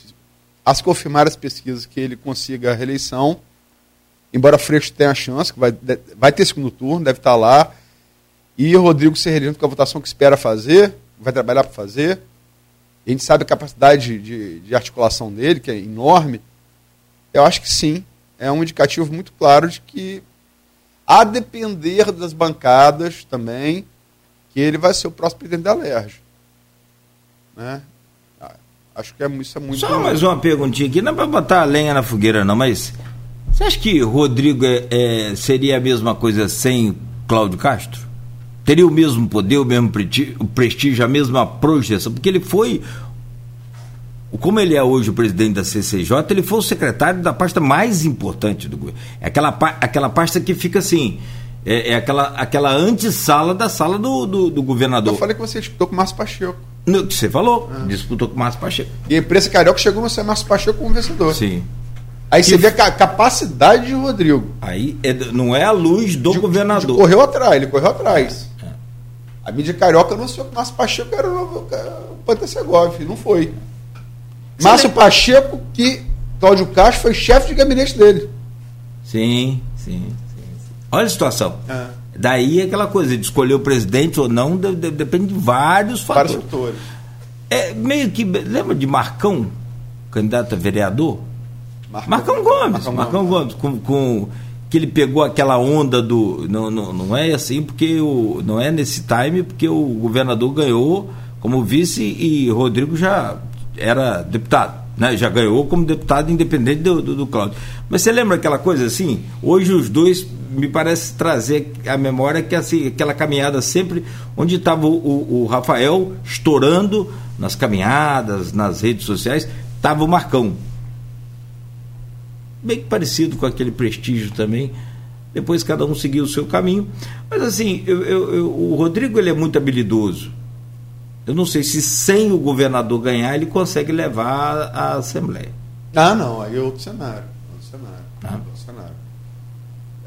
a se confirmar as pesquisas, que ele consiga a reeleição, embora Freixo tenha a chance, que vai, vai ter segundo turno, deve estar lá, e Rodrigo ser reeleito com a votação que espera fazer, vai trabalhar para fazer. A gente sabe a capacidade de, de articulação dele, que é enorme. Eu acho que sim, é um indicativo muito claro de que, a depender das bancadas também, que ele vai ser o próximo presidente da LERJ. Né? Acho que é, isso é muito. Só mais uma perguntinha aqui, não é para botar a lenha na fogueira, não, mas você acha que Rodrigo é, é, seria a mesma coisa sem Cláudio Castro? Teria o mesmo poder, o mesmo prestígio, a mesma projeção? Porque ele foi como ele é hoje o presidente da CCJ, ele foi o secretário da pasta mais importante do governo. É aquela, aquela pasta que fica assim, É, é aquela, aquela antessala da sala do, do, do governador. Eu falei que você disputou com o Márcio Pacheco. No, que você falou, ah. disputou com o Márcio Pacheco. E a imprensa carioca chegou no Márcio Pacheco como vencedor. Sim. Aí que... você vê a capacidade de Rodrigo. Aí é, não é a luz do de, governador. De, de correu atrás, ele correu atrás. É. A mídia carioca anunciou que o Márcio Pacheco era o, o Pantasegov, não foi. Você Márcio lembra? Pacheco, que Cláudio Castro foi chefe de gabinete dele. Sim, sim, sim. Olha a situação. É. Daí aquela coisa de escolher o presidente ou não de, de, depende de vários fatores. Vários fatores. É meio que. Lembra de Marcão, candidato a vereador? Marcão, Marcão Gomes. Marcão, Marcão Gomes, com, com, que ele pegou aquela onda do. Não, não, não é assim, porque o, não é nesse time, porque o governador ganhou como vice e Rodrigo já era deputado. Né, já ganhou como deputado independente do, do, do Cláudio. Mas você lembra aquela coisa assim? Hoje os dois me parece trazer a memória que assim, aquela caminhada sempre onde estava o, o, o, Rafael estourando nas caminhadas, nas redes sociais, estava o Marcão bem parecido com aquele prestígio também. Depois cada um seguiu o seu caminho. Mas assim, eu, eu, eu, o Rodrigo ele é muito habilidoso. Eu não sei se sem o governador ganhar ele consegue levar a Assembleia. Ah, não, aí é outro cenário. Outro cenário. Ah. Outro cenário.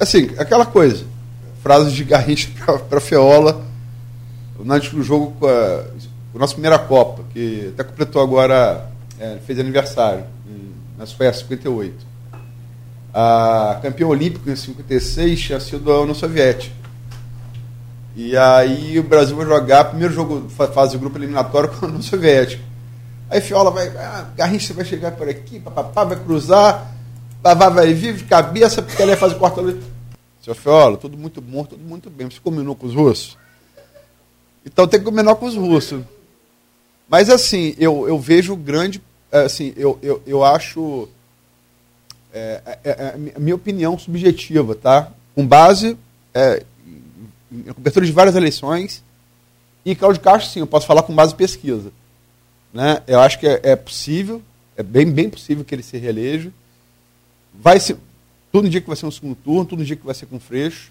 Assim, aquela coisa. Frases de Garrincha para Feola no jogo com a, a nossa primeira Copa, que até completou agora, é, fez aniversário, nas foi a 58 a campeão olímpico em 56 tinha sido a União Soviética. E aí o Brasil vai jogar primeiro jogo, fase grupo eliminatório com a União Soviética. Aí Fiola vai, ah, Garrincha vai chegar por aqui, papapá, vai cruzar, vai, vai vir de cabeça, porque ele vai fazer quarta luta. Seu Fiola, tudo muito bom, tudo muito bem. Você combinou com os russos? Então tem que combinar com os russos. Mas assim, eu, eu vejo grande. Assim, eu, eu, eu acho é, é, é, a minha opinião subjetiva, tá? Com base é, em cobertura de várias eleições. E Cláudio Castro, sim, eu posso falar com base em pesquisa. Né? Eu acho que é, é, possível, é bem, bem possível que ele se reeleja. Vai ser, tudo indica que vai ser um segundo turno, tudo indica que vai ser com Freixo.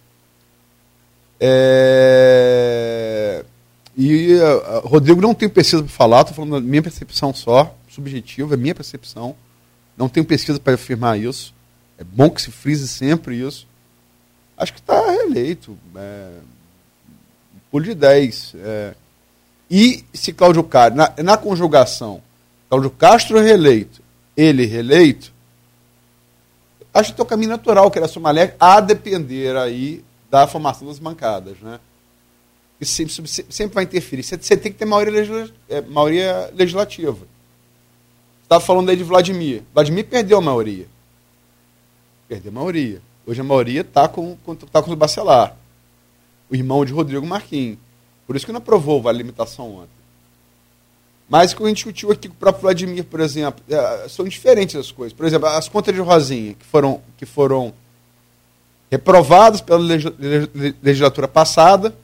É... E uh, Rodrigo não tem pesquisa para falar, estou falando da minha percepção só, subjetiva, é minha percepção. Não tenho pesquisa para afirmar isso. É bom que se frise sempre isso. Acho que está reeleito. É, por de 10. É. E se Cláudio Castro, na, na conjugação, Cláudio Castro reeleito, ele reeleito, acho que tem o caminho natural, que era Somalé, a depender aí da formação das bancadas. Né? E sempre, sempre vai interferir. Você, você tem que ter maioria, é, maioria legislativa. Estava falando aí de Vladimir. Vladimir perdeu a maioria. Perdeu a maioria. Hoje a maioria está com, com, tá com o Bacelar, o irmão de Rodrigo Marquinhos. Por isso que não aprovou a limitação ontem. Mas o que a gente discutiu aqui com o próprio Vladimir, por exemplo, é, são diferentes as coisas. Por exemplo, as contas de Rosinha, que foram, que foram reprovadas pela legislatura passada,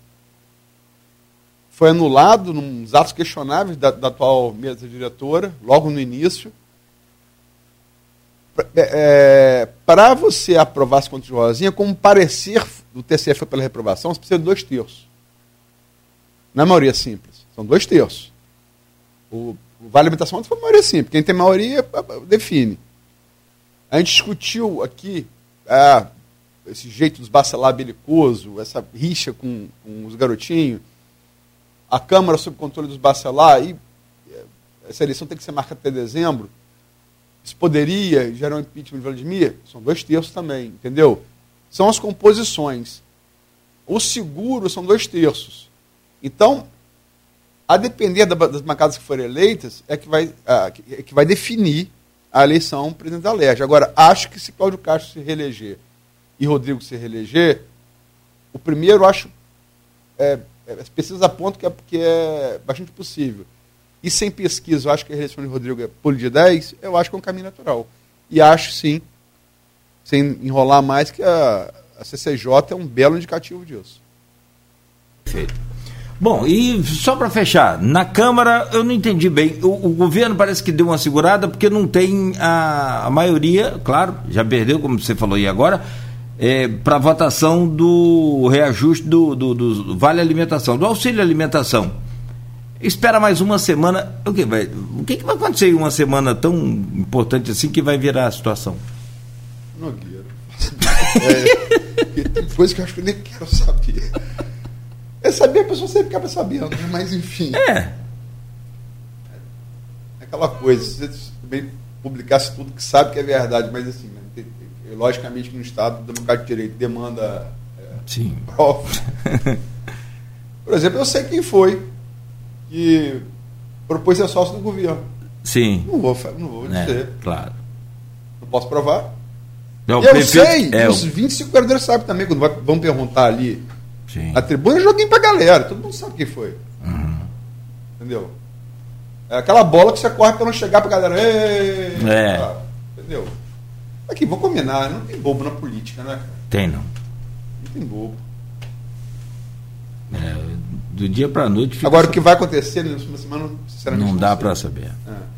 foi anulado nos atos questionáveis da, da atual mesa diretora, logo no início. É, para você aprovar as contas de Rosinha, como parecer do TCE foi pela reprovação, você precisa de dois terços. Não é maioria simples, são dois terços. O, o Vale Alimentação foi maioria simples, quem tem maioria define. A gente discutiu aqui ah, esse jeito dos bacelar belicoso, essa rixa com, com os garotinhos a Câmara sob controle dos Bacelar, e essa eleição tem que ser marcada até dezembro, isso poderia gerar um impeachment de Vladimir? São dois terços também, entendeu? São as composições. O seguro são dois terços. Então, a depender das bancadas que forem eleitas, é que vai, é que vai definir a eleição presidente da LERJ. Agora, acho que se Cláudio Castro se reeleger e Rodrigo se reeleger, o primeiro acho é, é, as pesquisas apontam que é, que é bastante possível. E sem pesquisa, eu acho que a reeleição de Rodrigo é pulo de 10, eu acho que é um caminho natural. E acho sim, sem enrolar mais, que a, a CCJ é um belo indicativo disso. Perfeito. Bom, e só para fechar, na Câmara eu não entendi bem. O, o, governo parece que deu uma segurada porque não tem a, a maioria, claro, já perdeu, como você falou aí agora, é, para votação do reajuste do, do, do, Vale Alimentação, do auxílio alimentação. Espera mais uma semana. O que vai, o que, que vai acontecer em uma semana tão importante assim que vai virar a situação? Nogueira. É, tem coisa que eu acho que eu nem quero saber. É saber, a pessoa sempre acaba sabendo, né? mas enfim. É. é aquela coisa, se você também publicasse tudo que sabe que é verdade, mas assim, né? logicamente que no Estado Democrático de Direito demanda é, Sim. prova. Por exemplo, eu sei quem foi que propôs ser sócio do governo. Sim. Não vou, não vou é, dizer. claro. Não posso provar. Não, eu sei, é, os 25 vereadores sabem também, quando vão perguntar ali Sim. a tribuna, eu joguei pra galera, todo mundo sabe quem foi. Uhum. Entendeu? É aquela bola que você corre para não chegar pra galera. é. Entendeu? Aqui, vou combinar, não tem bobo na política, né? Tem não. Não tem bobo. É, do dia para noite. Agora, o que vai acontecer na próxima semana, sinceramente. Não dá para saber. É.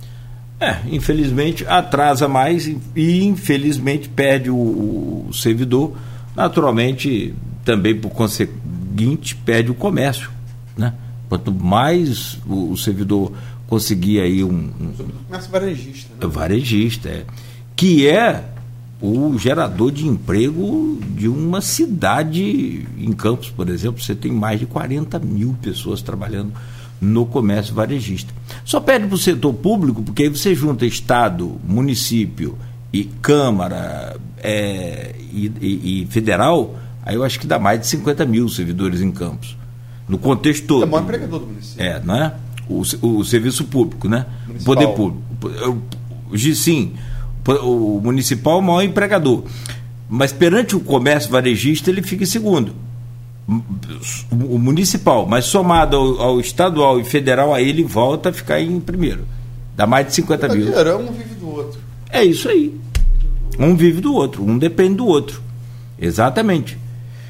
é. infelizmente atrasa mais e infelizmente perde o, o, servidor. Naturalmente, também por conseguinte, perde o comércio. Né? Quanto mais o, o servidor conseguir aí um. um comércio varejista. Né? Varejista, é. Que é o gerador de emprego de uma cidade em Campos, por exemplo, você tem mais de 40 mil pessoas trabalhando no comércio varejista. Só pede para o setor público, porque aí você junta Estado, município e Câmara é, e, e, e, federal, aí eu acho que dá mais de 50 mil servidores em Campos. No contexto todo. É o maior empregador do município. É, não é? O, o serviço público, né? O poder público. Sim o municipal é o maior empregador. Mas perante o comércio varejista, ele fica em segundo. O municipal, mas somado ao, ao estadual e federal, aí ele volta a ficar em primeiro. Dá mais de 50 mil. Um vive do outro. É isso aí. Um vive do outro, um depende do outro. Exatamente.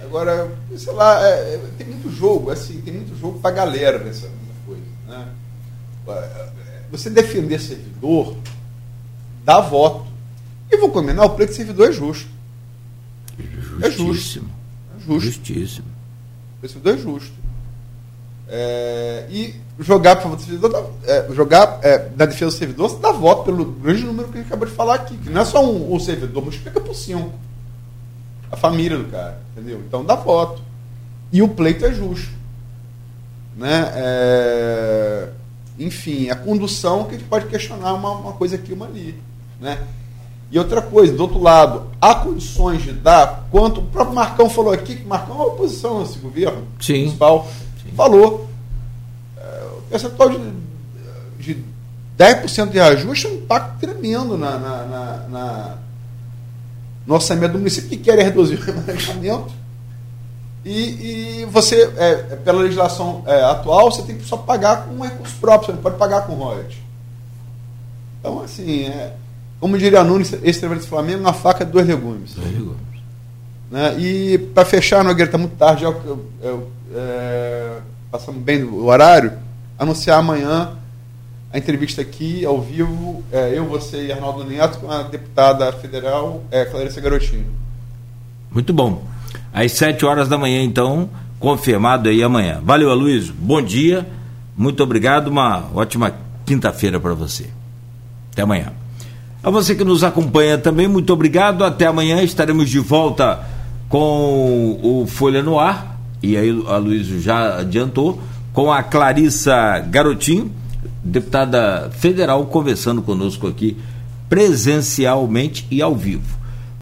Agora, sei lá, é, é tem muito jogo, assim, tem muito jogo para galera nessa coisa. Né? Você defender servidor dá voto. E vou combinar, o pleito de servidor é justo. É justo. É justo. Justíssimo. O servidor é justo. É, e jogar para o servidor, é, jogar é, na defesa do servidor, dá voto pelo grande número que a gente acabou de falar aqui, que não é só um, um servidor, multiplica por cinco. A família do cara, entendeu? Então dá voto. E o pleito é justo. Né? É, enfim, a condução que a gente pode questionar uma, uma coisa aqui, uma ali. Né? E outra coisa, do outro lado, há condições de dar quanto. O próprio Marcão falou aqui, que Marcão é uma oposição nesse governo Sim. municipal. Sim. Falou. É, o percentual de, de 10% de ajuste é um impacto tremendo na, na, na, na, no orçamento do município que quer reduzir o remanejamento. E, e você, é, pela legislação é, atual, você tem que só pagar com recursos próprios, você não pode pagar com royalties. Então, assim, é, como diria Nunes, esse trabalho do Flamengo, uma faca de dois legumes. Dois legumes. Né? E para fechar, Nogueira, está muito tarde, eu, eu, eu, é, passamos bem do horário, anunciar amanhã a entrevista aqui, ao vivo, é, eu, você e Arnaldo Neto, com a deputada federal é, Clarissa Garotinho. Muito bom. Às 7 horas da manhã, então, confirmado aí amanhã. Valeu, Aloysio. Bom dia, muito obrigado, uma ótima quinta-feira para você. Até amanhã. A você que nos acompanha também, muito obrigado. Até amanhã estaremos de volta com o Folha no Ar. E aí a Luiz já adiantou, com a Clarissa Garotinho, deputada federal, conversando conosco aqui presencialmente e ao vivo.